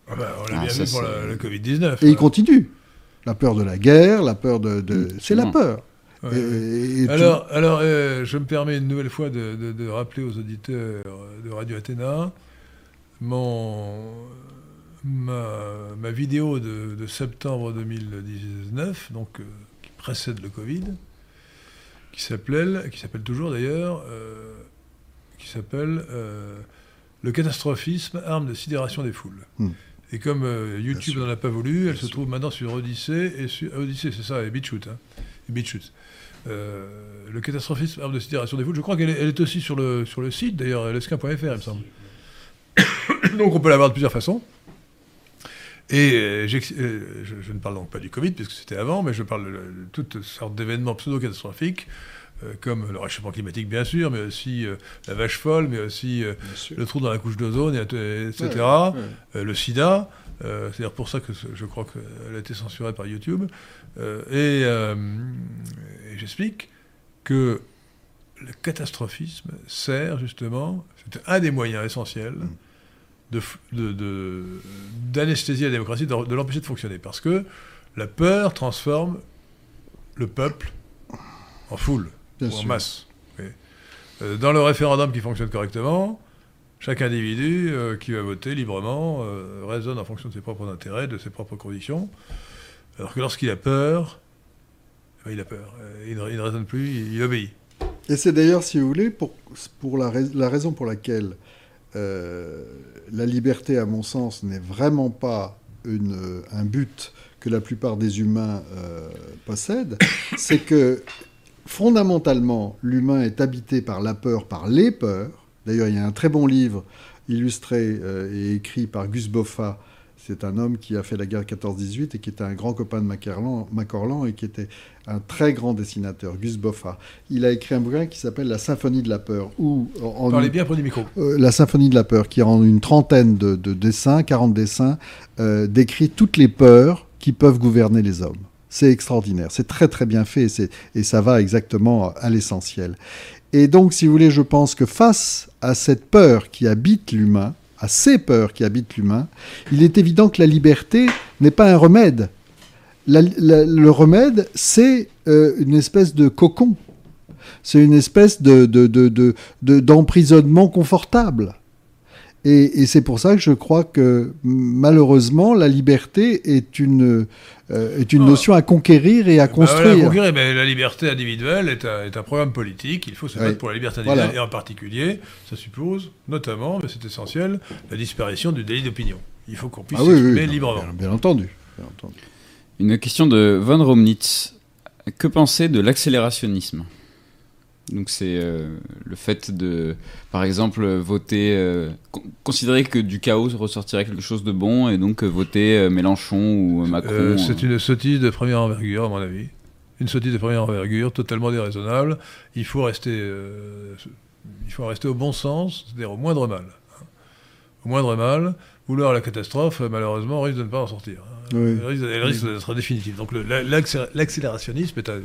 Ah bah, on l'a Ah, bien vu pour le, le Covid-19. Et il euh. continue. La peur de la guerre, la peur de... de- Mm, c'est la absolument. peur. Ouais. Et- et tout- Alors, alors euh, je me permets une nouvelle fois de, de- de rappeler aux auditeurs de Radio Athéna mon, ma, ma vidéo de, de septembre 2019, donc, euh, qui précède le Covid, qui s'appelle, qui s'appelle toujours d'ailleurs, euh, qui s'appelle euh, Le catastrophisme, arme de sidération des foules. Hmm. Et comme euh, YouTube n'en a pas voulu, elle se trouve maintenant sur Odyssée, et sur, Odyssée c'est ça, et BitChute. Hein, et BitChute. Le catastrophisme, arme de sidération des foules, je crois qu'elle est, elle est aussi sur le, sur le site, d'ailleurs, lesquin.fr, il me semble. donc on peut l'avoir de plusieurs façons. Et euh, euh, je, je ne parle donc pas du Covid, puisque c'était avant, mais je parle de, de toutes sortes d'événements pseudo-catastrophiques, euh, comme le réchauffement climatique, bien sûr, mais aussi la vache folle, mais aussi le trou dans la couche d'ozone, et, et- etc. Ouais, ouais. Le sida, euh, c'est d'ailleurs pour ça que je crois qu'elle a été censurée par YouTube. Euh, et euh, et j'explique que le catastrophisme sert justement, c'est un des moyens essentiels Mm. de la démocratie, de, de l'empêcher de fonctionner. Parce que la peur transforme le peuple en foule, Bien ou en sûr. masse. Euh, dans le référendum qui fonctionne correctement, chaque individu euh, qui va voter librement euh, raisonne en fonction de ses propres intérêts, de ses propres convictions. Alors que lorsqu'il a peur, eh ben, il a peur. Il, ne, il ne raisonne plus, il, il obéit. Et c'est d'ailleurs, si vous voulez, pour, pour la, rais- la raison pour laquelle euh, la liberté, à mon sens, n'est vraiment pas une, euh, un but que la plupart des humains euh, possèdent, c'est que fondamentalement, l'humain est habité par la peur, par les peurs. D'ailleurs, il y a un très bon livre illustré et écrit par Gus Boffa. C'est un homme qui a fait la guerre 14-18 et qui était un grand copain de Macorlan, et qui était un très grand dessinateur, Gus Boffa. Il a écrit un bouquin qui s'appelle La Symphonie de la peur, où en, Parlez bien près du micro. euh, la symphonie de la peur, qui en une trentaine de, de dessins, 40 dessins, euh, décrit toutes les peurs qui peuvent gouverner les hommes. C'est extraordinaire, c'est très très bien fait et ça va exactement à l'essentiel. Et donc, si vous voulez, je pense que face à cette peur qui habite l'humain, à ces peurs qui habitent l'humain, il est évident que la liberté n'est pas un remède. Le remède, c'est euh, une espèce de cocon. C'est une espèce de, de- de- de- de- d'emprisonnement confortable. Et c'est pour ça que je crois que malheureusement, la liberté est une, euh, est une Ah. notion à conquérir et à Bah, voilà, construire. conquérir, mais la liberté individuelle est un, est un programme politique. Il faut se Oui. battre pour la liberté individuelle. Voilà. Et en particulier, ça suppose, notamment, mais c'est essentiel, la disparition du délit d'opinion. il faut qu'on puisse Ah oui, s'exprimer librement. bien, bien entendu. bien entendu. Une question de Von Romnitz. Que penser de l'accélérationnisme? Donc c'est euh, le fait de, par exemple, voter, euh, con- considérer que du chaos ressortirait quelque chose de bon et donc euh, voter euh, Mélenchon ou Macron. Euh, c'est euh. une sottise de première envergure, à mon avis. Une sottise de première envergure, totalement déraisonnable. Il faut rester, euh, il faut rester au bon sens, c'est-à-dire au moindre mal. hein. Au moindre mal, vouloir la catastrophe, malheureusement, risque de ne pas en sortir. hein. Oui. Elle risque, risque d'être définitive. Donc l'accélérationnisme est un-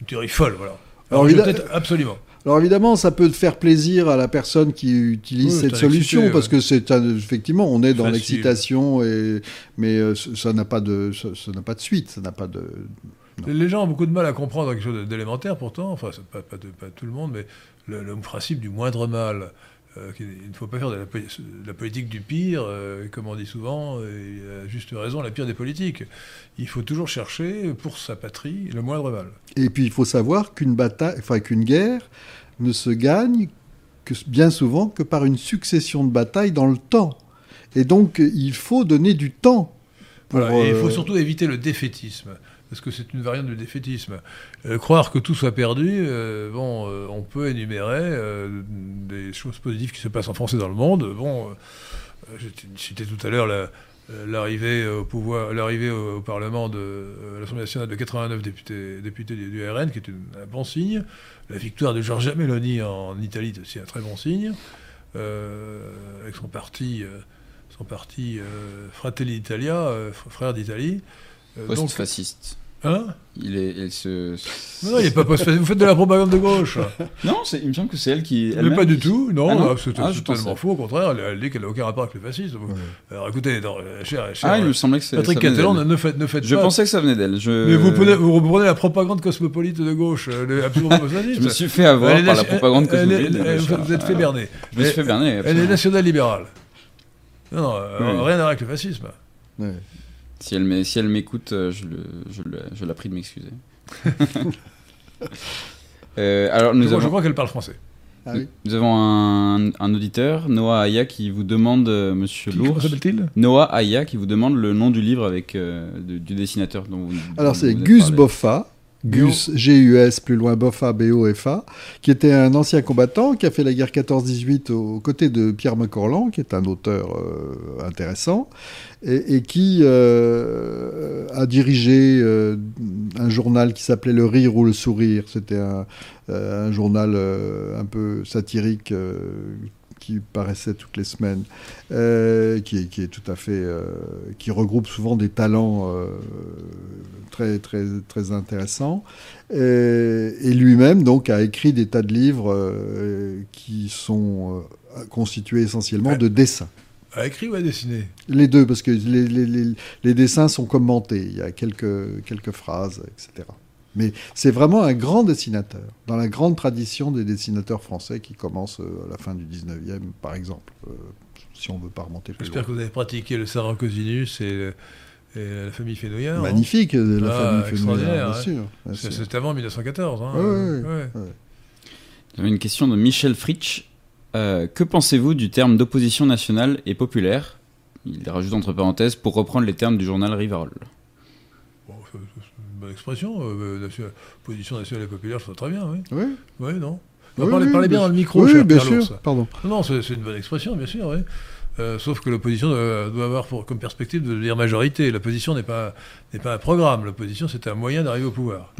une théorie folle, voilà. Alors, Alors, absolument. Alors évidemment, ça peut faire plaisir à la personne qui utilise Oui, cette solution excité, parce que c'est effectivement on est dans l'excitation et mais euh, ça n'a pas de ça ça n'a pas de suite, ça n'a pas de Non. Les gens ont beaucoup de mal à comprendre quelque chose d'élémentaire pourtant, enfin pas, pas, de- pas tout le monde, mais le, le principe du moindre mal. Euh, il ne faut pas faire de la, po- de la politique du pire, euh, comme on dit souvent, et à juste raison, la pire des politiques. Il faut toujours chercher, pour sa patrie, le moindre mal. Et puis il faut savoir qu'une bataille, enfin qu'une guerre ne se gagne que bien souvent que par une succession de batailles dans le temps. Et donc il faut donner du temps. Pour, Voilà, et il faut euh, surtout éviter le défaitisme, parce que c'est une variante du défaitisme. Euh, croire que tout soit perdu, euh, bon, euh, on peut énumérer des choses positives qui se passent en France et dans le monde. Bon, cité tout à l'heure la- l'arrivée au Parlement de l'Assemblée nationale de 89 députés, du, RN, qui est un bon signe. La victoire de Giorgia Meloni en Italie est aussi un très bon signe, avec son parti. son parti Fratelli d'Italia, fr- frère d'Italie. Euh, Post-fasciste. hein Il est, elle se. non, non, il est pas post Vous faites de la propagande de gauche. Non, il me semble que c'est elle qui. Mais elle-même pas du tout. Non, Ah non ah, c'est Ah, je totalement faux. Au contraire, elle, elle dit qu'elle n'a aucun rapport avec le fascisme. Ouais. Alors écoutez, non, euh, cher, cher, Ah, il me semblait que c'est. Patrick Catalan, ne faites, ne faites Je pas. pensais que ça venait d'elle. Je... Mais vous prenez, vous reprenez la propagande cosmopolite de gauche, euh, absolument. Je me suis fait avoir Elle par la propagande elle- elle- cosmopolite. elle- vous êtes fait berner. Je me suis fait berner. Elle est absolument. nationale-libérale. Non, non, euh, rien à voir avec le fascisme. ouais. Si elle si elle m'écoute, euh, je, le, je, le- je la prie de m'excuser. Euh, alors, Je nous crois, je avons, crois qu'elle parle français. Ah oui. nous avons un, un auditeur, Noah Aya, qui vous demande, euh, monsieur Qui, comment Lourdes, s'appelle-t-il? Noah Aya, qui vous demande le nom du livre avec, euh, de- du dessinateur dont vous Alors c'est Gus. Boffa, Gus G-U-S plus loin Boffa B-O-F-A, qui était un ancien combattant qui a fait la guerre 14-18 aux côtés de Pierre Macorlan, qui est un auteur euh, intéressant, et, et qui euh, a dirigé euh, un journal qui s'appelait Le Rire ou le Sourire. C'était un, un journal un peu satirique. Qui paraissait toutes les semaines, euh, qui, est, qui est tout à fait, euh, qui regroupe souvent des talents euh, très très très intéressants. Et lui-même donc a écrit des tas de livres qui sont constitués essentiellement de dessins. A écrit ou a dessiné Les deux, parce que les, les- les- les dessins sont commentés. Il y a quelques, quelques phrases, etc. Mais c'est vraiment un grand dessinateur, dans la grande tradition des dessinateurs français qui commencent euh, à la fin du 19e, par exemple, euh, si on veut pas remonter plus loin. J'espère que vous avez pratiqué le Sarah Cosinus et, et la famille Fénoyard. hein Magnifique, euh, la Ah, famille extraordinaire, bien sûr. bien C'est- sûr. Avant 1914. Hein. Ouais, Ouais. J'avais une question de Michel Fritsch. Euh, que pensez-vous du terme d'opposition nationale et populaire? Il rajoute entre parenthèses pour reprendre les termes du journal Rivarol. Une bonne expression. euh, nation- position nationale et populaire, je trouve très bien, oui. Oui, Oui, non. Oui, Non, parlez, oui, parlez bien dans le micro, oui, cher bien Pierre Lourdes. sûr. Pardon. Non, c'est une bonne expression, bien sûr, oui. Euh, sauf que l'opposition doit, doit avoir pour, comme perspective de devenir majorité. L'opposition n'est pas, n'est pas un programme. L'opposition, c'est un moyen d'arriver au pouvoir.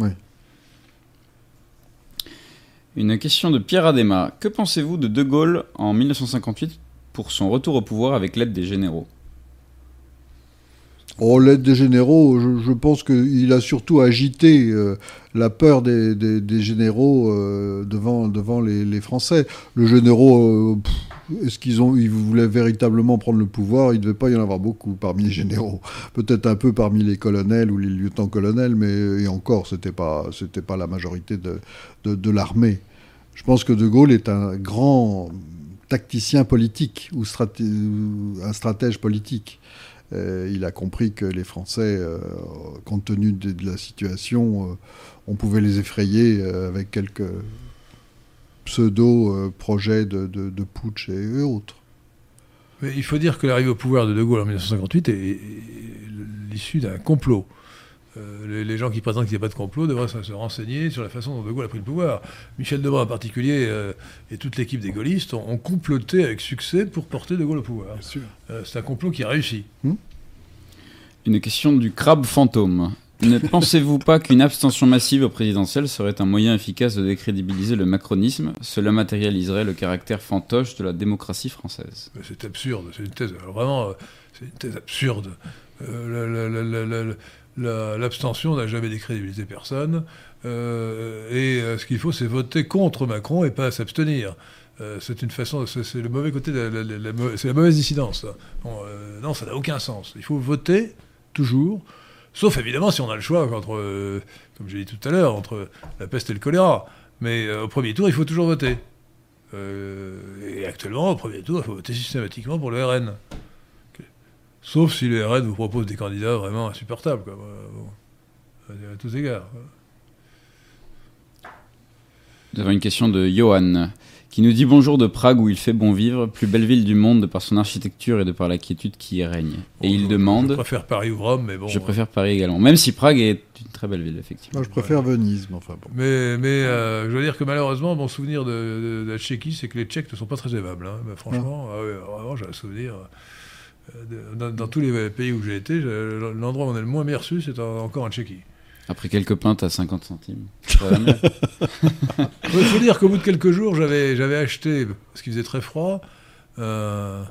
Une question de Pierre Adema. Que pensez-vous de De Gaulle en 1958 pour son retour au pouvoir avec l'aide des généraux? Oh, l'aide des généraux, je, pense qu'il a surtout agité euh, la peur des, généraux euh, devant, les, Français. Le généraux, euh, est-ce qu'ils ont, ils voulaient véritablement prendre le pouvoir? Il ne devait pas y en avoir beaucoup parmi les généraux. Peut-être un peu parmi les colonels ou les lieutenants-colonels, mais et encore, c'était pas, pas la majorité de, l'armée. Je pense que De Gaulle est un grand tacticien politique ou un stratège politique. Euh, il a compris que les Français, euh, compte tenu de, la situation, euh, on pouvait les effrayer avec quelques pseudo-projets de, putsch et autres. Il faut dire que l'arrivée au pouvoir de De Gaulle en 1958 est, est l'issue d'un complot. Euh, les, les gens qui prétendent qu'il n'y a pas de complot devraient se, se renseigner sur la façon dont De Gaulle a pris le pouvoir. Michel Debrun en particulier euh, et toute l'équipe des gaullistes ont, ont comploté avec succès pour porter De Gaulle au pouvoir. Euh, c'est un complot qui a réussi. Une question du crabe fantôme. Ne pensez-vous pas qu'une abstention massive au présidentiel serait un moyen efficace de décrédibiliser le macronisme? Cela matérialiserait le caractère fantoche de la démocratie française. C'est absurde, c'est une thèse. alors vraiment, c'est une thèse absurde. Euh, la- la- la- L'abstention n'a jamais décrédibilisé personne. Euh, et euh, ce qu'il faut, c'est voter contre Macron et pas s'abstenir. Euh, c'est une façon, c'est le mauvais côté, c'est la mauvaise dissidence. euh, non, ça n'a aucun sens. Il faut voter toujours, sauf évidemment si on a le choix entre, comme j'ai dit tout à l'heure, entre la peste et le choléra. Mais au premier tour, il faut toujours voter. Et actuellement, au premier tour, il faut voter systématiquement pour le RN. Sauf si le RN vous propose des candidats vraiment insupportables, quoi. Bon. À tous égards. Nous avons une question de Johan, qui nous dit bonjour de Prague où il fait bon vivre, plus belle ville du monde de par son architecture et de par la quiétude qui y règne. Et il je- demande, Je préfère Paris ou Rome, mais bon. je préfère Paris également, même si Prague est une très belle ville, effectivement. Moi, je préfère Venise, mais enfin bon. Mais, mais euh, je veux dire que malheureusement, mon souvenir de, de- de la Tchéquie, c'est que les Tchèques ne sont pas très aimables. hein. Bah, franchement, ah ouais, vraiment, j'ai un souvenir. Euh, dans, dans tous les pays où j'ai été, l'endroit où on est le moins bien reçu, c'est en- encore en Tchéquie. Après quelques pintes à 50 centimes. Il faut dire qu'au bout de quelques jours, j'avais, j'avais acheté, parce qu'il faisait très froid, euh,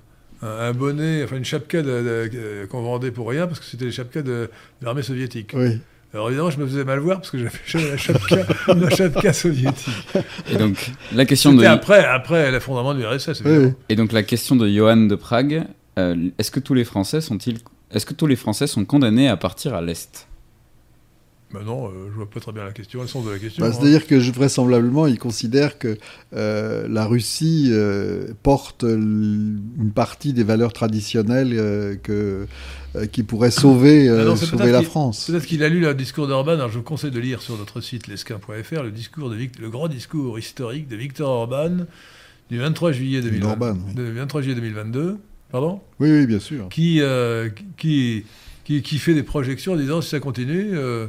un, bonnet, enfin une chapka de- de- euh, qu'on vendait pour rien, parce que c'était les chapkas de, de l'armée soviétique. Oui. Alors évidemment, je me faisais mal voir, parce que j'avais la chapka, la chapka soviétique. Et donc, la question de... Après, après l'effondrement du RSS, oui. Et donc la question de Johan de Prague, euh, est-ce que tous les Français sont-ils, est-ce que tous les Français sont condamnés à partir à l'est? Ben non, euh, je vois pas très bien la question, le sens de la question. Bah, hein. C'est-à-dire que je- vraisemblablement, il considère que euh, la Russie euh, porte une partie des valeurs traditionnelles euh, que, euh, qui pourraient sauver, euh, Ah non, sauver la France. Peut-être qu'il a lu le discours d'Orban. Alors je vous conseille de lire sur notre site lesquin.fr le discours de Vic- le grand discours historique de Victor Orban du 23 juillet 2020 D'Orban, oui. de 23 juillet 2022. Pardon Oui, oui, bien sûr. qui, euh, qui, qui, qui fait des projections en disant si ça continue, euh,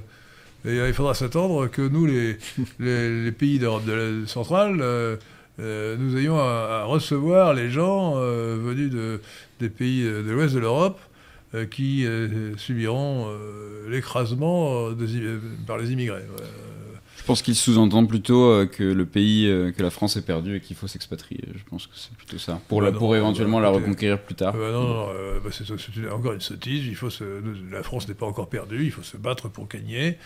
et, il faudra s'attendre que nous, les, les, les pays d'Europe de la- centrale, euh, nous ayons à, à recevoir les gens venus de, des pays de l'ouest de l'Europe qui subiront l'écrasement par les immigrés. Ouais. Je pense qu'il sous-entend plutôt euh, que le pays, euh, que la France est perdue et qu'il faut s'expatrier. Je pense que c'est plutôt ça. Pour, Bah la, non, pour éventuellement bah, la reconquérir plus tard. Euh, non, non, euh, bah, c'est encore une sottise. Il faut se, la France n'est pas encore perdue. Il faut se battre pour gagner,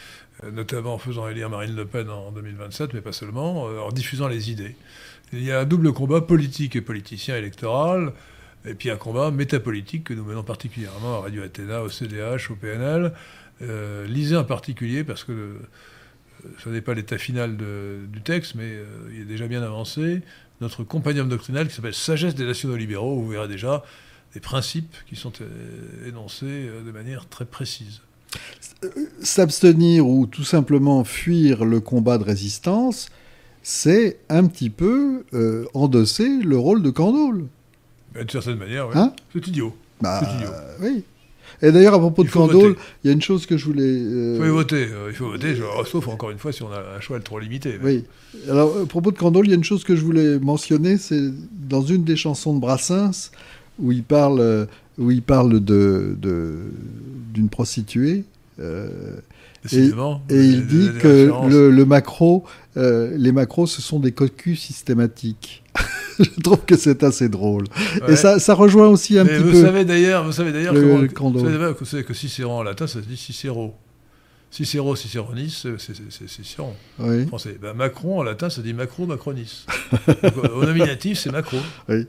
euh, notamment en faisant élire Marine Le Pen en 2027, mais pas seulement, euh, en diffusant les idées. Il y a un double combat politique et politicien électoral, et puis un combat métapolitique que nous menons particulièrement à Radio Athéna, au CDH, au PNL. Lisez en particulier, parce que euh, ce n'est pas l'état final de- du texte, mais euh, il est déjà bien avancé, notre compagnon doctrinal qui s'appelle Sagesse des nationaux libéraux, où vous verrez déjà des principes qui sont euh, énoncés de manière très précise. S'abstenir ou tout simplement fuir le combat de résistance, c'est un petit peu endosser le rôle de Candolle. D'une certaine manière, ouais. Hein? C'est idiot. Bah, C'est idiot. oui. Et d'ailleurs, à propos de voter. il y a une chose que je voulais. euh, Il faut voter, euh, il faut voter, sauf encore une fois si on a un choix trop limité. mais- Oui. Alors, à propos de Candolle, il y a une chose que je voulais mentionner, c'est dans une des chansons de Brassens, où il parle, euh, où il parle de, de- d'une prostituée. euh, Et il dit que le, le macro, euh, les macros, ce sont des cocus systématiques. je trouve que c'est assez drôle. Ouais. Et ça, ça rejoint aussi un Mais petit vous peu. savez d'ailleurs, vous savez d'ailleurs que, savez que Cicéron en latin, ça se dit Cicéro. Cicéro, Cicéronis, c'est Cicéron. Oui. français. Ben, Macron, en latin, ça dit Macro, Macronis. Donc, au nominatif, c'est Macro. Oui.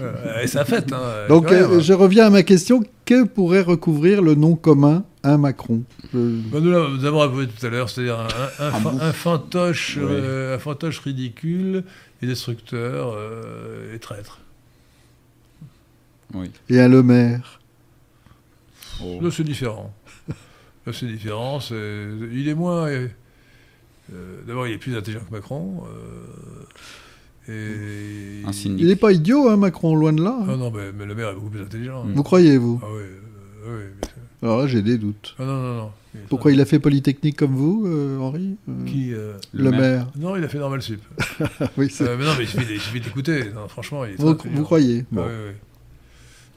Euh, et ça fait. Hein, Donc, euh, je reviens à ma question. Que pourrait recouvrir le nom commun un Macron? Je- Ben, nous, l'avons- nous avons tout à l'heure, c'est-à-dire un, un- un Un fa- bouffe. un fantoche, Oui. euh, un fantoche ridicule et destructeur euh, et traître. Oui. Et un Le Maire Oh. Là, c'est différent. Là, c'est différent. Il est moins. euh, euh, D'abord, il est plus intelligent que Macron. Euh, Et Un syndic. Il n'est pas idiot, hein, Macron, loin de là. hein. Ah non, mais, mais le maire est beaucoup plus intelligent. Mm. Vous croyez, vous Ah oui, euh, oui. mais c'est- Alors là, j'ai des doutes. Ah non, non, non. Pourquoi il a fait Polytechnique comme vous, euh, Henri Euh, Qui euh, Le maire. Non, il a fait normal sup. Oui, c'est- Euh, mais non, mais il suffit, d'écouter. Non, franchement, il est très vous, intelligent. vous croyez Ah Bon. oui, oui.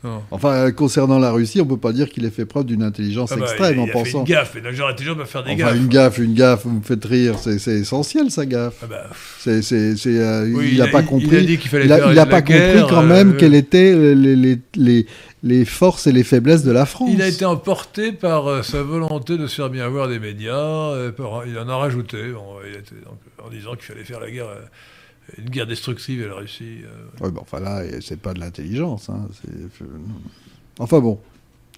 Non. Enfin, euh, concernant la Russie, on peut pas dire qu'il ait fait preuve d'une intelligence Ah bah, extrême il, en il a fait pensant. une gaffe, les gens intelligents peuvent faire des Enfin, gaffes. une gaffe, une gaffe, vous me faites rire, c'est essentiel, sa gaffe. Ah bah, C'est, euh, oui, il n'a pas Il a compris. dit qu'il fallait Il a, faire il a la pas guerre, compris quand même euh, quelles étaient les, les, les, les forces et les faiblesses de la France. Il a été emporté par euh, sa volonté de se faire bien voir des médias. par- il en a rajouté bon, il était donc, en disant qu'il fallait faire la guerre, une guerre destructive à la Russie. euh. Ouais, bon, enfin là, c'est pas de l'intelligence. hein, Enfin bon,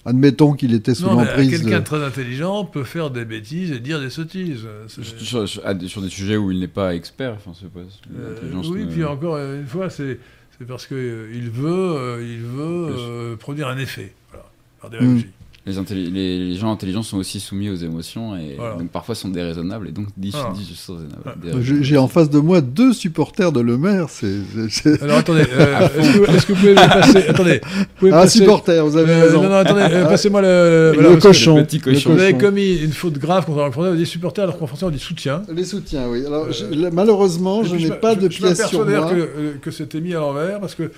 admettons qu'il était sous l'emprise. quelqu'un de très intelligent peut faire des bêtises et dire des sottises. euh, c'est- Sur, des- sur des sujets où il n'est pas expert. Enfin, c'est pas. Euh, l'intelligence oui, ne- puis encore une fois, c'est c'est parce qu'il il veut, euh, il veut euh, produire un effet voilà, par des Mm. réfugiés. Les, intelli- les, les gens intelligents sont aussi soumis aux émotions et Voilà. donc parfois sont déraisonnables et donc Voilà. Des- J'ai en face de moi deux supporters de Le Maire. Alors attendez, euh, est-ce que, vous pouvez me passer Attendez, vous pouvez passer- supporter, vous avez Euh, raison. non, non, attendez, euh, passez-moi le, voilà, cochon. petit Le cochon. Vous avez commis une faute grave contre le français, on dit supporter, alors qu'en français on dit soutien. Les soutiens, oui. Alors, Euh, je- là, malheureusement, je n'ai pas de je pièce sur moi. que, que c'était mis à l'envers parce que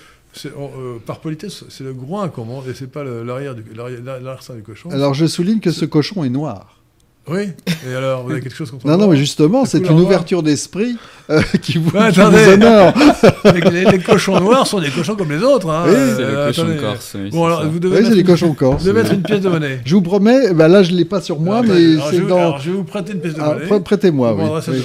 on- euh, par politesse, c'est le groin qu'on monte et c'est pas l'arrière du du cochon. Alors, je souligne que ce cochon est noir. Oui. Et alors, vous avez quelque chose contre Non, non, mais justement, c'est une ouverture d'esprit euh, qui vous, Ouais, qui attendez. vous honore. les, les- les cochons noirs sont des cochons comme les autres. Hein. Oui, C'est Euh, cochon attendez. corse. oui, Bon, c'est alors, ça. vous devez, Oui, mettre, les une, cochons corse. vous devez mettre une pièce de monnaie. Je vous promets, bah là, je ne l'ai pas sur moi, Alors, mais c'est vais- dans. alors, je vais vous prêter une pièce de Ah, monnaie. prê- Prêtez-moi, Vous oui. rendrez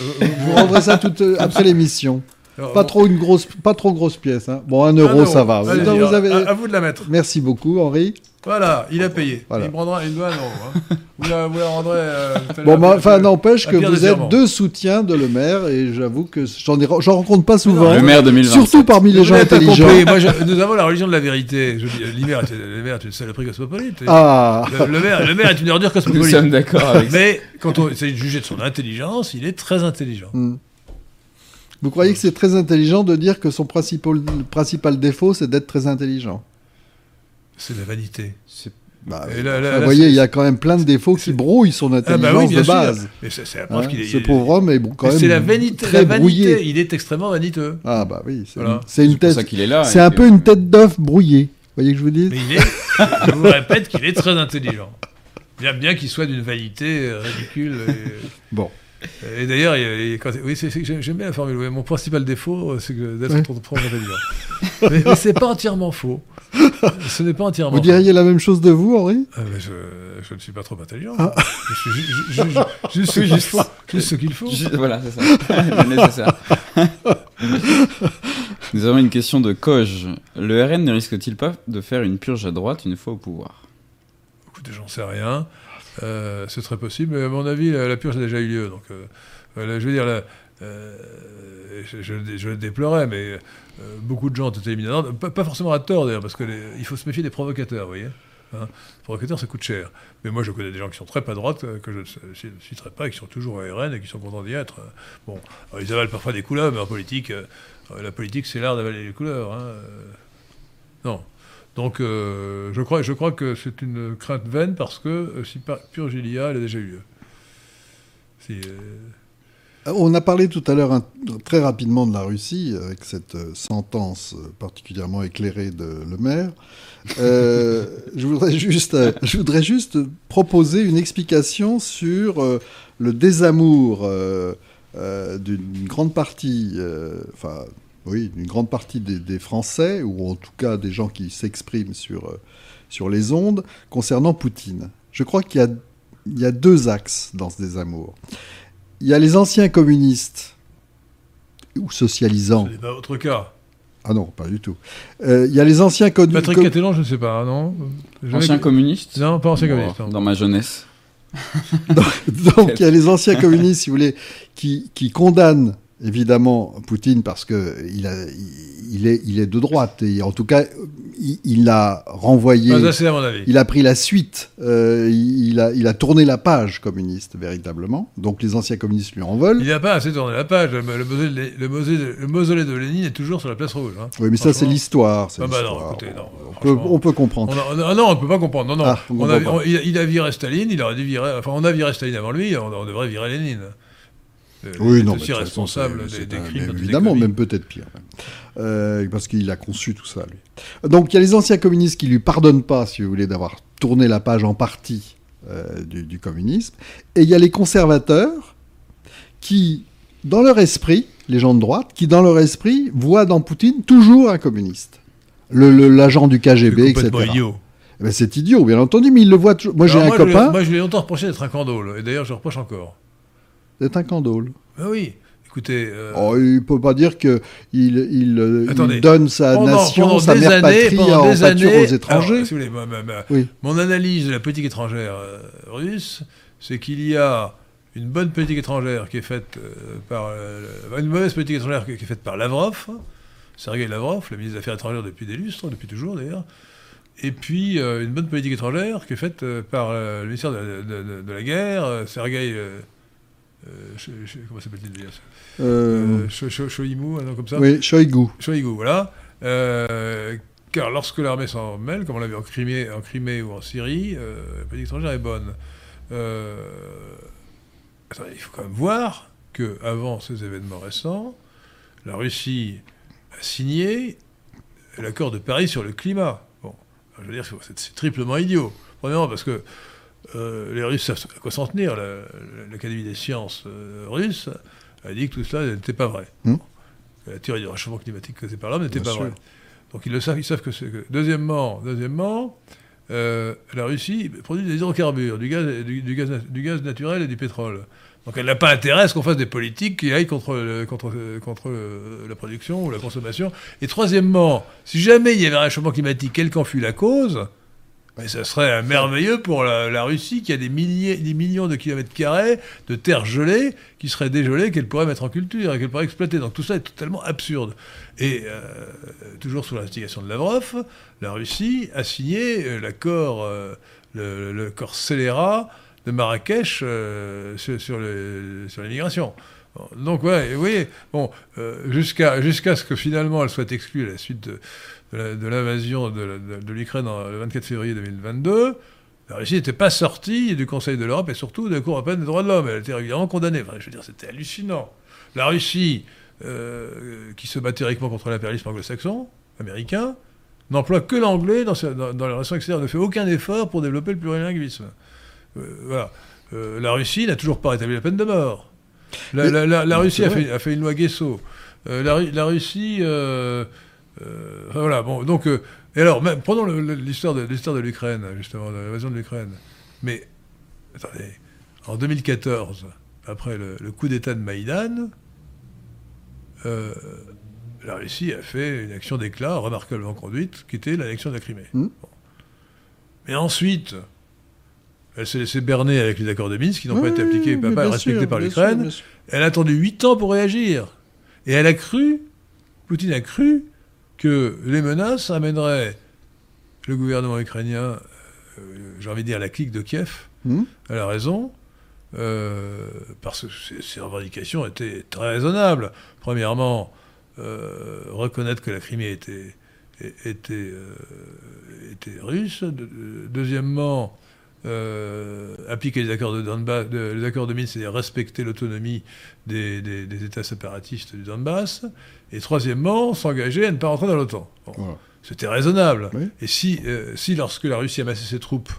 vous- rendrai ça tout, euh, après l'émission. Alors, Pas bon, trop une grosse, pas trop grosse pièce. Hein. Bon, un un euro, ça va. Vous, Allez-y, vous avez... à, à vous de la mettre. Merci beaucoup, Henri. Voilà, il a payé. Voilà. Il prendra une douane en haut. Hein. Vous, la, vous la rendrez. euh, Bon, bah, enfin, n'empêche que vous de êtes Serment. deux soutiens de Le Maire et j'avoue que j'en rencontre pas souvent. Le maire 2027. Surtout parmi les gens intelligents. Moi, je- nous avons la religion de la vérité. Je dis, le maire est, le maire est une saloperie cosmopolite. Ah, Le, le maire, le maire est une ordure Nous cosmopolite. sommes d'accord avec ça. Mais quand on essaie de juger de son intelligence, il est très intelligent. Hmm. Vous croyez que c'est très intelligent de dire que son principal, principal défaut, c'est d'être très intelligent? C'est la vanité. C'est- Bah, Et là- là- enfin, là, Vous voyez, il y a quand même plein de défauts qui brouillent son Ah intelligence bah oui, bien de sûr. base. Mais c'est c'est la preuve Hein, qu'il est. ce pauvre homme est bon, quand mais même c'est la vanité. très La vanité. brouillé. Il est extrêmement vaniteux. Ah bah oui, c'est Voilà. une- c'est une C'est pour ça tête. qu'il est là. C'est un peu une tête d'œuf brouillée. Vous voyez que je veux dire? Mais il est. je vous répète qu'il est très intelligent. Bien, bien qu'il soit d'une vanité euh, ridicule. Et, Bon. Et d'ailleurs, oui, j'aime bien la formule. oui, mon principal défaut, euh, c'est que d'être Ouais. trop, intelligent. mais mais c'est pas entièrement faux. Ce n'est pas entièrement Vous faux. diriez la même chose de vous, Henri? Ah, mais je, je ne suis pas trop intelligent. Ah. Je suis ju- ju- ju- ju- juste ce qu'il faut. Juste ce qu'il faut. Juste- Voilà, c'est ça. Le nécessaire. Nous avons une question de Coj. Le RN ne risque-t-il pas de faire une purge à droite une fois au pouvoir? Écoutez, j'en sais rien. Euh, c'est très possible, mais à mon avis, la, purge a déjà eu lieu. Donc, euh, je veux dire, euh, je, le déplorais, mais euh, beaucoup de gens ont été éliminés. Non, Pas, pas forcément à tort, d'ailleurs, parce qu'il faut se méfier des provocateurs, vous voyez. Hein les provocateurs, ça coûte cher. Mais moi, je connais des gens qui sont très pas droite, que je ne citerai pas, qui sont toujours au RN et qui sont contents d'y être. Bon, ils avalent parfois des couleurs, mais en politique, la politique, c'est l'art d'avaler les couleurs. hein. Non. Donc, euh, je, crois, je crois que c'est une crainte vaine parce que euh, si par- purge il y a, elle a déjà eu lieu. Euh, On a parlé tout à l'heure très rapidement de la Russie, avec cette euh, sentence particulièrement éclairée de Le Maire. Je, voudrais juste, je voudrais juste proposer une explication sur le désamour d'une grande partie, oui, d'une grande partie des, des Français, ou en tout cas des gens qui s'expriment sur, euh, sur les ondes, concernant Poutine. Je crois qu'il y a, il y a deux axes dans ce désamour. Il y a les anciens communistes ou socialisants. ce n'est pas votre cas. Ah non, pas du tout. Euh, il y a les anciens co- Patrick Catalan, je ne sais pas, non Jamais Ancien communiste Non, pas ancien communiste. non. Dans ma jeunesse. Donc il y a les anciens communistes, si vous voulez, qui, qui condamnent évidemment Poutine parce que il, a, il, est, il est de droite et en tout cas il, il a renvoyé, Pas assez, à mon avis. il a pris la suite, euh, il, a, il a tourné la page communiste véritablement. Donc les anciens communistes lui en veulent. Il n'a pas assez tourné la page. Le, le mausolée, le mausolée- le mausolée de Lénine est toujours sur la place rouge. hein. Oui, mais ça c'est l'histoire. Ah bah non, l'histoire. écoutez, non, on, peut, franchement. on peut comprendre. On a- ah non, on ne peut pas comprendre. Non, non. Ah, on On comprend a- pas. on- il, a, viré Staline, il aurait dû virer. Enfin, on a viré Staline avant lui, on devrait virer Lénine. Euh, Oui, il est non, aussi façon, responsable des, des un- crimes. est Évidemment, même peut-être pire. Euh, parce qu'il a conçu tout ça, lui. Donc il y a les anciens communistes qui lui pardonnent pas, si vous voulez, d'avoir tourné la page en partie euh, du, du communisme. Et il y a les conservateurs qui, dans leur esprit, les gens de droite, qui, dans leur esprit, voient dans Poutine toujours un communiste. Le- le- L'agent du KGB, etc. idiot. Eh ben, c'est idiot, bien entendu, mais il le voit toujours. Moi, j'ai un moi, je- copain. moi, je lui ai longtemps reproché d'être un candole. Et d'ailleurs, je le reproche encore. C'est un candole. Ah oui, écoutez. euh, Oh, il peut pas dire que il, il, euh, donne sa pendant- nation, pendant sa des mère années- patrie en des années- aux étrangers. Alors, si vous voulez, ma- ma- ma- Oui. Mon analyse de la politique étrangère euh, russe, c'est qu'il y a une bonne politique étrangère qui est faite euh, par. une mauvaise politique étrangère qui est faite par Lavrov, Sergei Lavrov, le ministre des Affaires étrangères depuis des lustres, depuis toujours d'ailleurs. Et puis une bonne politique étrangère qui est faite par le ministère de, de- de- de la guerre, Sergei. Euh, euh, Ch- comment s'appelle-t-il déjà Euh, euh, Shoimu, un nom comme ça oui, Shoigu. Shoigu, voilà. Euh, car lorsque l'armée s'en mêle, comme on l'a vu en Crimée, en Crimée ou en Syrie, euh, la politique étrangère est bonne. Euh, attendez, il faut quand même voir que avant ces événements récents, la Russie a signé l'accord de Paris sur le climat. Bon, je veux dire, c'est triplement idiot. Premièrement, parce que euh, les Russes savent à quoi s'en tenir. La- la- L'Académie des sciences euh, russe a dit que tout cela n'était pas vrai. Que La théorie du réchauffement climatique causée par l'homme n'était pas sûr. vraie. Donc ils le savent, ils savent que c'est que. Deuxièmement, deuxièmement euh, la Russie produit des hydrocarbures, du gaz, du, du gaz, na- du gaz naturel et du pétrole. Donc elle n'a pas intérêt à ce qu'on fasse des politiques qui aillent contre, le- contre, contre la production ou la consommation. Et troisièmement, si jamais il y avait un réchauffement climatique, quelle qu'en fût la cause, mais ça serait merveilleux pour la, Russie qui a des, milliers, des millions de kilomètres carrés de terre gelée qui seraient dégelées, qu'elle pourrait mettre en culture et qu'elle pourrait exploiter. Donc tout ça est totalement absurde. Et euh, toujours sous l'instigation de Lavrov, la Russie a signé euh, l'accord, euh, le, le corps scélérat de Marrakech euh, sur, sur, sur l'immigration. Bon, Donc ouais, vous voyez, bon, euh, jusqu'à jusqu'à ce que finalement elle soit exclue à la suite de, de l'invasion de, la- de- de l'Ukraine le 24 février 2022, la Russie n'était pas sortie du Conseil de l'Europe et surtout de la Cour européenne des droits de l'homme. Elle était régulièrement condamnée. Enfin, je veux dire, c'était hallucinant. La Russie, euh, qui se bat théoriquement contre l'impérialisme anglo-saxon, américain, n'emploie que l'anglais dans, dans, dans les relations extérieures, ne fait aucun effort pour développer le plurilinguisme. Euh, voilà. Euh, la Russie n'a toujours pas rétabli la peine de mort. La, Mais- la- la- la mais Russie a fait, a fait une loi Guesso. La Russie. Euh, enfin, voilà, bon, donc. euh, et alors, même, prenons l'histoire de, de l'Ukraine, justement, de l'invasion de l'Ukraine. Mais, attendez, en 2014, après le, le coup d'État de Maïdan, euh, la Russie a fait une action d'éclat remarquablement conduite, qui était l'annexion de la Crimée. Mm. Bon. Mais ensuite, elle s'est laissée berner avec les accords de Minsk, qui n'ont pas été appliqués, pas, pas respectés sûr, par l'Ukraine. Elle a attendu 8 ans pour réagir. Et elle a cru, Poutine a cru, que les menaces amèneraient le gouvernement ukrainien, euh, j'ai envie de dire la clique de Kiev, Hmm elle a raison, euh, parce que ses, ses revendications étaient très raisonnables. Premièrement, euh, reconnaître que la Crimée était, était, était russe. De- deuxièmement, euh, appliquer les accords de Donbass, de- les accords de Minsk, c'est-à-dire respecter l'autonomie des, des- des États séparatistes du Donbass. Et troisièmement, s'engager à ne pas rentrer dans l'OTAN. Bon. Voilà. C'était raisonnable. Oui. Et si, euh, si, lorsque la Russie amassait ses troupes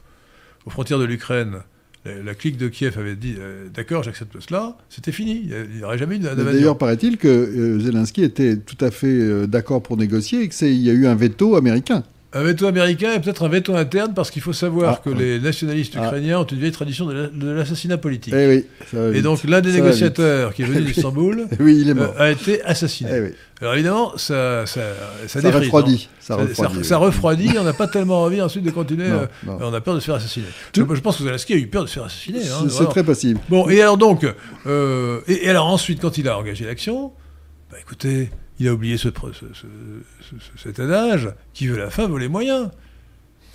aux frontières de l'Ukraine, la, la clique de Kiev avait dit euh, d'accord, j'accepte cela, c'était fini. Il n'y aurait jamais eu d'invasion. D'ailleurs, paraît-il que Zelensky était tout à fait d'accord pour négocier et qu'il y a eu un veto américain. Un veto américain et peut-être un veto interne parce qu'il faut savoir Ah, que oui. les nationalistes Ah. ukrainiens ont une vieille tradition de la- de l'assassinat politique. Eh oui, ça va Et donc l'un des Ça négociateurs qui est venu d'Istanbul vite. Oui, euh, a été assassiné. Eh. Alors évidemment, ça, ça, ça, Ça refroidit. Ça refroidit. ça- refroidit, on n'a pas tellement envie ensuite de continuer. Non, euh, on a peur de se faire assassiner. Tout- Je, je pense que Zelensky a eu peur de se faire assassiner. hein, C'est- très possible. Bon, et alors donc, euh, et, et alors ensuite, quand il a engagé l'action, bah écoutez, il a oublié ce, cet adage qui veut la fin veut les moyens.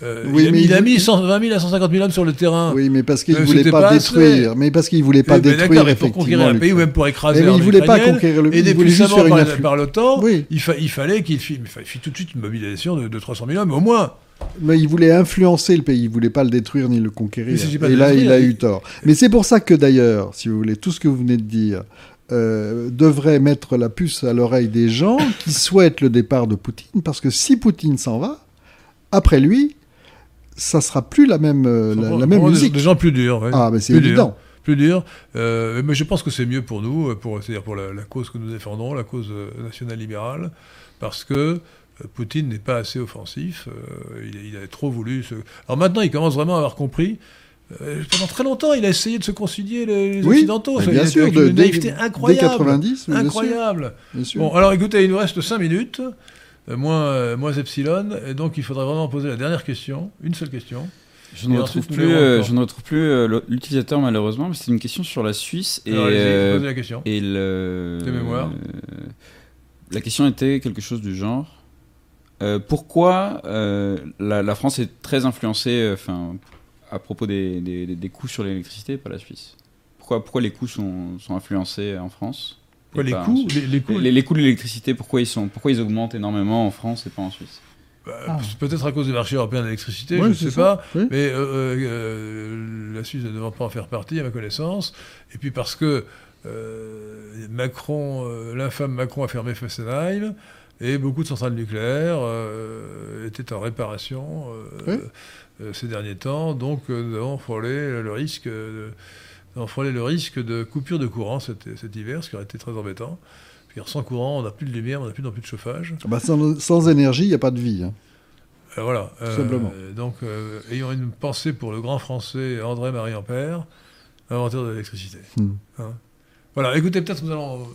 Euh, Oui, il a, mais mis- il a mis 120 000 à 150 000 hommes sur le terrain. Oui, mais parce qu'il Euh, voulait pas, détruire. Mais parce qu'il voulait pas Eh ben, détruire mais pour effectivement. conquérir un pays ou même pour écraser mais il l'armée voulait pas conquérir le Et sa faire mort une par, par l'OTAN, Oui. il, fa- il fallait qu'il fit, il fa- il fit tout de suite une mobilisation de, de 300 000 hommes, au moins. Mais il voulait influencer le pays, il voulait pas le détruire ni le conquérir. Et là, détruire, il a eu tort. Mais c'est pour ça que d'ailleurs, si vous voulez, tout ce que vous venez de dire euh, devrait mettre la puce à l'oreille des gens qui souhaitent le départ de Poutine, parce que si Poutine s'en va, après lui, ça sera plus la même, euh, la, la même musique. Des gens plus durs. ouais. Ah, mais c'est dur. évident. plus dur. Euh, mais je pense que c'est mieux pour nous, pour, c'est-à-dire pour la, la cause que nous défendons, la cause nationale libérale, parce que Poutine n'est pas assez offensif. il, il a trop voulu. Alors maintenant, il commence vraiment à avoir compris. Euh, pendant très longtemps, il a essayé de se concilier les, les Oui, Occidentaux. Ça, bien sûr, avec de, une dès- naïveté dès incroyable. 90, bien incroyable. bien sûr. Bon, alors écoutez, il nous reste 5 minutes, euh, moins, euh, moins epsilon, et donc il faudrait vraiment poser la dernière question, une seule question. Je ne Et retrouve plus, je ne retrouve plus l'utilisateur malheureusement, mais c'est une question sur la Suisse et, Alors, euh, posez la question. et le. De mémoire. euh, la question était quelque chose du genre. euh, pourquoi euh, la, la France est très influencée, euh, enfin, à propos des, des, des coûts sur l'électricité, pas la Suisse. Pourquoi, pourquoi les coûts sont, sont influencés en France les, coûts, Suisse les, les coûts les, les coûts de l'électricité, pourquoi ils sont, pourquoi ils augmentent énormément en France et pas en Suisse? Bah, Ah. Peut-être à cause du marché européen de l'électricité, Ouais, je ne sais ça, pas. oui. Mais euh, euh, la Suisse ne devant pas en faire partie, à ma connaissance. Et puis parce que euh, Macron, euh, l'infâme Macron a fermé Fessenheim, et beaucoup de centrales nucléaires euh, étaient en réparation euh, Oui. Euh, ces derniers temps. Donc euh, nous avons frôlé le risque de, avons frôlé le risque de coupure de courant cet, cet hiver, ce qui aurait été très embêtant. C'est-à-dire, sans courant, on n'a plus de lumière, on n'a plus non plus de chauffage. Bah, sans, sans énergie, il n'y a pas de vie. hein. Euh, voilà. euh, simplement. donc, euh, ayons une pensée pour le grand français André-Marie Ampère, inventeur de l'électricité. Hmm. Hein. Voilà, écoutez, peut-être nous allons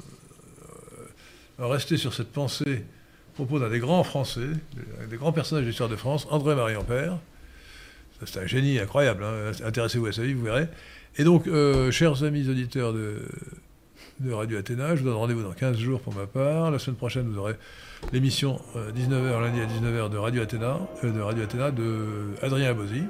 euh, rester sur cette pensée à propos d'un des grands Français, des- des grands personnages de l'histoire de France, André-Marie Ampère. C'est un génie incroyable, hein. intéressez-vous à sa vie, vous verrez. Et donc, euh, chers amis auditeurs de, Radio Athéna, je vous donne rendez-vous dans 15 jours pour ma part. La semaine prochaine, vous aurez l'émission euh, 19h, lundi à 19h de Radio Athéna, euh, de Radio Athéna de Adrien Abosi.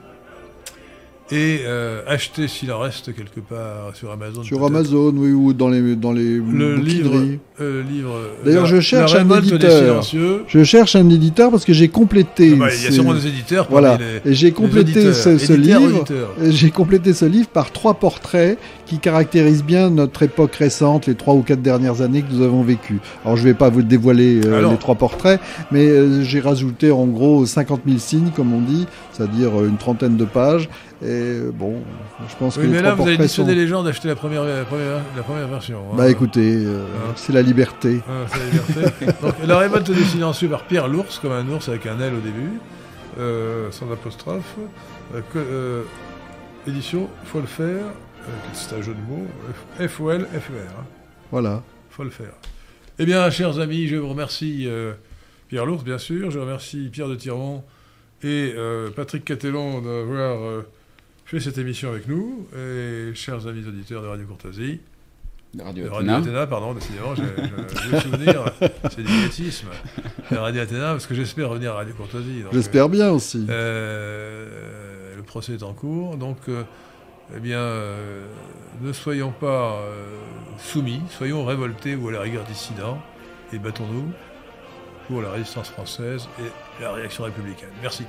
Et euh, achetez s'il en reste quelque part sur Amazon. Sur Amazon, oui, ou dans les, dans les Le livre, euh, livre. euh, D'ailleurs, je cherche un éditeur. Je cherche un éditeur parce que j'ai complété. Ah bah, il y a sûrement des éditeurs. Voilà. les- Et j'ai complété ce, ce livre. J'ai complété ce livre par trois portraits qui caractérisent bien notre époque récente, les trois ou quatre dernières années que nous avons vécues. Alors je ne vais pas vous dévoiler euh, Ah les trois portraits, mais euh, j'ai rajouté en gros 50 000 signes, comme on dit, c'est-à-dire euh, une trentaine de pages. Et bon, je pense Oui, que les mais trois là, vous avez dissuadé sont... les gens d'acheter la première, la, première, la première version. hein. Bah écoutez, euh, Hein. c'est la liberté. Ah, c'est la liberté. Donc, la révolte des silencieux par Pierre Lours, comme un ours avec un L au début, sans apostrophe. Que, édition, faut le faire. Euh, c'est un jeu de mots. F-O-L, F-E-R. hein. Voilà. faut le faire. Eh bien, chers amis, je vous remercie euh, Pierre Lours, bien sûr. Je remercie Pierre de Tirmont et euh, Patrick Catellon d'avoir euh, fait cette émission avec nous. Et chers amis auditeurs de Radio Courtoisie, Radio de Radio Athéna. Athéna, pardon, décidément, j'ai le souvenir, c'est du. De Radio Athéna, parce que j'espère revenir à Radio Courtoisie. J'espère bien aussi. euh, le procès est en cours, donc euh, eh bien, euh, ne soyons pas euh, soumis, soyons révoltés ou à la rigueur dissidents, et battons-nous pour la résistance française et la réaction républicaine. Merci.